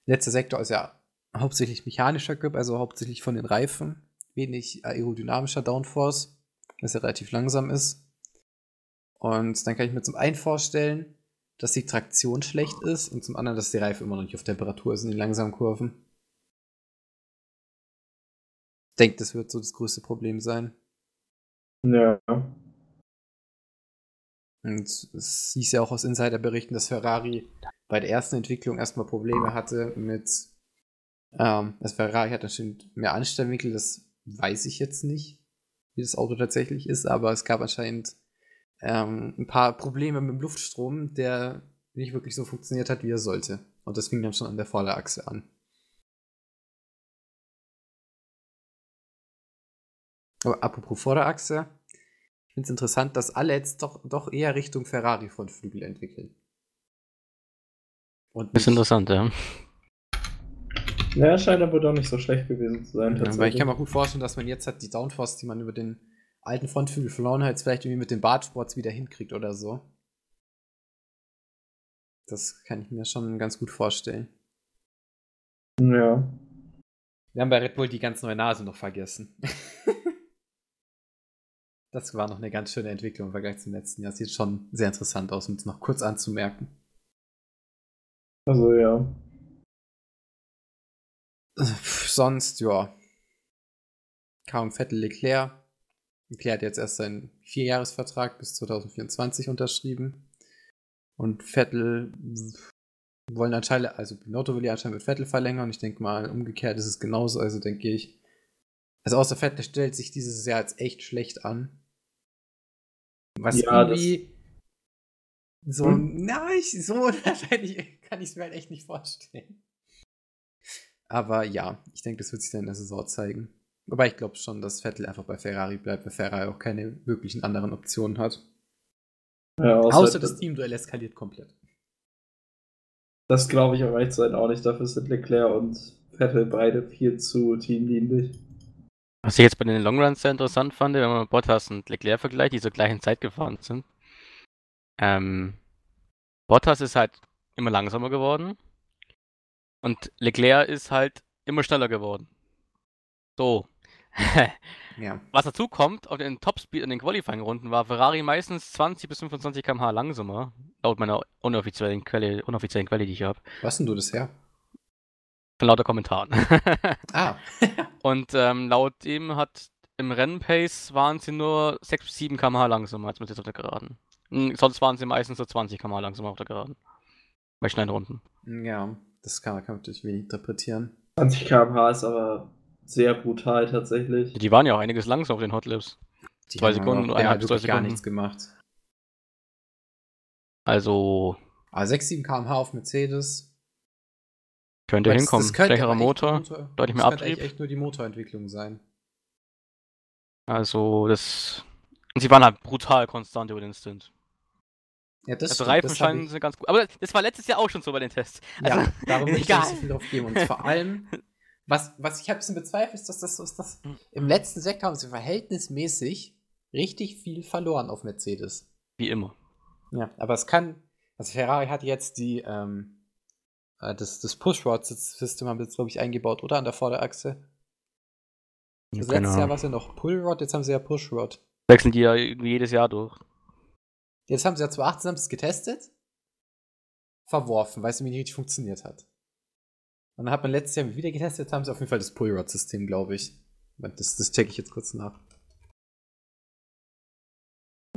Speaker 2: letzter Sektor ist ja hauptsächlich mechanischer Grip, also hauptsächlich von den Reifen. Wenig aerodynamischer Downforce, was ja relativ langsam ist. Und dann kann ich mir zum einen vorstellen, dass die Traktion schlecht ist und zum anderen, dass die Reifen immer noch nicht auf Temperatur ist in den langsamen Kurven. Ich denke, das wird so das größte Problem sein.
Speaker 3: Ja.
Speaker 2: Und es hieß ja auch aus Insiderberichten, dass Ferrari bei der ersten Entwicklung erstmal Probleme hatte mit. Ähm, das Ferrari hat anscheinend mehr Anstellwinkel, das weiß ich jetzt nicht, wie das Auto tatsächlich ist, aber es gab anscheinend ähm, ein paar Probleme mit dem Luftstrom, der nicht wirklich so funktioniert hat, wie er sollte. Und das fing dann schon an der Vorderachse an. Aber apropos Vorderachse, ich finde es interessant, dass alle jetzt doch, doch eher Richtung Ferrari-Frontflügel entwickeln. Und
Speaker 1: Das ist interessant, ja.
Speaker 3: Ja, scheint aber doch nicht so schlecht gewesen zu sein.
Speaker 2: Ja, weil ich kann mir gut vorstellen, dass man jetzt halt die Downforce, die man über den alten Frontflügel verloren hat, jetzt vielleicht irgendwie mit den Bartsports wieder hinkriegt oder so. Das kann ich mir schon ganz gut vorstellen.
Speaker 3: Ja.
Speaker 2: Wir haben bei Red Bull die ganz neue Nase noch vergessen. das war noch eine ganz schöne Entwicklung im Vergleich zum letzten Jahr. Sieht schon sehr interessant aus, um es noch kurz anzumerken.
Speaker 3: Also ja.
Speaker 2: Sonst, ja. Kaum Vettel Leclerc. Leclerc hat jetzt erst seinen Vierjahresvertrag bis 2024 unterschrieben. Und Vettel wollen anscheinend, also Binotto will ja anscheinend mit Vettel verlängern. Ich denke mal, umgekehrt ist es genauso. Also denke ich, Also außer Vettel stellt sich dieses Jahr als echt schlecht an. Was
Speaker 3: Ja,
Speaker 2: irgendwie so,
Speaker 3: Hm?
Speaker 2: na, ich, so wahrscheinlich kann ich es mir halt echt nicht vorstellen. Aber ja, ich denke, das wird sich dann in der Saison zeigen. Wobei ich glaube schon, dass Vettel einfach bei Ferrari bleibt, weil Ferrari auch keine wirklichen anderen Optionen hat.
Speaker 3: Ja, außer,
Speaker 2: Außer das Teamduell eskaliert komplett.
Speaker 3: Das glaube ich um ehrlich zu sein auch nicht. Dafür sind Leclerc und Vettel beide viel zu teamdienlich.
Speaker 1: Was ich jetzt bei den Longruns sehr interessant fand, wenn man Bottas und Leclerc vergleicht, die zur gleichen Zeit gefahren sind. Ähm, Bottas ist halt immer langsamer geworden und Leclerc ist halt immer schneller geworden. So.
Speaker 2: Ja.
Speaker 1: Was dazu kommt, auf den Topspeed in den Qualifying-Runden war Ferrari meistens 20 bis 25 km/h langsamer, laut meiner unoffiziellen Quelle, unoffiziellen Quelle, die ich habe.
Speaker 2: Was denn du das her?
Speaker 1: Von lauter Kommentaren.
Speaker 2: Ah,
Speaker 1: Und ähm, laut dem hat im Rennpace waren sie nur 6 bis 7 km/h langsamer als mit jetzt auf der Geraden. Sonst waren sie meistens so 20 km/h langsamer auf der Geraden. Bei schnellen Runden.
Speaker 2: ja, das kann, kann man natürlich wenig interpretieren.
Speaker 3: 20 km/h ist aber sehr brutal tatsächlich.
Speaker 1: Die waren ja auch einiges langsamer auf den Hotlips.
Speaker 2: Die
Speaker 1: Zwei Sekunden,
Speaker 2: auch-
Speaker 1: eineinhalb, zwei
Speaker 2: wirklich gar
Speaker 1: Sekunden.
Speaker 2: nichts gemacht.
Speaker 1: Also
Speaker 2: Aber 6, 7 km/h auf Mercedes.
Speaker 1: könnte
Speaker 2: Das-
Speaker 1: hinkommen.
Speaker 2: das könnte echt
Speaker 1: Motor.
Speaker 2: Motor-
Speaker 1: deutlich
Speaker 2: das
Speaker 1: mehr
Speaker 2: könnte eigentlich
Speaker 1: Abtrieb.
Speaker 2: echt nur die Motorentwicklung sein.
Speaker 1: Also das. Und sie waren halt brutal konstant über den Stint.
Speaker 2: Ja, das
Speaker 1: Also
Speaker 2: stimmt,
Speaker 1: Reifen
Speaker 2: das
Speaker 1: scheinen
Speaker 2: ich-
Speaker 1: sind ganz gut. Aber das war letztes Jahr auch schon so bei den Tests.
Speaker 2: Ja,
Speaker 1: Also,
Speaker 2: darum will ich
Speaker 1: egal.
Speaker 2: nicht so viel drauf geben. Und vor allem, was, was ich ein bisschen bezweifle, ist, dass das so ist, dass
Speaker 1: Hm.
Speaker 2: im letzten Sektor haben sie verhältnismäßig richtig viel verloren auf Mercedes.
Speaker 1: Wie immer.
Speaker 2: Ja, aber es kann, also Ferrari hat jetzt die, ähm, äh, das, das Push-Rod-System haben sie jetzt, glaube ich, eingebaut, oder? An der Vorderachse. Also letztes Jahr
Speaker 1: Ahnung.
Speaker 2: war es ja noch Pull-Rod, jetzt haben sie ja Push-Rod.
Speaker 1: Wechseln die ja irgendwie jedes Jahr durch.
Speaker 2: Jetzt haben sie ja 2018 haben sie es getestet, verworfen, weil es irgendwie nicht richtig funktioniert hat. Und dann hat man letztes Jahr wieder getestet, haben sie auf jeden Fall das Pull-Rod-System, glaube ich. Das, das checke ich jetzt kurz nach.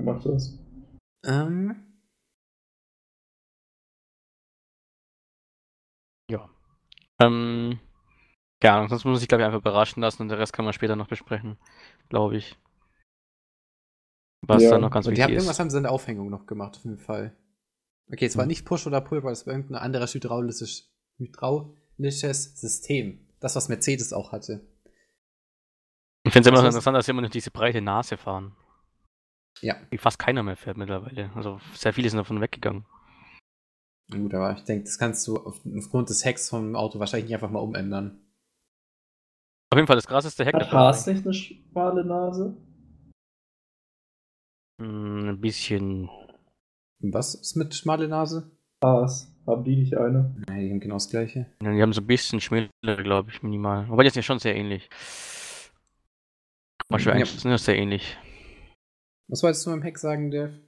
Speaker 3: Macht das.
Speaker 2: Ähm,
Speaker 1: Ähm, ja, Ahnung, sonst muss man sich, glaube ich, einfach überraschen lassen und den Rest kann man später noch besprechen. Glaube ich. Was
Speaker 3: Ja.
Speaker 1: dann noch ganz
Speaker 2: und die
Speaker 1: wichtig
Speaker 2: haben, irgendwas
Speaker 1: ist.
Speaker 2: haben sie in der Aufhängung noch gemacht, auf jeden Fall. Okay, es war
Speaker 1: Hm.
Speaker 2: nicht Push oder Pull, weil es war irgendein anderes hydraulisches, hydraulisches System. Das, was Mercedes auch hatte.
Speaker 1: Ich finde es immer noch
Speaker 2: das
Speaker 1: interessant, dass sie immer noch diese breite Nase fahren.
Speaker 2: Ja.
Speaker 1: Die fast keiner mehr fährt mittlerweile. Also sehr viele sind davon weggegangen.
Speaker 2: Gut, aber ich denke, das kannst du auf, aufgrund des Hecks vom Auto wahrscheinlich nicht einfach mal umändern.
Speaker 1: Auf jeden Fall das krasseste Heck der
Speaker 3: Hat Haas nicht eine schmale Nase?
Speaker 1: Hm, Ein bisschen.
Speaker 2: Was ist mit schmale Nase?
Speaker 3: Haas. Haben die nicht eine?
Speaker 2: Nein, die haben genau das gleiche.
Speaker 1: Ja, Die haben so ein bisschen schmäler, glaube ich, minimal. Wobei die sind ja schon sehr ähnlich. Mal schwer
Speaker 2: Ja.
Speaker 1: einschätzen, das ist sehr ähnlich.
Speaker 2: Was wolltest du beim Heck sagen, Dave?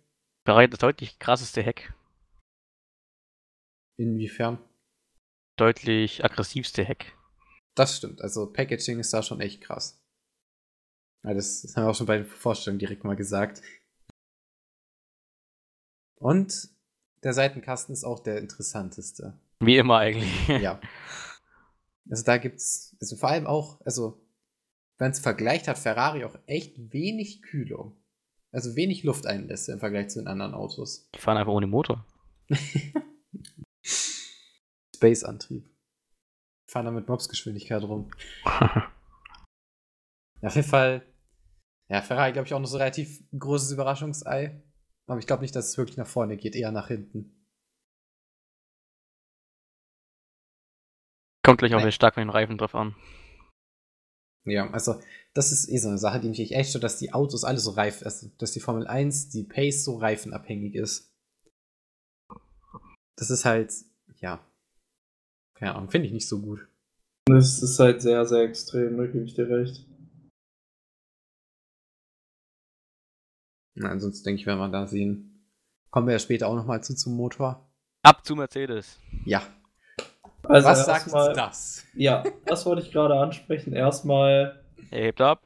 Speaker 1: Ferrari hat das deutlich krasseste Heck.
Speaker 2: Inwiefern?
Speaker 1: Deutlich aggressivste Heck.
Speaker 2: Das stimmt. Also Packaging ist da schon echt krass. Ja, das, das haben wir auch schon bei den Vorstellungen direkt mal gesagt. Und der Seitenkasten ist auch der interessanteste.
Speaker 1: Wie immer eigentlich.
Speaker 2: ja. Also da gibt's, also vor allem auch, also wenn es vergleicht, hat Ferrari auch echt wenig Kühlung. Also wenig Lufteinlässe im Vergleich zu den anderen Autos.
Speaker 1: Die fahren einfach ohne Motor.
Speaker 2: Space-Antrieb. Fahren da mit Mobsgeschwindigkeit rum. Ja, auf jeden Fall. Ja, Ferrari, glaube ich, auch noch so relativ großes Überraschungsei. Aber ich glaube nicht, dass es wirklich nach vorne geht, eher nach hinten.
Speaker 1: Kommt gleich auch wieder stark von den Reifen drauf an.
Speaker 2: Ja, also, das ist eh so eine Sache, die mich echt stört, dass die Autos alle so reif, also, dass die Formel 1, die Pace so reifenabhängig ist. Das ist halt, ja. Keine Ahnung, finde ich nicht so gut.
Speaker 3: Das ist halt sehr, sehr extrem, da gebe ich dir recht.
Speaker 2: Na, ansonsten denke ich, werden wir da sehen. Kommen wir ja später auch nochmal zu zum Motor.
Speaker 1: Ab zu Mercedes.
Speaker 2: Ja.
Speaker 3: Also
Speaker 2: Was sagt uns das?
Speaker 3: Ja, das wollte ich gerade ansprechen. Erstmal
Speaker 1: Er hebt ab.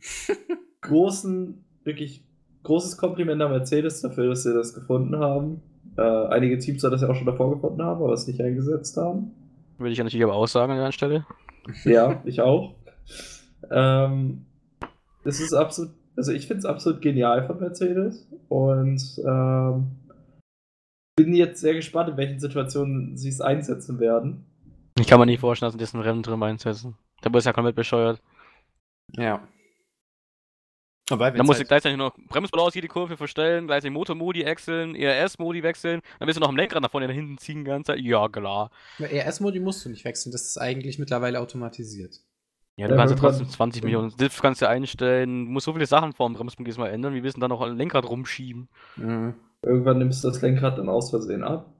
Speaker 3: großen, wirklich großes Kompliment an Mercedes dafür, dass sie das gefunden haben. Äh, einige Teams soll das ja auch schon davor gefunden haben, aber es nicht eingesetzt haben.
Speaker 1: Würde ich ja natürlich aber auch sagen an der Stelle.
Speaker 3: Ja, ich auch. Ähm, es ist absolut, also ich finde es absolut genial von Mercedes und ähm, bin jetzt sehr gespannt, in welchen Situationen sie es einsetzen werden.
Speaker 1: Ich kann mir nicht vorstellen, dass sie das in Rennen drin einsetzen. Da ist ja komplett bescheuert.
Speaker 2: Ja. Aber
Speaker 1: dann musst halt du gleichzeitig noch Bremsball aus jede Kurve verstellen, gleichzeitig Motormodi wechseln, ERS-Modi wechseln, dann willst du noch am Lenkrad nach vorne nach hinten ziehen die ganze Zeit. Ja, klar.
Speaker 2: ERS-Modi musst du nicht wechseln, das ist eigentlich mittlerweile automatisiert.
Speaker 1: Ja, du ja, kannst ja trotzdem 20 Millionen Diff kannst du einstellen, du musst so viele Sachen vor dem Bremspunkt mal ändern, wie willst du dann noch ein Lenkrad rumschieben?
Speaker 3: Mhm. Irgendwann nimmst du das Lenkrad dann aus Versehen ab.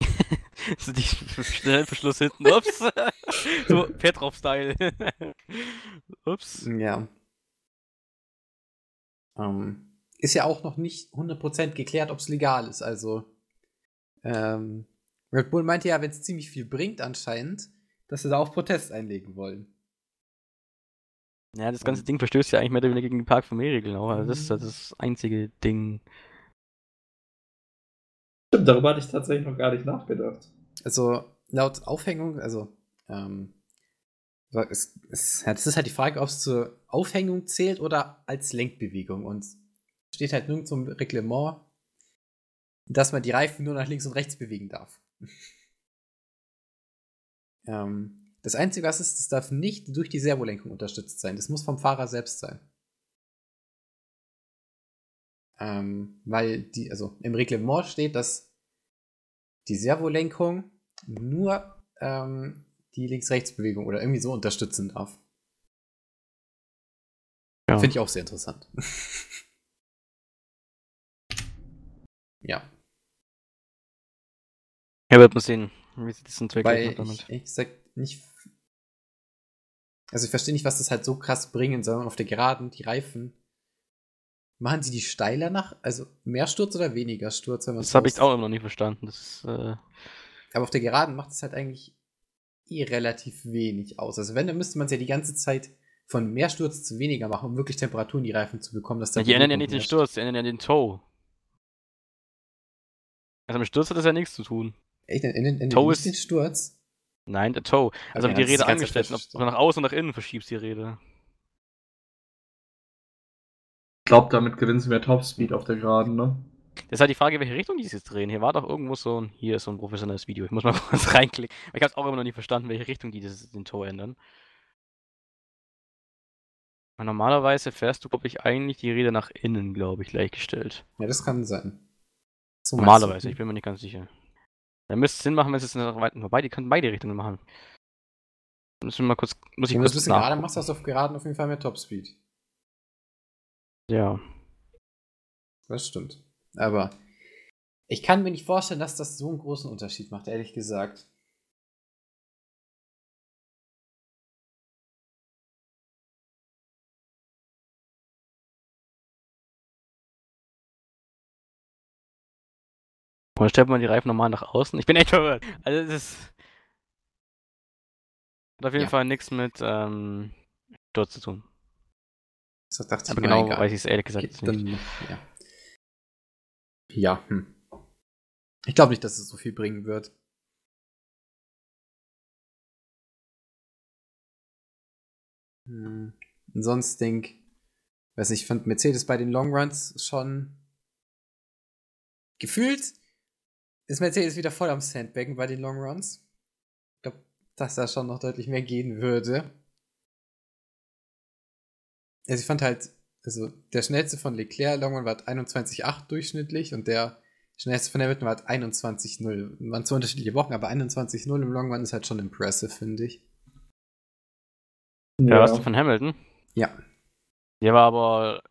Speaker 1: so die Schnellverschluss hinten, ups. so Petrov-Style. ups.
Speaker 2: Ja. Ähm, ist ja auch noch nicht 100% geklärt, ob es legal ist. Also, ähm, Red Bull meinte ja, wenn es ziemlich viel bringt anscheinend, dass sie da auch Protest einlegen wollen.
Speaker 1: Ja, das ganze Ding verstößt ja eigentlich mehr oder weniger gegen die Park-Familie-Regeln auch. Also das ist das einzige Ding.
Speaker 3: Stimmt, darüber hatte ich tatsächlich noch gar nicht nachgedacht.
Speaker 2: Also, laut Aufhängung, also, ähm, es, es, das ist halt die Frage, ob es zur Aufhängung zählt oder als Lenkbewegung. Und steht halt nirgends zum Reglement, dass man die Reifen nur nach links und rechts bewegen darf. ähm, das Einzige, was ist, das darf nicht durch die Servolenkung unterstützt sein. Das muss vom Fahrer selbst sein. Ähm, weil die, also im Reglement steht, dass die Servolenkung nur ähm, die Links-Rechts-Bewegung oder irgendwie so unterstützen darf. Ja. Finde ich auch sehr interessant. ja.
Speaker 1: Ja, wird man sehen, wie sich das
Speaker 2: entwickelt damit. Ich, ich sag nicht. Also ich verstehe nicht, was das halt so krass bringen soll. Auf der Geraden, die Reifen. Machen sie die steiler nach? Also mehr Sturz oder weniger Sturz?
Speaker 1: Wenn das habe ich auch immer noch nicht verstanden. Das ist, äh
Speaker 2: Aber auf der Geraden macht es halt eigentlich eh relativ wenig aus. Also wenn, dann müsste man es ja die ganze Zeit von mehr Sturz zu weniger machen, um wirklich Temperatur in die Reifen zu bekommen. Dass
Speaker 1: ja, die ändern ja nicht den Sturz, die ändern ja den Toe. Also mit Sturz hat das ja nichts zu tun.
Speaker 2: Echt? In, in, in Toe ist
Speaker 1: den
Speaker 2: Sturz?
Speaker 1: Nein, der Toe. Also okay, die Räder angestellt sind, ob du nach außen und nach innen verschiebst die Räder.
Speaker 3: Ich glaube, damit gewinnen sie mehr Topspeed auf der Geraden, ne?
Speaker 1: Das ist halt die Frage, welche Richtung die jetzt drehen. Hier war doch irgendwo so ein, hier ist so ein professionelles Video. Ich muss mal kurz reinklicken. Ich habe es auch immer noch nicht verstanden, welche Richtung die das, den Tor ändern. Und normalerweise fährst du, glaube ich, eigentlich die Räder nach innen, glaube ich, gleichgestellt.
Speaker 2: Ja, das kann sein.
Speaker 1: So normalerweise, ich bin mir nicht ganz sicher. Da müsste es Sinn machen, wenn es jetzt nach weiten vorbei, die können beide Richtungen machen. Müssen wir mal kurz, muss ich
Speaker 2: Wenn du ein bisschen gerade machst, hast du auf geraden auf jeden Fall mehr Topspeed.
Speaker 1: Ja.
Speaker 2: Das stimmt. Aber ich kann mir nicht vorstellen, dass das so einen großen Unterschied macht, ehrlich gesagt.
Speaker 1: Oder stellt man die Reifen nochmal nach außen? Ich bin echt verwirrt. Also das ist. Hat auf jeden ja. Fall nichts mit ähm, dort zu tun.
Speaker 2: Das dachte
Speaker 1: Aber genau egal. weiß ich es ehrlich gesagt Geht nicht. Dann,
Speaker 2: ja. Ja, hm. Ich glaube nicht, dass es so viel bringen wird. Hm. Sonst denk, weiß ich, fand Mercedes bei den Long Runs schon gefühlt ist Mercedes wieder voll am Sandbaggen bei den Long Runs. Ich glaube, dass da schon noch deutlich mehr gehen würde. Also ich fand halt, also der schnellste von Leclerc Long Run war 21,8 durchschnittlich und der schnellste von Hamilton war 21,0. Waren zwei unterschiedliche Wochen, aber 21,0 im Long Run ist halt schon impressive, finde ich.
Speaker 1: Ja, hast du von Hamilton?
Speaker 2: Ja.
Speaker 1: Der war aber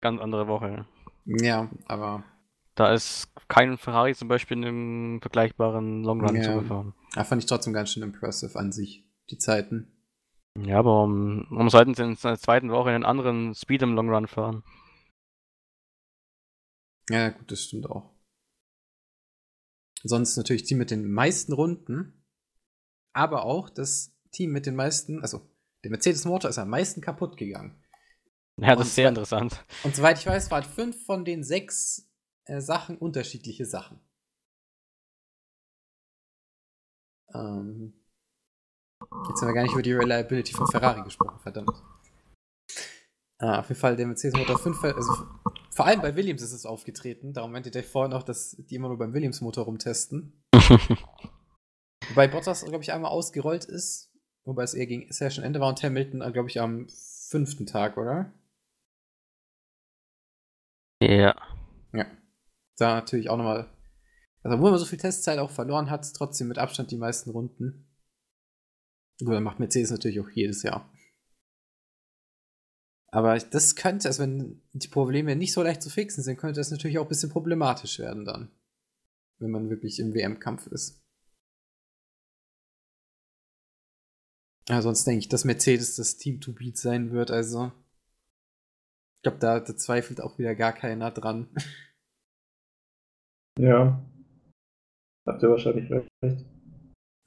Speaker 1: ganz andere Woche.
Speaker 2: Ja, aber.
Speaker 1: Da ist kein Ferrari zum Beispiel in einem vergleichbaren Long Run ja. zugefahren.
Speaker 2: Da fand ich trotzdem ganz schön impressive an sich, die Zeiten.
Speaker 1: Ja, aber warum, warum sollten sie in der zweiten Woche einen anderen Speed im Long Run fahren?
Speaker 2: Ja, gut, das stimmt auch. Sonst natürlich Team mit den meisten Runden, aber auch das Team mit den meisten, also der Mercedes-Motor ist am meisten kaputt gegangen.
Speaker 1: Ja, das und ist sehr interessant.
Speaker 2: Und soweit ich weiß, waren fünf von den sechs äh, Sachen unterschiedliche Sachen. Ähm, jetzt haben wir gar nicht über die Reliability von Ferrari gesprochen, verdammt. Ah, auf jeden Fall der Mercedes-Motor 5, also vor allem bei Williams ist es aufgetreten. Darum meinte ich vorhin auch, dass die immer nur beim Williams-Motor rumtesten. Wobei Bottas, glaube ich, einmal ausgerollt ist, wobei es eher gegen Session-Ende war und Hamilton, glaube ich, am fünften Tag, oder?
Speaker 1: Ja.
Speaker 2: Ja. Da natürlich auch nochmal. Also, obwohl man so viel Testzeit auch verloren hat, trotzdem mit Abstand die meisten Runden. Gut, dann macht Mercedes natürlich auch jedes Jahr. Aber das könnte, also wenn die Probleme nicht so leicht zu fixen sind, könnte das natürlich auch ein bisschen problematisch werden dann. Wenn man wirklich im WM-Kampf ist. Ja, sonst denke ich, dass Mercedes das Team to beat sein wird, also. Ich glaube, da, da zweifelt auch wieder gar keiner dran.
Speaker 3: Ja. Habt ihr wahrscheinlich recht.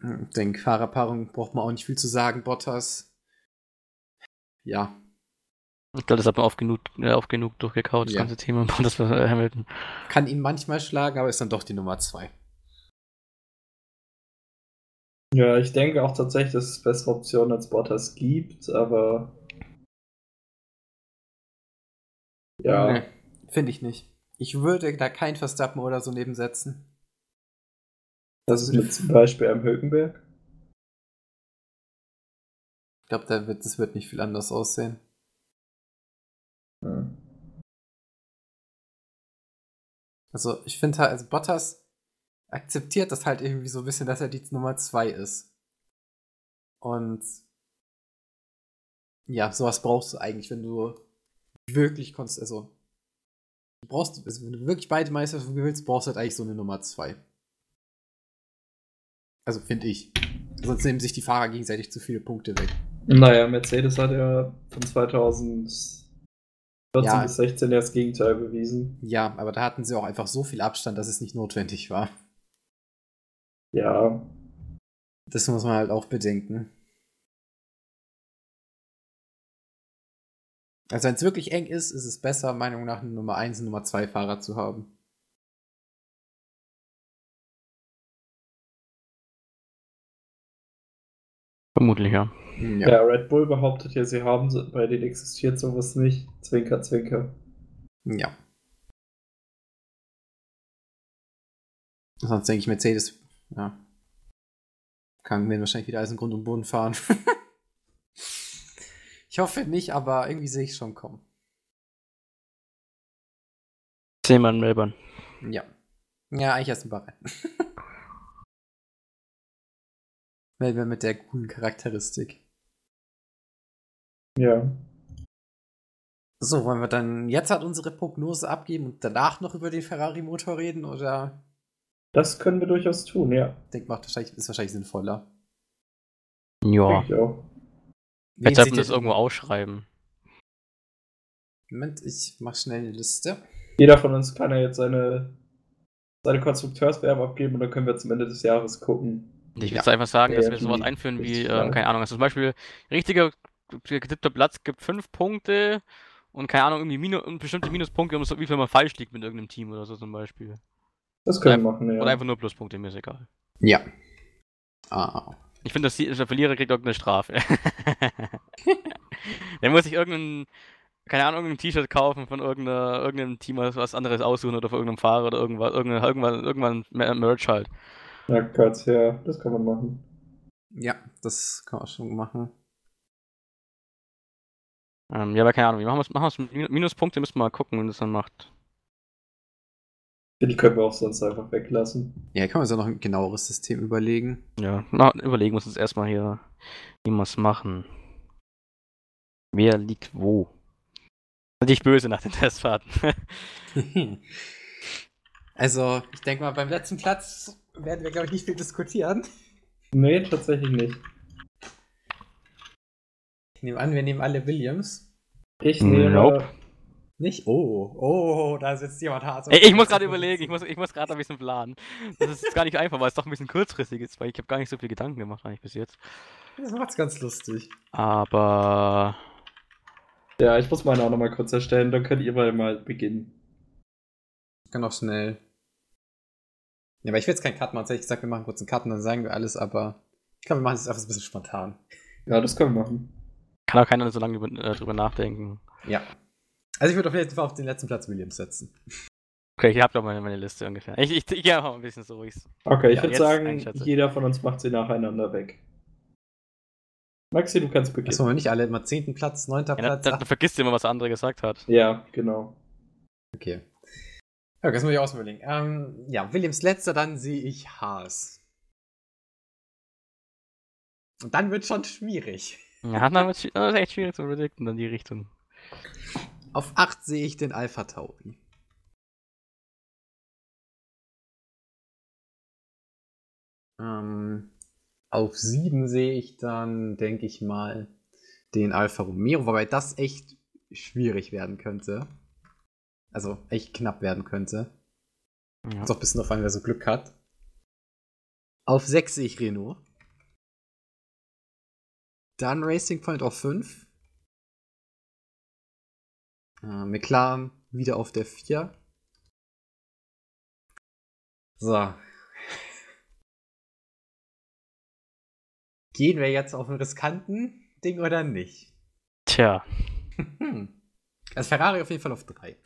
Speaker 2: Ich denke, Fahrerpaarung braucht man auch nicht viel zu sagen. Bottas. Ja.
Speaker 1: Ich glaube, das hat man oft genug, äh, oft genug durchgekaut, das
Speaker 2: Ja.
Speaker 1: ganze Thema. War äh, Hamilton.
Speaker 2: Kann ihn manchmal schlagen, aber ist dann doch die Nummer zwei.
Speaker 3: Ja, ich denke auch tatsächlich, dass es bessere Optionen als Bottas gibt, aber. Ja.
Speaker 2: Nee, Finde ich nicht. Ich würde da kein Verstappen oder so nebensetzen.
Speaker 3: Das ist mit zum Beispiel am Hülkenberg.
Speaker 2: Ich glaube, da wird, das wird nicht viel anders aussehen.
Speaker 3: Ja.
Speaker 2: Also, ich finde halt, also Bottas akzeptiert das halt irgendwie so ein bisschen, dass er die Nummer zwei ist. Und ja, sowas brauchst du eigentlich, wenn du wirklich konntest, also du brauchst, also wenn du wirklich beide Meisterschaften willst, brauchst du halt eigentlich so eine Nummer zwei. Also finde ich. Sonst nehmen sich die Fahrer gegenseitig zu viele Punkte weg.
Speaker 3: Naja, Mercedes hat ja von 2014
Speaker 2: Ja.
Speaker 3: bis 16 ja das Gegenteil bewiesen.
Speaker 2: Ja, aber da hatten sie auch einfach so viel Abstand, dass es nicht notwendig war.
Speaker 3: Ja,
Speaker 2: Das muss man halt auch bedenken. Also wenn es wirklich eng ist, ist es besser, meiner Meinung nach, eine Nummer 1 und Nummer 2 Fahrer zu haben.
Speaker 1: Vermutlich, ja.
Speaker 3: ja. Red Bull behauptet ja, sie haben, bei denen existiert sowas nicht. Zwinker, zwinker.
Speaker 2: Ja. Sonst denke ich, Mercedes, ja. Kann werden wahrscheinlich wieder alles in Grund und Boden fahren. ich hoffe nicht, aber irgendwie sehe ich schon kommen.
Speaker 1: Zehnmal in Melbourne.
Speaker 2: Ja. Ja, eigentlich erst ein paar Rennen. Melbourne mit der coolen Charakteristik.
Speaker 3: Ja.
Speaker 2: So, wollen wir dann jetzt halt unsere Prognose abgeben und danach noch über den Ferrari-Motor reden? Oder
Speaker 3: Das können wir durchaus tun, ja.
Speaker 2: ich denke, macht wahrscheinlich, ist wahrscheinlich sinnvoller.
Speaker 1: Ja.
Speaker 3: Denke ich auch.
Speaker 2: Wen seht
Speaker 1: wir das irgendwo ausschreiben.
Speaker 2: Moment, ich mach schnell eine Liste.
Speaker 3: Jeder von uns kann ja jetzt seine, seine Konstrukteurswerbe abgeben und dann können wir zum Ende des Jahres gucken.
Speaker 1: Ich würde
Speaker 2: Ja.
Speaker 1: jetzt einfach sagen, dass
Speaker 3: Ja,
Speaker 1: wir sowas einführen wie, ähm, keine Ahnung, also zum Beispiel richtiger getippter Platz gibt fünf Punkte und keine Ahnung, irgendwie Minu bestimmte Minuspunkte, um so, wie viel man falsch liegt mit irgendeinem Team oder so zum Beispiel.
Speaker 3: Das können wir machen, ja.
Speaker 1: Oder einfach nur Pluspunkte, mir ist egal.
Speaker 2: Ja. Ah.
Speaker 1: Ich finde, der Verlierer kriegt irgendeine Strafe. der muss sich irgendein, keine Ahnung, irgendein T-Shirt kaufen von irgendeiner, irgendeinem Team, was was anderes aussuchen oder von irgendeinem Fahrer oder irgendwas, irgendein, irgendwann, irgendwann Mer- Merch halt.
Speaker 3: Ja, Kurz, ja, das kann man machen.
Speaker 2: Ja, das kann man schon machen.
Speaker 1: Ähm, ja, aber keine Ahnung, wie machen wir es machen Min- Minuspunkte, müssen wir mal gucken, wenn das dann macht.
Speaker 3: Die können wir auch sonst einfach weglassen.
Speaker 2: Ja, kann man sich auch noch ein genaueres System überlegen.
Speaker 1: Ja, na, überlegen wir uns jetzt erstmal hier, wie wir es machen. Wer liegt wo? Nicht böse nach den Testfahrten.
Speaker 2: also, ich denke mal, beim letzten Platz werden wir, glaube ich, nicht viel diskutieren.
Speaker 3: Nee, tatsächlich nicht.
Speaker 2: Ich nehme an, wir nehmen alle Williams.
Speaker 3: Ich nehme.
Speaker 1: Nope.
Speaker 2: Nicht? Oh, oh, da sitzt jemand hart.
Speaker 1: Ey, ich muss gerade überlegen, ich muss, ich muss gerade ein bisschen planen. Das ist gar nicht einfach, weil es doch ein bisschen kurzfristig ist, weil ich habe gar nicht so viel Gedanken gemacht eigentlich bis jetzt.
Speaker 2: Das macht's ganz lustig.
Speaker 1: Aber
Speaker 3: Ja, ich muss meine auch nochmal kurz erstellen, dann könnt ihr mal, mal beginnen.
Speaker 2: Ich kann auch schnell. Ja, aber ich will jetzt keinen Cut machen. Ich gesagt, wir machen kurz einen Cut und dann sagen wir alles, aber ich glaube, wir machen es einfach ein bisschen spontan.
Speaker 3: Ja, das können wir machen.
Speaker 1: Kann auch keiner so lange äh, drüber nachdenken.
Speaker 2: Ja. Also ich würde auf jeden Fall auf den letzten Platz Williams setzen.
Speaker 1: Okay, ich habe doch meine, meine Liste ungefähr. Ich, ich, ich gehe einfach ein bisschen so. Ich,
Speaker 3: Okay, ich
Speaker 1: Ja,
Speaker 3: würde sagen, jeder von uns macht sie nacheinander weg. Maxi, du kannst
Speaker 2: Das
Speaker 3: beginnen.
Speaker 2: wollen wir nicht alle immer zehnten Platz, neunter
Speaker 1: ja, dann,
Speaker 2: Platz.
Speaker 1: dann
Speaker 2: ach-
Speaker 1: vergisst du immer, was der andere gesagt hat.
Speaker 3: Ja, genau.
Speaker 2: Okay. Ja, das muss ich überlegen. Ähm, ja, Williams letzter, dann sehe ich Haas. Und dann wird schon schwierig.
Speaker 1: Ja, dann das ist echt schwierig zu predikten in die Richtung.
Speaker 2: Auf 8 sehe ich den Alpha Tauri. Ähm, auf 7 sehe ich dann, denke ich mal, den Alfa Romeo, wobei das echt schwierig werden könnte. Also echt knapp werden könnte.
Speaker 1: Ja.
Speaker 2: Ist auch ein bisschen auf an, wer so Glück hat. Auf 6 sehe ich Renault. Dann Racing Point auf 5. Äh, McLaren wieder auf der 4. So. Gehen wir jetzt auf einen riskanten Ding oder nicht?
Speaker 1: Tja.
Speaker 2: Hm. Also Ferrari auf jeden Fall auf 3.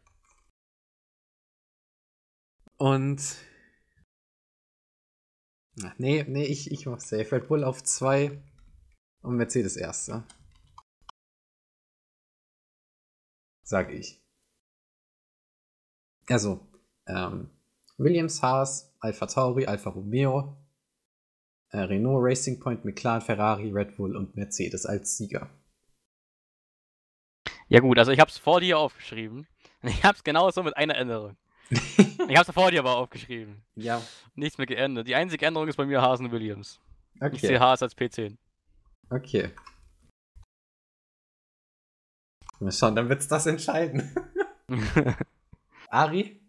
Speaker 2: Und. Ach, nee, nee, ich, ich mach safe. Red Bull auf 2 und Mercedes erster. Sag ich. Also, ähm, Williams, Haas, Alpha Tauri, Alfa Romeo, äh, Renault, Racing Point, McLaren, Ferrari, Red Bull und Mercedes als Sieger.
Speaker 1: Ja gut, also ich habe es vor dir aufgeschrieben. Ich habe es genauso mit einer Änderung. Ich habe es vor dir aber aufgeschrieben.
Speaker 2: ja,
Speaker 1: Nichts mehr geändert. Die einzige Änderung ist bei mir Haas und Williams. Ich sehe
Speaker 2: okay.
Speaker 1: Haas als P10.
Speaker 2: Okay. Mal schauen, dann wird's das entscheiden. Ari?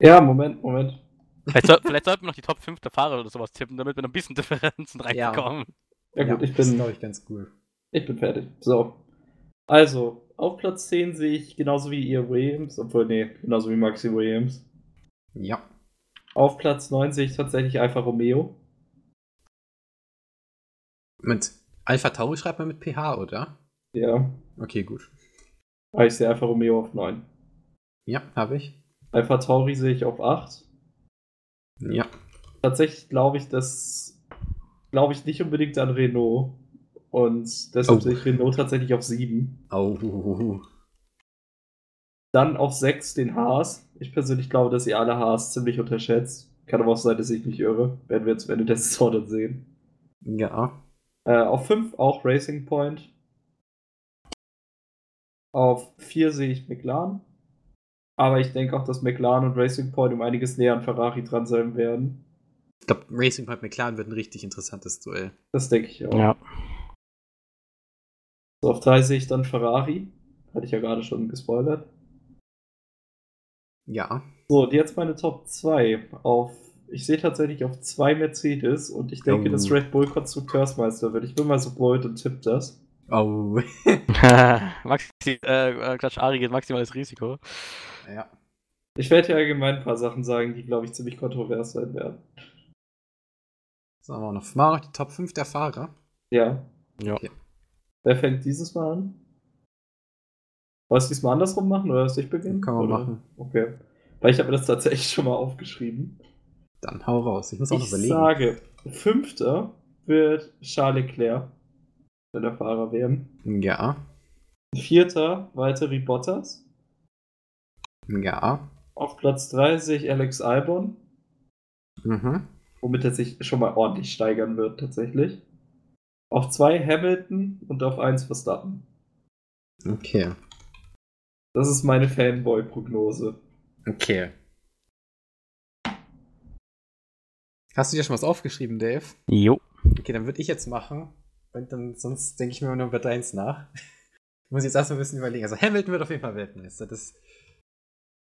Speaker 3: Ja, Moment, Moment.
Speaker 1: vielleicht, soll, vielleicht sollten wir noch die Top 5 der Fahrer oder sowas tippen, damit wir noch ein bisschen Differenzen
Speaker 2: Ja.
Speaker 1: reinbekommen.
Speaker 3: Ja, gut, ich
Speaker 2: das ist,
Speaker 3: bin,
Speaker 2: glaube ich, ganz cool.
Speaker 3: ich bin fertig. So. Also, auf Platz 10 sehe ich genauso wie ihr Williams, obwohl, nee, genauso wie Maxi Williams.
Speaker 2: Ja.
Speaker 3: Auf Platz 9 sehe ich tatsächlich Alfa Romeo.
Speaker 2: Mit Alpha Tauri schreibt man mit PH, oder?
Speaker 3: Ja,
Speaker 2: Okay, gut.
Speaker 3: Aber ich sehe Alfa Romeo auf 9.
Speaker 2: Ja, habe ich.
Speaker 3: Alpha Tauri sehe ich auf 8.
Speaker 2: Ja.
Speaker 3: Tatsächlich glaube ich, dass glaube ich nicht unbedingt an Renault. Und deshalb
Speaker 2: Oh.
Speaker 3: sehe ich Renault tatsächlich auf 7.
Speaker 2: Oh.
Speaker 3: Dann auf 6 den Haas. Ich persönlich glaube, dass ihr alle Haas ziemlich unterschätzt. Kann aber auch sein, dass ich mich irre. Werden wir jetzt am Ende der Saison dann sehen.
Speaker 2: Ja.
Speaker 3: Äh, auf 5 auch Racing Point. Auf 4 sehe ich McLaren. Aber ich denke auch, dass McLaren und Racing Point um einiges näher an Ferrari dran sein werden.
Speaker 2: Ich glaube, Racing Point McLaren wird ein richtig interessantes Duell.
Speaker 3: Das denke ich auch.
Speaker 1: Ja.
Speaker 3: So, auf 3 sehe ich dann Ferrari. Hatte ich ja gerade schon gespoilert.
Speaker 2: Ja.
Speaker 3: So, und jetzt meine Top 2. Auf, ich sehe tatsächlich auf 2 Mercedes und ich denke,
Speaker 2: Oh.
Speaker 3: dass Red Bull Konstrukteursmeister wird. Ich bin mal so blöd und tipp das.
Speaker 2: Oh.
Speaker 1: Maxi, äh, äh, Quatsch, Ari geht maximales Risiko.
Speaker 2: ja.
Speaker 3: Ich werde hier allgemein ein paar Sachen sagen, die, glaube ich, ziemlich kontrovers sein werden.
Speaker 2: So, haben wir noch, machen wir noch die Top 5 der Fahrer.
Speaker 3: Ja.
Speaker 1: Ja.
Speaker 2: Okay.
Speaker 3: Wer fängt dieses Mal an? Wolltest du diesmal andersrum machen oder dass ich beginnen?
Speaker 2: Kann man
Speaker 3: oder?
Speaker 2: machen.
Speaker 3: Okay. Weil ich habe mir das tatsächlich schon mal aufgeschrieben.
Speaker 2: Dann hau raus. Ich muss auch noch
Speaker 3: Ich
Speaker 2: überlegen.
Speaker 3: sage, fünfter wird Charles Leclerc bei der Fahrer werden.
Speaker 2: Ja.
Speaker 3: Vierter Valtteri Bottas.
Speaker 2: Ja.
Speaker 3: Auf Platz 3 sehe ich Alex Albon,
Speaker 2: Mhm.
Speaker 3: womit er sich schon mal ordentlich steigern wird, tatsächlich. Auf 2 Hamilton und auf 1 Verstappen.
Speaker 2: Okay.
Speaker 3: Das ist meine Fanboy-Prognose.
Speaker 2: Okay. Hast du dir schon was aufgeschrieben, Dave?
Speaker 1: Jo.
Speaker 2: Okay, dann würde ich jetzt machen. Und dann, sonst denke ich mir nur über deins nach. Ich muss jetzt erstmal ein bisschen überlegen. Also Hamilton wird auf jeden Fall Weltmeister. Das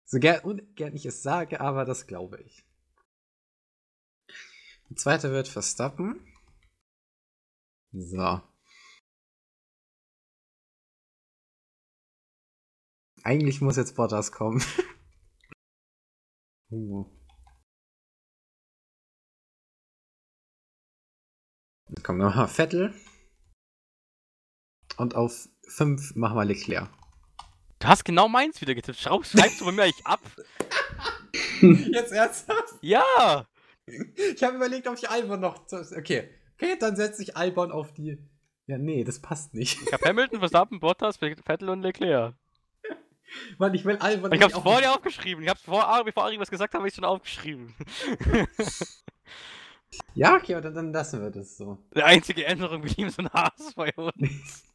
Speaker 2: so gern, ungern ich es sage, aber das glaube ich. Der zweite wird Verstappen. So. Eigentlich muss jetzt Bottas kommen. uh. Dann kommen wir mal Vettel. Und auf 5 machen wir Leclerc.
Speaker 1: Du hast genau meins wieder getippt. Schraub, schreibst du bei mir eigentlich ab?
Speaker 2: Jetzt ernsthaft?
Speaker 1: Ja!
Speaker 2: Ich habe überlegt, ob ich Albon noch. Okay. Okay, dann setze ich Albon auf die. Ja, nee, das passt nicht.
Speaker 1: Ich hab Hamilton, Verstappen, Bottas, Vettel und Leclerc.
Speaker 2: Mann, ich will Albon
Speaker 1: Ich hab's vor dir aufgeschrieben. Ich hab's vor Ari, bevor Ari was gesagt hat, habe ich schon aufgeschrieben.
Speaker 2: Ja, okay, aber dann, dann lassen wir das so.
Speaker 1: Die einzige Änderung, wir lieben so ein Haas bei uns.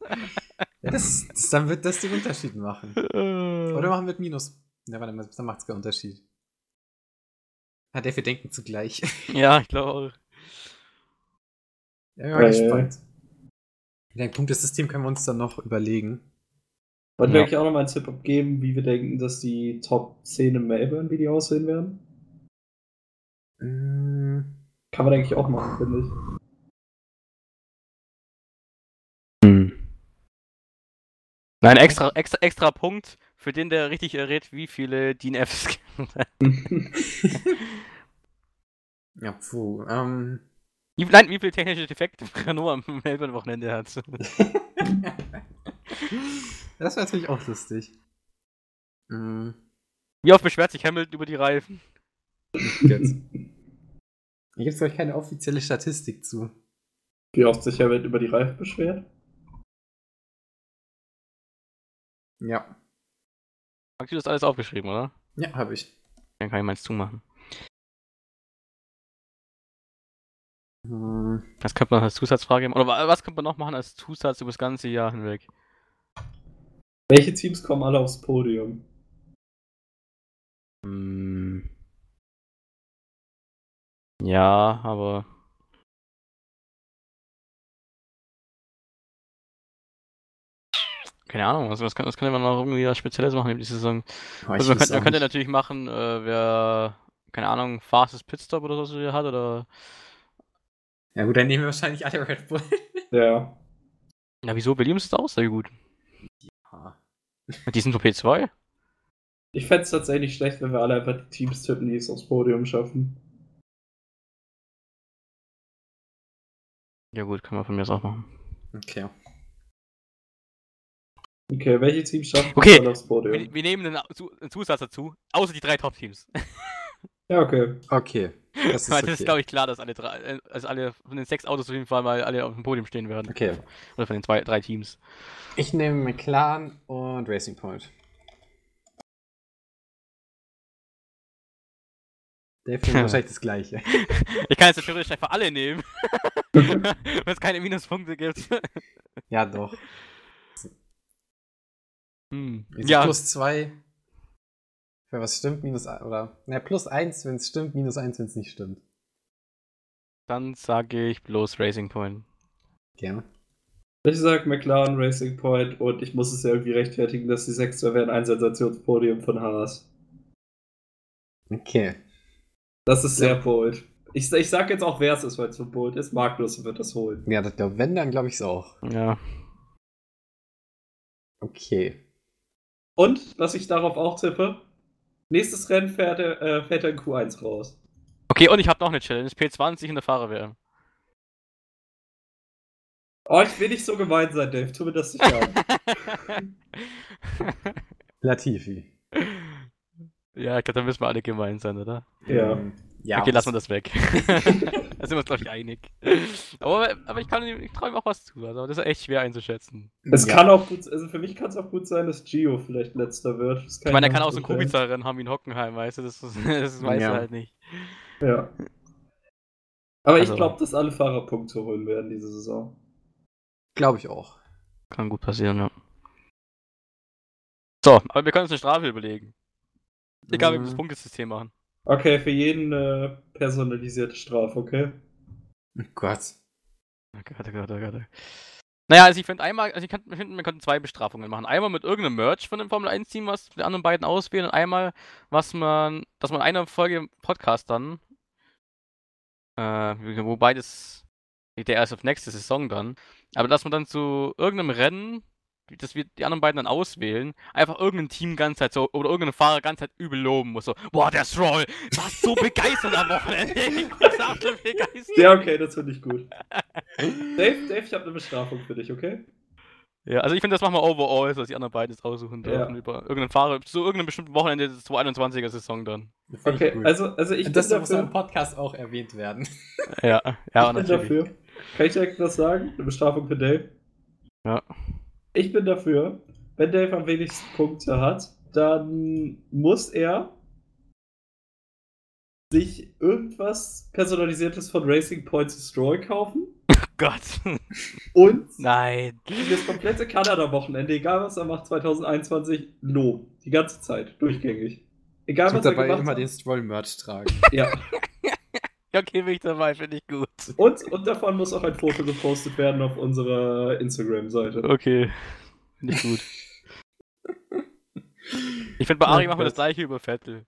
Speaker 2: Das, das, dann wird das den Unterschied machen. Oder machen wir mit Minus. Ja, warte mal, dann macht's keinen Unterschied. Hat der wir denken zugleich.
Speaker 1: Ja, ich glaube auch.
Speaker 2: Ja, wir mal
Speaker 3: Äh.
Speaker 2: gespannt. Dein Punktesystem können wir uns dann noch überlegen.
Speaker 3: Wollen
Speaker 1: Ja.
Speaker 3: wir eigentlich auch noch mal einen Tipp abgeben, wie wir denken, dass die Top 10 in Melbourne, wie die aussehen werden?
Speaker 2: Mm,
Speaker 3: Kann man eigentlich auch machen, finde ich.
Speaker 1: Nein, extra, extra, extra Punkt für den, der richtig errät, wie viele DNFs gibt.
Speaker 2: ja, puh. Ähm,
Speaker 1: Wie, nein, wie viele technische Defekte Renault am Melbourne-Wochenende hat.
Speaker 2: das wäre natürlich auch lustig. Mm,
Speaker 1: Wie oft beschwert sich Hamilton über die Reifen?
Speaker 2: jetzt. Hier gibt es, glaube ich, keine offizielle Statistik zu.
Speaker 3: Wie oft sich Hamilton über die Reifen beschwert?
Speaker 2: Ja.
Speaker 1: Hast du das alles aufgeschrieben, oder?
Speaker 2: Ja, habe ich.
Speaker 1: Dann kann ich meins zumachen.
Speaker 2: Hm,
Speaker 1: Was könnte man als Zusatzfrage machen? Oder wa- was könnte man noch machen als Zusatz über das ganze Jahr hinweg?
Speaker 3: Welche Teams kommen alle aufs Podium?
Speaker 1: Hm. Ja, aber. Keine Ahnung, was, was, kann, was könnte man noch irgendwie was Spezielles machen in dieser Saison?
Speaker 2: aber
Speaker 1: Also man könnte, man könnte natürlich machen, äh, wer, keine Ahnung, fastest Pitstop oder so hat, oder.
Speaker 2: Ja gut, dann nehmen wir wahrscheinlich alle Red Bull.
Speaker 3: Ja.
Speaker 1: Ja, wieso? Williams ist auch sehr gut. Die sind nur P2?
Speaker 3: Ich fände es tatsächlich schlecht, wenn wir alle einfach die Teams tippen, die es aufs Podium schaffen.
Speaker 1: Ja, gut, können wir von mir aus auch machen.
Speaker 2: Okay.
Speaker 3: Okay, welche Teams schaffen
Speaker 1: Okay.
Speaker 3: aufs Podium?
Speaker 1: Wir, wir nehmen einen, Zu- einen Zusatz dazu, außer die drei Top-Teams.
Speaker 3: Ja, okay.
Speaker 2: Okay. Das ist, okay.
Speaker 1: das ist, glaube ich, klar, dass alle drei, also alle von den sechs Autos auf jeden Fall mal alle auf dem Podium stehen werden.
Speaker 2: Okay.
Speaker 1: Oder von den zwei, drei Teams.
Speaker 2: Ich nehme McLaren und Racing Point. Dave nimmt wahrscheinlich das gleiche.
Speaker 1: Ich kann jetzt theoretisch einfach alle nehmen. Wenn es keine Minuspunkte gibt.
Speaker 2: Ja, doch.
Speaker 1: Hm. Ja,
Speaker 2: Plus zwei. Wenn was stimmt, minus ein- oder. Ne, plus eins, wenn es stimmt, minus eins, wenn es nicht stimmt.
Speaker 1: dann sage ich bloß Racing Point.
Speaker 2: Gerne.
Speaker 3: Ich sag McLaren Racing Point und ich muss es ja irgendwie rechtfertigen, dass die Sechster werden ein Sensationspodium von Haas.
Speaker 2: Okay.
Speaker 3: Das ist
Speaker 2: Ja.
Speaker 3: sehr bold. Ich, ich sag jetzt auch, wer es ist, weil es so bold ist. Magnus wird das holen.
Speaker 2: Ja, das glaub, wenn, dann glaube ich es auch.
Speaker 1: Ja.
Speaker 2: Okay.
Speaker 3: Und, was ich darauf auch tippe, nächstes Rennen fährt er, äh, fährt er in Q1 raus.
Speaker 1: Okay, und ich habe noch eine Challenge. P20 in der Fahrer-WM.
Speaker 3: Oh, ich will nicht so gemein sein, Dave. Tu mir das nicht an.
Speaker 2: Latifi.
Speaker 1: Ja, ich glaube, da müssen wir alle gemein sein, oder?
Speaker 3: Ja.
Speaker 2: Ja.
Speaker 1: okay, lassen wir das weg. da sind wir uns, glaube ich, einig. Aber, aber ich, kann ihm- ich traue ihm auch was zu. Also, das ist echt schwer einzuschätzen.
Speaker 3: Es
Speaker 2: ja.
Speaker 3: kann auch gut, also für mich kann es auch gut sein, dass Gio vielleicht letzter wird. Das
Speaker 1: Ich meine, er kann auch so ein
Speaker 3: Nachteil.
Speaker 1: Kubica-Rennen haben wie ein Hockenheim, weißt du? Das, das, das weiß
Speaker 2: Ja.
Speaker 1: er halt nicht.
Speaker 3: Ja. Aber
Speaker 1: Also-
Speaker 3: ich glaube, dass alle Fahrer Punkte holen werden diese Saison.
Speaker 2: Glaube ich auch.
Speaker 1: Kann gut passieren, ja. So, aber wir können uns eine Strafe überlegen. Egal, wie wir das
Speaker 2: Mhm.
Speaker 1: Punktesystem machen.
Speaker 3: Okay, für jeden äh, personalisierte Strafe, okay?
Speaker 2: Oh Gott.
Speaker 1: Oh Gott, oh Gott, oh Gott. Naja, also ich finde einmal, also ich kann, ich finde, wir könnten zwei Bestrafungen machen. Einmal mit irgendeinem Merch von dem Formel 1 Team, was die anderen beiden auswählen, und einmal, was man, dass man eine Folge Podcast dann, äh, wobei das der erst auf nächste Saison dann, aber dass man dann zu irgendeinem Rennen, dass wir die anderen beiden dann auswählen, einfach irgendein Team ganz Zeit so, oder irgendeinen Fahrer ganz Zeit übel loben muss, so, boah, der Stroll, war so begeistert am Wochenende, ich war so begeistert.
Speaker 3: Ja, okay, das finde ich gut. Dave, Dave, ich habe eine Bestrafung für dich, okay?
Speaker 1: Ja, also ich finde, das machen wir overall, dass die anderen beiden jetzt aussuchen dürfen
Speaker 3: Ja.
Speaker 1: über irgendeinen Fahrer zu irgendeinem bestimmten Wochenende der 2021er Saison dann.
Speaker 3: Okay, also, also ich
Speaker 2: das
Speaker 3: bin
Speaker 2: muss im. Podcast auch erwähnt werden.
Speaker 1: Ja, ja,
Speaker 3: ich bin
Speaker 1: natürlich.
Speaker 3: dafür. Kann ich direkt was sagen? Eine Bestrafung für Dave?
Speaker 1: Ja.
Speaker 3: Ich bin dafür, wenn Dave am wenigsten Punkte hat, dann muss er sich irgendwas Personalisiertes von Racing Points Destroy kaufen
Speaker 1: Gott.
Speaker 3: und
Speaker 1: Nein.
Speaker 3: das komplette Kanada-Wochenende, egal was er macht, 2021, loben. Die ganze Zeit, durchgängig. Egal
Speaker 2: Ich
Speaker 3: was er
Speaker 2: dabei
Speaker 3: gemacht
Speaker 2: immer
Speaker 3: hat.
Speaker 2: den Stroll-Merch tragen.
Speaker 3: Ja.
Speaker 1: Ja, okay, bin ich dabei, finde ich gut.
Speaker 3: Und, und davon muss auch ein Foto gepostet werden auf unserer Instagram-Seite.
Speaker 1: Okay. Finde ich gut. Ich finde, bei Ari
Speaker 2: Ja,
Speaker 1: machen wir das gleiche über Vettel.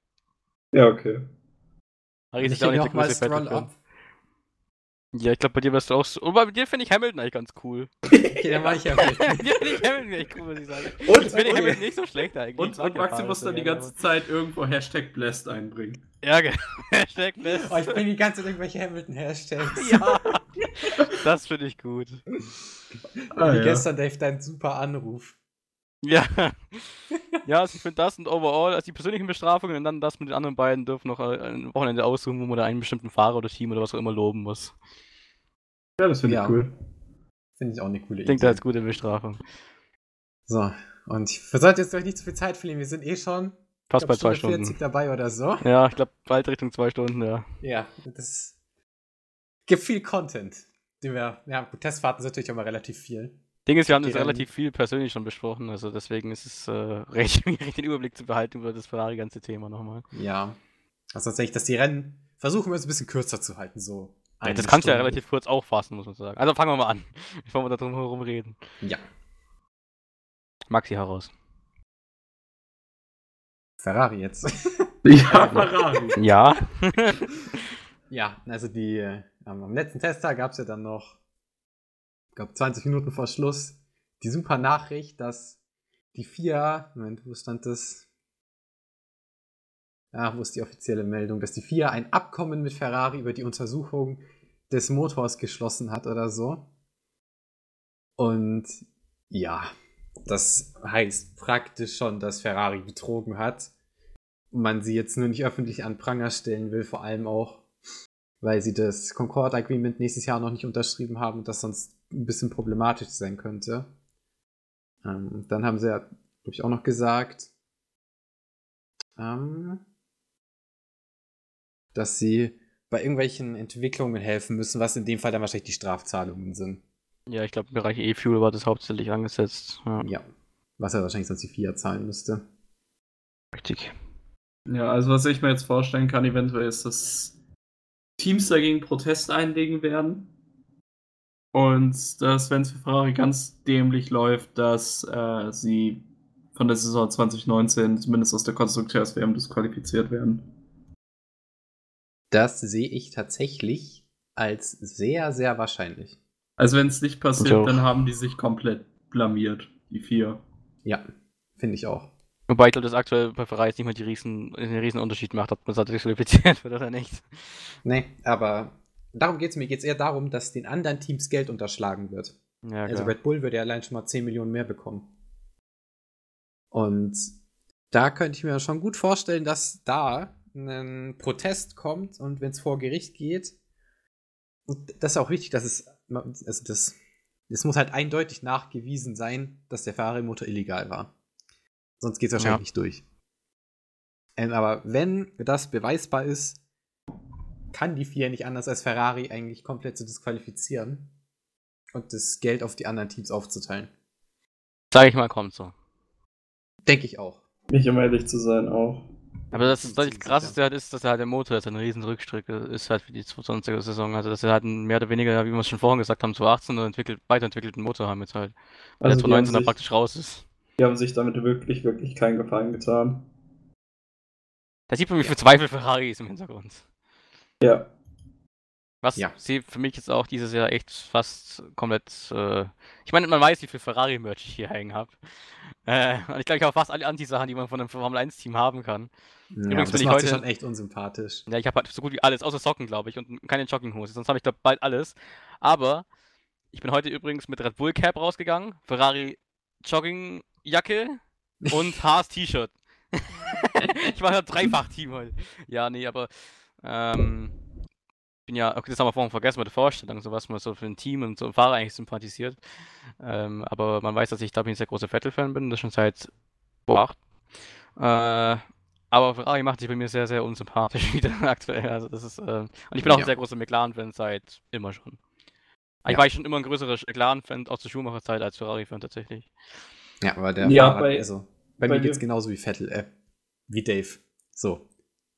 Speaker 3: Ja, okay.
Speaker 1: Ari ist
Speaker 2: Ich
Speaker 1: ja auch nicht der größte
Speaker 2: ab.
Speaker 1: Ja, ich glaube, bei dir wirst du auch so. Und bei dir finde ich Hamilton eigentlich ganz cool.
Speaker 2: Okay, dann mach ich ja
Speaker 1: bei dir finde ich Hamilton echt cool, muss ich sagen.
Speaker 3: Und,
Speaker 1: Ich finde
Speaker 3: und,
Speaker 1: Hamilton nicht so schlecht eigentlich.
Speaker 3: und,
Speaker 1: Ich
Speaker 3: und Maxi muss dann die ganze Zeit irgendwo Hashtag Blessed einbringen.
Speaker 1: Genau. Hashtag Best.
Speaker 2: Oh, ich bringe die ganze Zeit irgendwelche Hamilton-Hashtags.
Speaker 1: Ja. Das finde ich gut.
Speaker 3: Ah,
Speaker 2: Wie
Speaker 3: ja.
Speaker 2: gestern, Dave, dein super Anruf.
Speaker 1: Ja. Ja, also ich finde das und overall, also die persönlichen Bestrafungen und dann das mit den anderen beiden dürfen noch ein Wochenende aussuchen, wo man da einen bestimmten Fahrer oder Team oder was auch immer loben muss.
Speaker 3: Ja, das finde
Speaker 2: Ja.
Speaker 3: ich cool.
Speaker 2: Finde ich auch eine coole
Speaker 1: Ich denke,
Speaker 2: Idee.
Speaker 1: das ist gute Bestrafung.
Speaker 2: So, und wir sollten jetzt euch nicht zu viel Zeit verlieren. Wir sind eh schon
Speaker 1: Fast bei zwei
Speaker 2: Stunde
Speaker 1: Stunden.
Speaker 2: 40 dabei oder so.
Speaker 1: Ja, ich glaube bald Richtung zwei Stunden, ja.
Speaker 2: Ja, das gibt viel Content. Den wir, ja, gut, Testfahrten sind natürlich auch mal relativ viel.
Speaker 1: Ding ist, wir haben das relativ viel persönlich schon besprochen, also deswegen ist es äh, recht schwierig, den Überblick zu behalten über das Ferrari-ganze Thema nochmal.
Speaker 2: Ja. Also tatsächlich, dass die Rennen versuchen wir es ein bisschen kürzer zu halten, so.
Speaker 1: Ja, das kannst du ja relativ kurz auffassen, muss man sagen. Also fangen wir mal an, bevor wir da drum herum reden.
Speaker 2: Ja.
Speaker 1: Maxi heraus.
Speaker 2: Ferrari jetzt.
Speaker 3: Ja, Ferrari.
Speaker 1: Ja.
Speaker 2: ja, also die, äh, am letzten Testtag gab es ja dann noch, ich glaube 20 Minuten vor Schluss, die super Nachricht, dass die FIA, Moment, wo stand das? Ja, wo ist die offizielle Meldung, dass die FIA ein Abkommen mit Ferrari über die Untersuchung des Motors geschlossen hat oder so. Und ja, das heißt praktisch schon, dass Ferrari betrogen hat. Man sie jetzt nur nicht öffentlich an Pranger stellen will, vor allem auch, weil sie das Concord Agreement nächstes Jahr noch nicht unterschrieben haben und das sonst ein bisschen problematisch sein könnte. Ähm, dann haben sie ja, glaube ich, auch noch gesagt, ähm, dass sie bei irgendwelchen Entwicklungen helfen müssen, was in dem Fall dann wahrscheinlich die Strafzahlungen sind.
Speaker 1: Ja, ich glaube, im Bereich E-Fuel war das hauptsächlich angesetzt. Ja,
Speaker 2: Ja. Was er wahrscheinlich sonst die FIA zahlen müsste.
Speaker 1: richtig.
Speaker 3: Ja, also was ich mir jetzt vorstellen kann, eventuell ist, dass Teams dagegen Protest einlegen werden. Und dass, wenn es für Ferrari ganz dämlich läuft, dass äh, sie von der Saison 2019 zumindest aus der Konstrukteurs-WM disqualifiziert werden.
Speaker 2: Das sehe ich tatsächlich als sehr, sehr wahrscheinlich.
Speaker 3: Also wenn es nicht
Speaker 1: Ich
Speaker 3: passiert, dann haben die sich komplett blamiert, die vier.
Speaker 2: Ja, finde ich auch.
Speaker 1: Wobei ich glaube, dass aktuell bei Ferrari jetzt nicht mehr die riesen, den riesen Unterschied macht, ob man das disqualifiziert wird oder nicht.
Speaker 2: Nee, aber darum geht es mir. Geht es eher darum, dass den anderen Teams Geld unterschlagen wird.
Speaker 1: Ja,
Speaker 2: Also. Red Bull würde ja allein schon mal 10 Millionen mehr bekommen. Und da könnte ich mir schon gut vorstellen, dass da ein Protest kommt und wenn es vor Gericht geht, und das ist auch wichtig, dass es, also das, es muss halt eindeutig nachgewiesen sein, dass der Ferrari-Motor illegal war. Sonst geht es wahrscheinlich
Speaker 1: Ja.
Speaker 2: nicht durch. Ähm, aber wenn das beweisbar ist, kann die FIA nicht anders als Ferrari eigentlich komplett zu disqualifizieren und das Geld auf die anderen Teams aufzuteilen.
Speaker 1: Sag ich mal, kommt so.
Speaker 2: Denke ich auch.
Speaker 3: Nicht um ehrlich zu sein, auch.
Speaker 1: Aber das,
Speaker 2: Bin
Speaker 1: das krasseste halt ist, dass er halt der Motor jetzt eine riesen Rückstrecke ist halt für die 2020er Saison. Also dass er halt einen mehr oder weniger, wie wir es schon vorhin gesagt haben, 2018 einen entwickelt, weiterentwickelten Motor haben jetzt halt. Weil
Speaker 3: Also
Speaker 1: der
Speaker 3: die haben
Speaker 1: 2019 dann praktisch raus ist.
Speaker 3: Die haben sich damit wirklich, wirklich keinen Gefallen getan.
Speaker 1: Da sieht man, wie viel Zweifel Ferrari ist im Hintergrund.
Speaker 3: Ja.
Speaker 1: Was
Speaker 2: Ja.
Speaker 1: sie für mich jetzt auch dieses Jahr echt fast komplett. Äh, ich meine, man weiß, wie viel Ferrari-Merch ich hier hängen habe. Äh, und ich glaube, ich habe fast alle Anti-Sachen, die man von einem Formel 1-Team haben kann.
Speaker 2: Ja,
Speaker 1: Übrigens
Speaker 2: das
Speaker 1: bin ich
Speaker 2: macht
Speaker 1: heute-
Speaker 2: schon echt unsympathisch.
Speaker 1: Ja, ich habe halt so gut wie alles, außer Socken, glaube ich, und keine Jogginghose. Sonst habe ich, glaube bald alles. Aber ich bin heute übrigens mit Red Bull Cap rausgegangen. Ferrari Joggingjacke und Haas T-Shirt. ich war ja dreifach Team heute. Ja, nee, aber ähm, bin ja, okay, das haben wir vorhin vergessen mit der Vorstellung, so was man so für ein Team und so ein Fahrer eigentlich sympathisiert. Ähm, aber man weiß, dass ich, glaube ich, ein sehr großer Vettel-Fan bin, das schon seit boah, äh, aber Ferrari macht sich bei mir sehr, sehr unsympathisch wieder aktuell. Also das ist, äh, und ich bin auch ja. ein sehr großer McLaren-Fan seit immer schon. Eigentlich ja. war ich schon immer ein größerer McLaren-Fan aus der Schumacher-Zeit als Ferrari-Fan tatsächlich.
Speaker 2: Ja, aber der ja, Fahrer, bei, also, bei, bei mir geht's genauso wie Vettel, äh, wie Dave. So.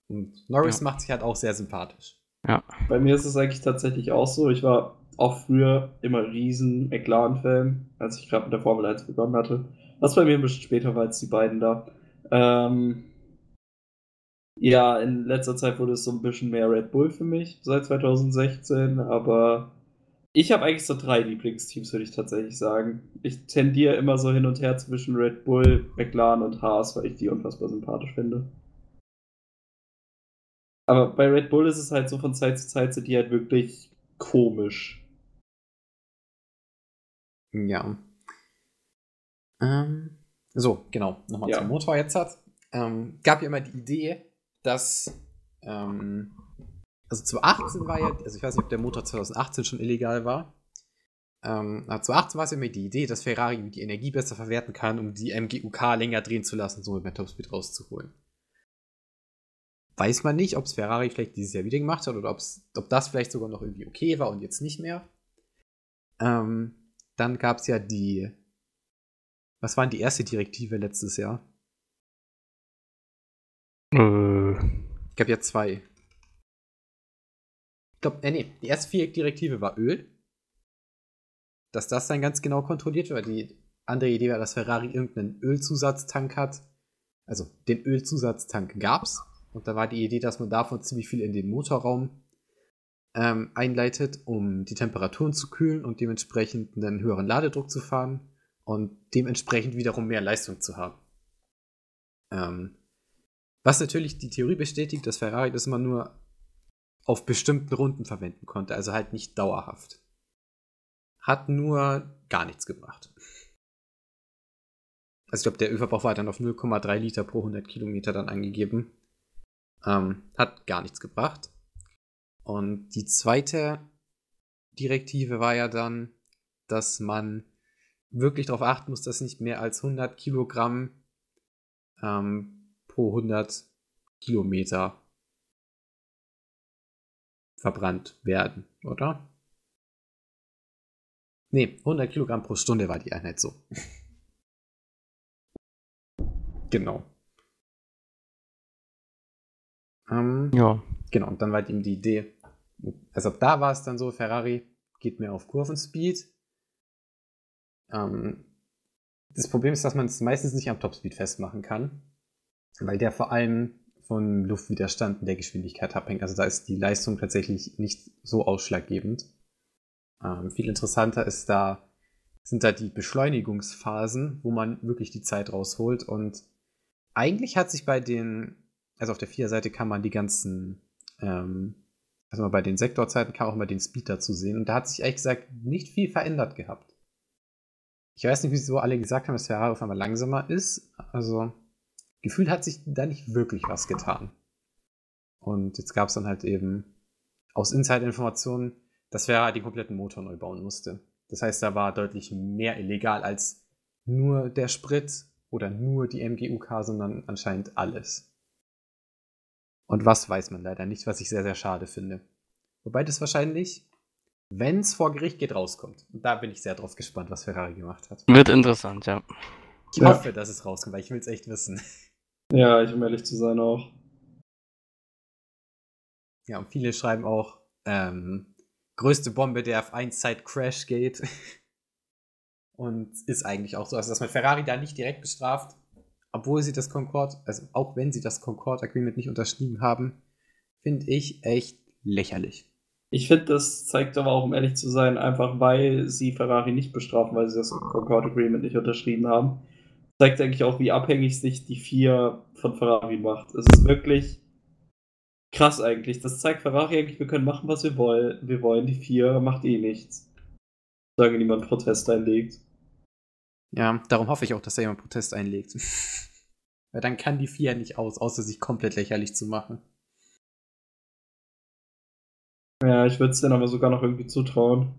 Speaker 2: Und Norris ja. macht sich halt auch sehr sympathisch.
Speaker 3: Ja. Bei mir ist es eigentlich tatsächlich auch so. Ich war auch früher immer riesen McLaren-Fan, als ich gerade mit der Formel 1 begonnen hatte. Was bei mir ein bisschen später war als die beiden da. Ähm, ja, in letzter Zeit wurde es so ein bisschen mehr Red Bull für mich, seit 2016, aber ich habe eigentlich so drei Lieblingsteams, würde ich tatsächlich sagen. Ich tendiere immer so hin und her zwischen Red Bull, McLaren und Haas, weil ich die unfassbar sympathisch finde. Aber bei Red Bull ist es halt so, von Zeit zu Zeit sind die halt wirklich komisch.
Speaker 2: Ja. Ähm, so, genau. Nochmal ja. zum Motor jetzt hat. Ähm, gab ja immer die Idee, dass, ähm, also 2018 war ja, also ich weiß nicht, ob der Motor 2018 schon illegal war. Ähm, 2018 war es immer die Idee, dass Ferrari die Energie besser verwerten kann, um die MGUK länger drehen zu lassen, so mit Topspeed rauszuholen. Weiß man nicht, ob es Ferrari vielleicht dieses Jahr wieder gemacht hat oder ob das vielleicht sogar noch irgendwie okay war und jetzt nicht mehr. Ähm, dann gab es ja die. Was war denn die erste Direktive letztes Jahr? Äh. Ich gab ja zwei. Ich glaube, äh, nee, die erste Direktive war Öl. Dass das dann ganz genau kontrolliert wird. Die andere Idee war, dass Ferrari irgendeinen Ölzusatztank hat. Also den Ölzusatztank gab's. Und da war die Idee, dass man davon ziemlich viel in den Motorraum ähm, einleitet, um die Temperaturen zu kühlen und dementsprechend einen höheren Ladedruck zu fahren und dementsprechend wiederum mehr Leistung zu haben. Ähm, was natürlich die Theorie bestätigt, dass Ferrari das immer nur auf bestimmten Runden verwenden konnte, also halt nicht dauerhaft. Hat nur gar nichts gebracht. Also ich glaube, der Ölverbrauch war dann auf 0,3 Liter pro 100 Kilometer dann angegeben. Ähm, hat gar nichts gebracht. Und die zweite Direktive war ja dann, dass man wirklich darauf achten muss, dass nicht mehr als 100 Kilogramm ähm, pro 100 Kilometer verbrannt werden, oder? Ne, 100 Kilogramm pro Stunde war die Einheit so. genau. Ähm, ja. Genau, und dann war eben die Idee, also da war es dann so, Ferrari geht mehr auf Kurvenspeed. Ähm, das Problem ist, dass man es meistens nicht am Topspeed festmachen kann, weil der vor allem von Luftwiderstand und der Geschwindigkeit abhängt. Also da ist die Leistung tatsächlich nicht so ausschlaggebend. Ähm, viel interessanter ist da, sind da die Beschleunigungsphasen, wo man wirklich die Zeit rausholt. Und eigentlich hat sich bei den also auf der Viererseite kann man die ganzen, ähm, also bei den Sektorzeiten kann man auch mal den Speed dazu sehen. Und da hat sich ehrlich gesagt nicht viel verändert gehabt. Ich weiß nicht, wieso alle gesagt haben, dass Ferrari auf einmal langsamer ist. Also, gefühlt hat sich da nicht wirklich was getan. Und jetzt gab es dann halt eben aus Insider-Informationen, dass Ferrari den kompletten Motor neu bauen musste. Das heißt, da war deutlich mehr illegal als nur der Sprit oder nur die MGUK, sondern anscheinend alles. Und was weiß man leider nicht, was ich sehr, sehr schade finde. Wobei das wahrscheinlich, wenn es vor Gericht geht, rauskommt. Und da bin ich sehr drauf gespannt, was Ferrari gemacht hat.
Speaker 1: Wird interessant, ja.
Speaker 2: Ich ja. hoffe, dass es rauskommt, weil ich will es echt wissen.
Speaker 3: Ja, ich um ehrlich zu sein auch.
Speaker 2: Ja, und viele schreiben auch, ähm, größte Bombe der F1-Zeit Crashgate. und ist eigentlich auch so, also dass man Ferrari da nicht direkt bestraft, obwohl sie das Concord, also auch wenn sie das Concord Agreement nicht unterschrieben haben, finde ich echt lächerlich.
Speaker 3: Ich finde, das zeigt aber auch, um ehrlich zu sein, einfach weil sie Ferrari nicht bestrafen, weil sie das Concord Agreement nicht unterschrieben haben, zeigt eigentlich auch, wie abhängig sich die vier von Ferrari macht. Es ist wirklich krass eigentlich. Das zeigt Ferrari eigentlich, wir können machen, was wir wollen. Wir wollen, die vier macht eh nichts. Solange niemand Protest einlegt.
Speaker 2: Ja, darum hoffe ich auch, dass da jemand Protest einlegt. Weil dann kann die FIA nicht aus, außer sich komplett lächerlich zu machen.
Speaker 3: Ja, ich würde es denen aber sogar noch irgendwie zutrauen.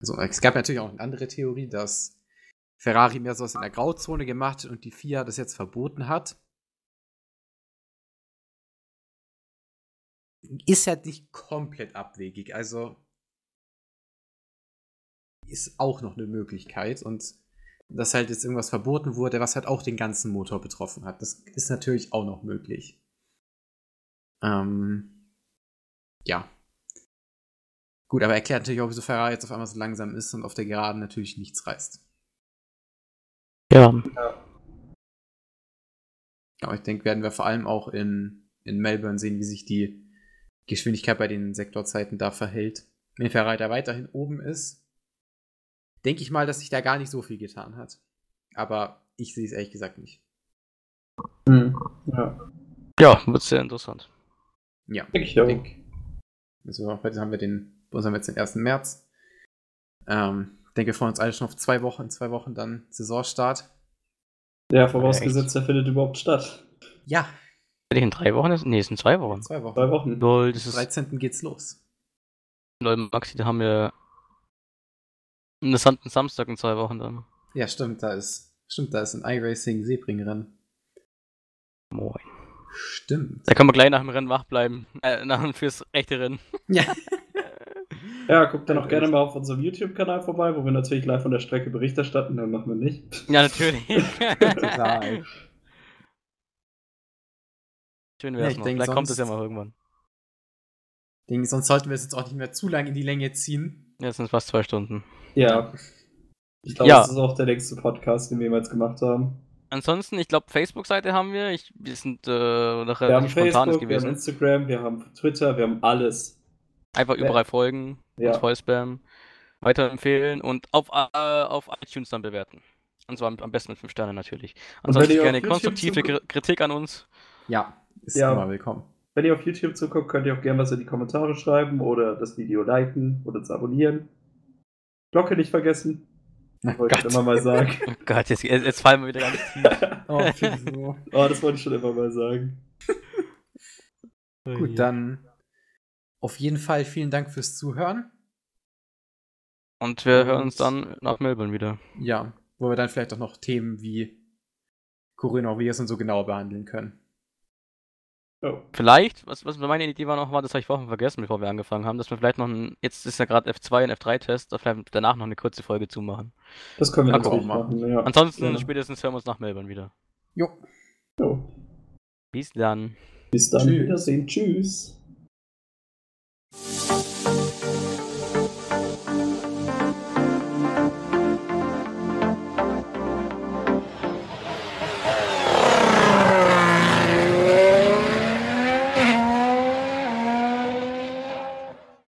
Speaker 2: Also, es gab natürlich auch eine andere Theorie, dass Ferrari mehr sowas in der Grauzone gemacht und die FIA das jetzt verboten hat. Ist halt nicht komplett abwegig. Also ist auch noch eine Möglichkeit. Und dass halt jetzt irgendwas verboten wurde, was halt auch den ganzen Motor betroffen hat. Das ist natürlich auch noch möglich. Ähm, ja. Gut, aber erklärt natürlich auch, wieso Ferrari jetzt auf einmal so langsam ist und auf der Geraden natürlich nichts reißt.
Speaker 1: Ja.
Speaker 2: Aber ich denke, werden wir vor allem auch in, in Melbourne sehen, wie sich die Geschwindigkeit bei den Sektorzeiten da verhält. Wenn Ferrari da weiterhin oben ist, denke ich mal, dass sich da gar nicht so viel getan hat. Aber ich sehe es ehrlich gesagt nicht.
Speaker 3: Hm. Ja.
Speaker 1: Ja, wird sehr interessant.
Speaker 2: Ja,
Speaker 3: Denke ich auch.
Speaker 2: denk. Also heute haben wir den, bei uns haben wir jetzt den 1. März. Ähm, denke, wir freuen uns alle schon auf zwei Wochen, zwei Wochen dann Saisonstart.
Speaker 3: Ja, vorausgesetzt, der findet überhaupt statt.
Speaker 2: Ja,
Speaker 1: in drei Wochen ist? Nee, es sind zwei Wochen.
Speaker 2: zwei Wochen.
Speaker 3: Zwei Wochen.
Speaker 1: Lol, das
Speaker 2: Am
Speaker 1: ist.
Speaker 2: 13. geht's los.
Speaker 1: Lol, Maxi, da haben wir. einen interessanten Samstag in zwei Wochen dann.
Speaker 2: Ja, stimmt, da ist, stimmt, da ist ein iRacing Sebring-Rennen.
Speaker 1: Moin.
Speaker 2: Stimmt.
Speaker 1: Da können wir gleich nach dem Rennen wach bleiben. Äh, nach, fürs rechte Rennen.
Speaker 2: Ja.
Speaker 3: Ja, guckt dann auch gerne mal auf unserem YouTube-Kanal vorbei, wo wir natürlich live von der Strecke Bericht erstatten, dann machen wir nicht.
Speaker 1: Ja, natürlich.
Speaker 2: Total.
Speaker 1: Schön
Speaker 2: Ja, ich
Speaker 1: noch.
Speaker 2: denk,
Speaker 1: Vielleicht kommt es ja mal irgendwann.
Speaker 2: Denke, sonst sollten wir es jetzt auch nicht mehr zu lange in die Länge ziehen.
Speaker 1: Sind es fast zwei Stunden.
Speaker 3: Ja. Ich glaube,
Speaker 1: Ja.
Speaker 3: das ist auch der längste Podcast, den wir jemals gemacht haben.
Speaker 1: Ansonsten, ich glaube, Facebook-Seite haben wir. Ich, wir sind äh,
Speaker 3: Wir haben Facebook, wir haben
Speaker 1: gewesen.
Speaker 3: Instagram, wir haben Twitter, wir haben alles.
Speaker 1: Einfach
Speaker 3: Wer-
Speaker 1: überall folgen,
Speaker 3: Ja.
Speaker 1: uns vollspammen, weiterempfehlen und auf, äh, auf iTunes dann bewerten. Und zwar am, besten mit 5 Sternen natürlich. Ansonsten gerne konstruktive Kritik an uns.
Speaker 2: Ja, ist
Speaker 3: Ja.
Speaker 2: immer willkommen.
Speaker 3: Wenn ihr auf YouTube zuguckt, könnt ihr auch gerne was in die Kommentare schreiben oder das Video liken oder uns abonnieren. Glocke nicht vergessen.
Speaker 2: Oh
Speaker 3: Wollte ich immer mal sagen.
Speaker 1: Oh Gott, jetzt, jetzt fallen wir wieder ganz tief.
Speaker 2: Oh?
Speaker 3: Oh, das wollte ich schon immer mal sagen.
Speaker 2: Gut, dann auf jeden Fall vielen Dank fürs Zuhören.
Speaker 1: Und wir
Speaker 2: Und-
Speaker 1: hören uns dann nach Melbourne wieder.
Speaker 2: Ja, wo wir dann vielleicht auch noch Themen wie Coronavirus und so genauer behandeln können.
Speaker 3: Oh.
Speaker 1: Vielleicht, was, was meine Idee war noch, war, das habe ich vorhin vergessen, bevor wir angefangen haben, dass wir vielleicht noch ein, jetzt ist ja gerade F2 und F3-Test, da vielleicht danach noch eine kurze Folge zumachen.
Speaker 3: Das können wir natürlich
Speaker 2: gucken.
Speaker 3: machen. Ja.
Speaker 1: Ansonsten
Speaker 3: Ja.
Speaker 1: spätestens hören wir uns nach Melbourne wieder.
Speaker 2: Jo.
Speaker 3: Jo.
Speaker 1: Bis dann.
Speaker 3: Bis dann.
Speaker 2: Tschüss.
Speaker 3: Wiedersehen. Tschüss. you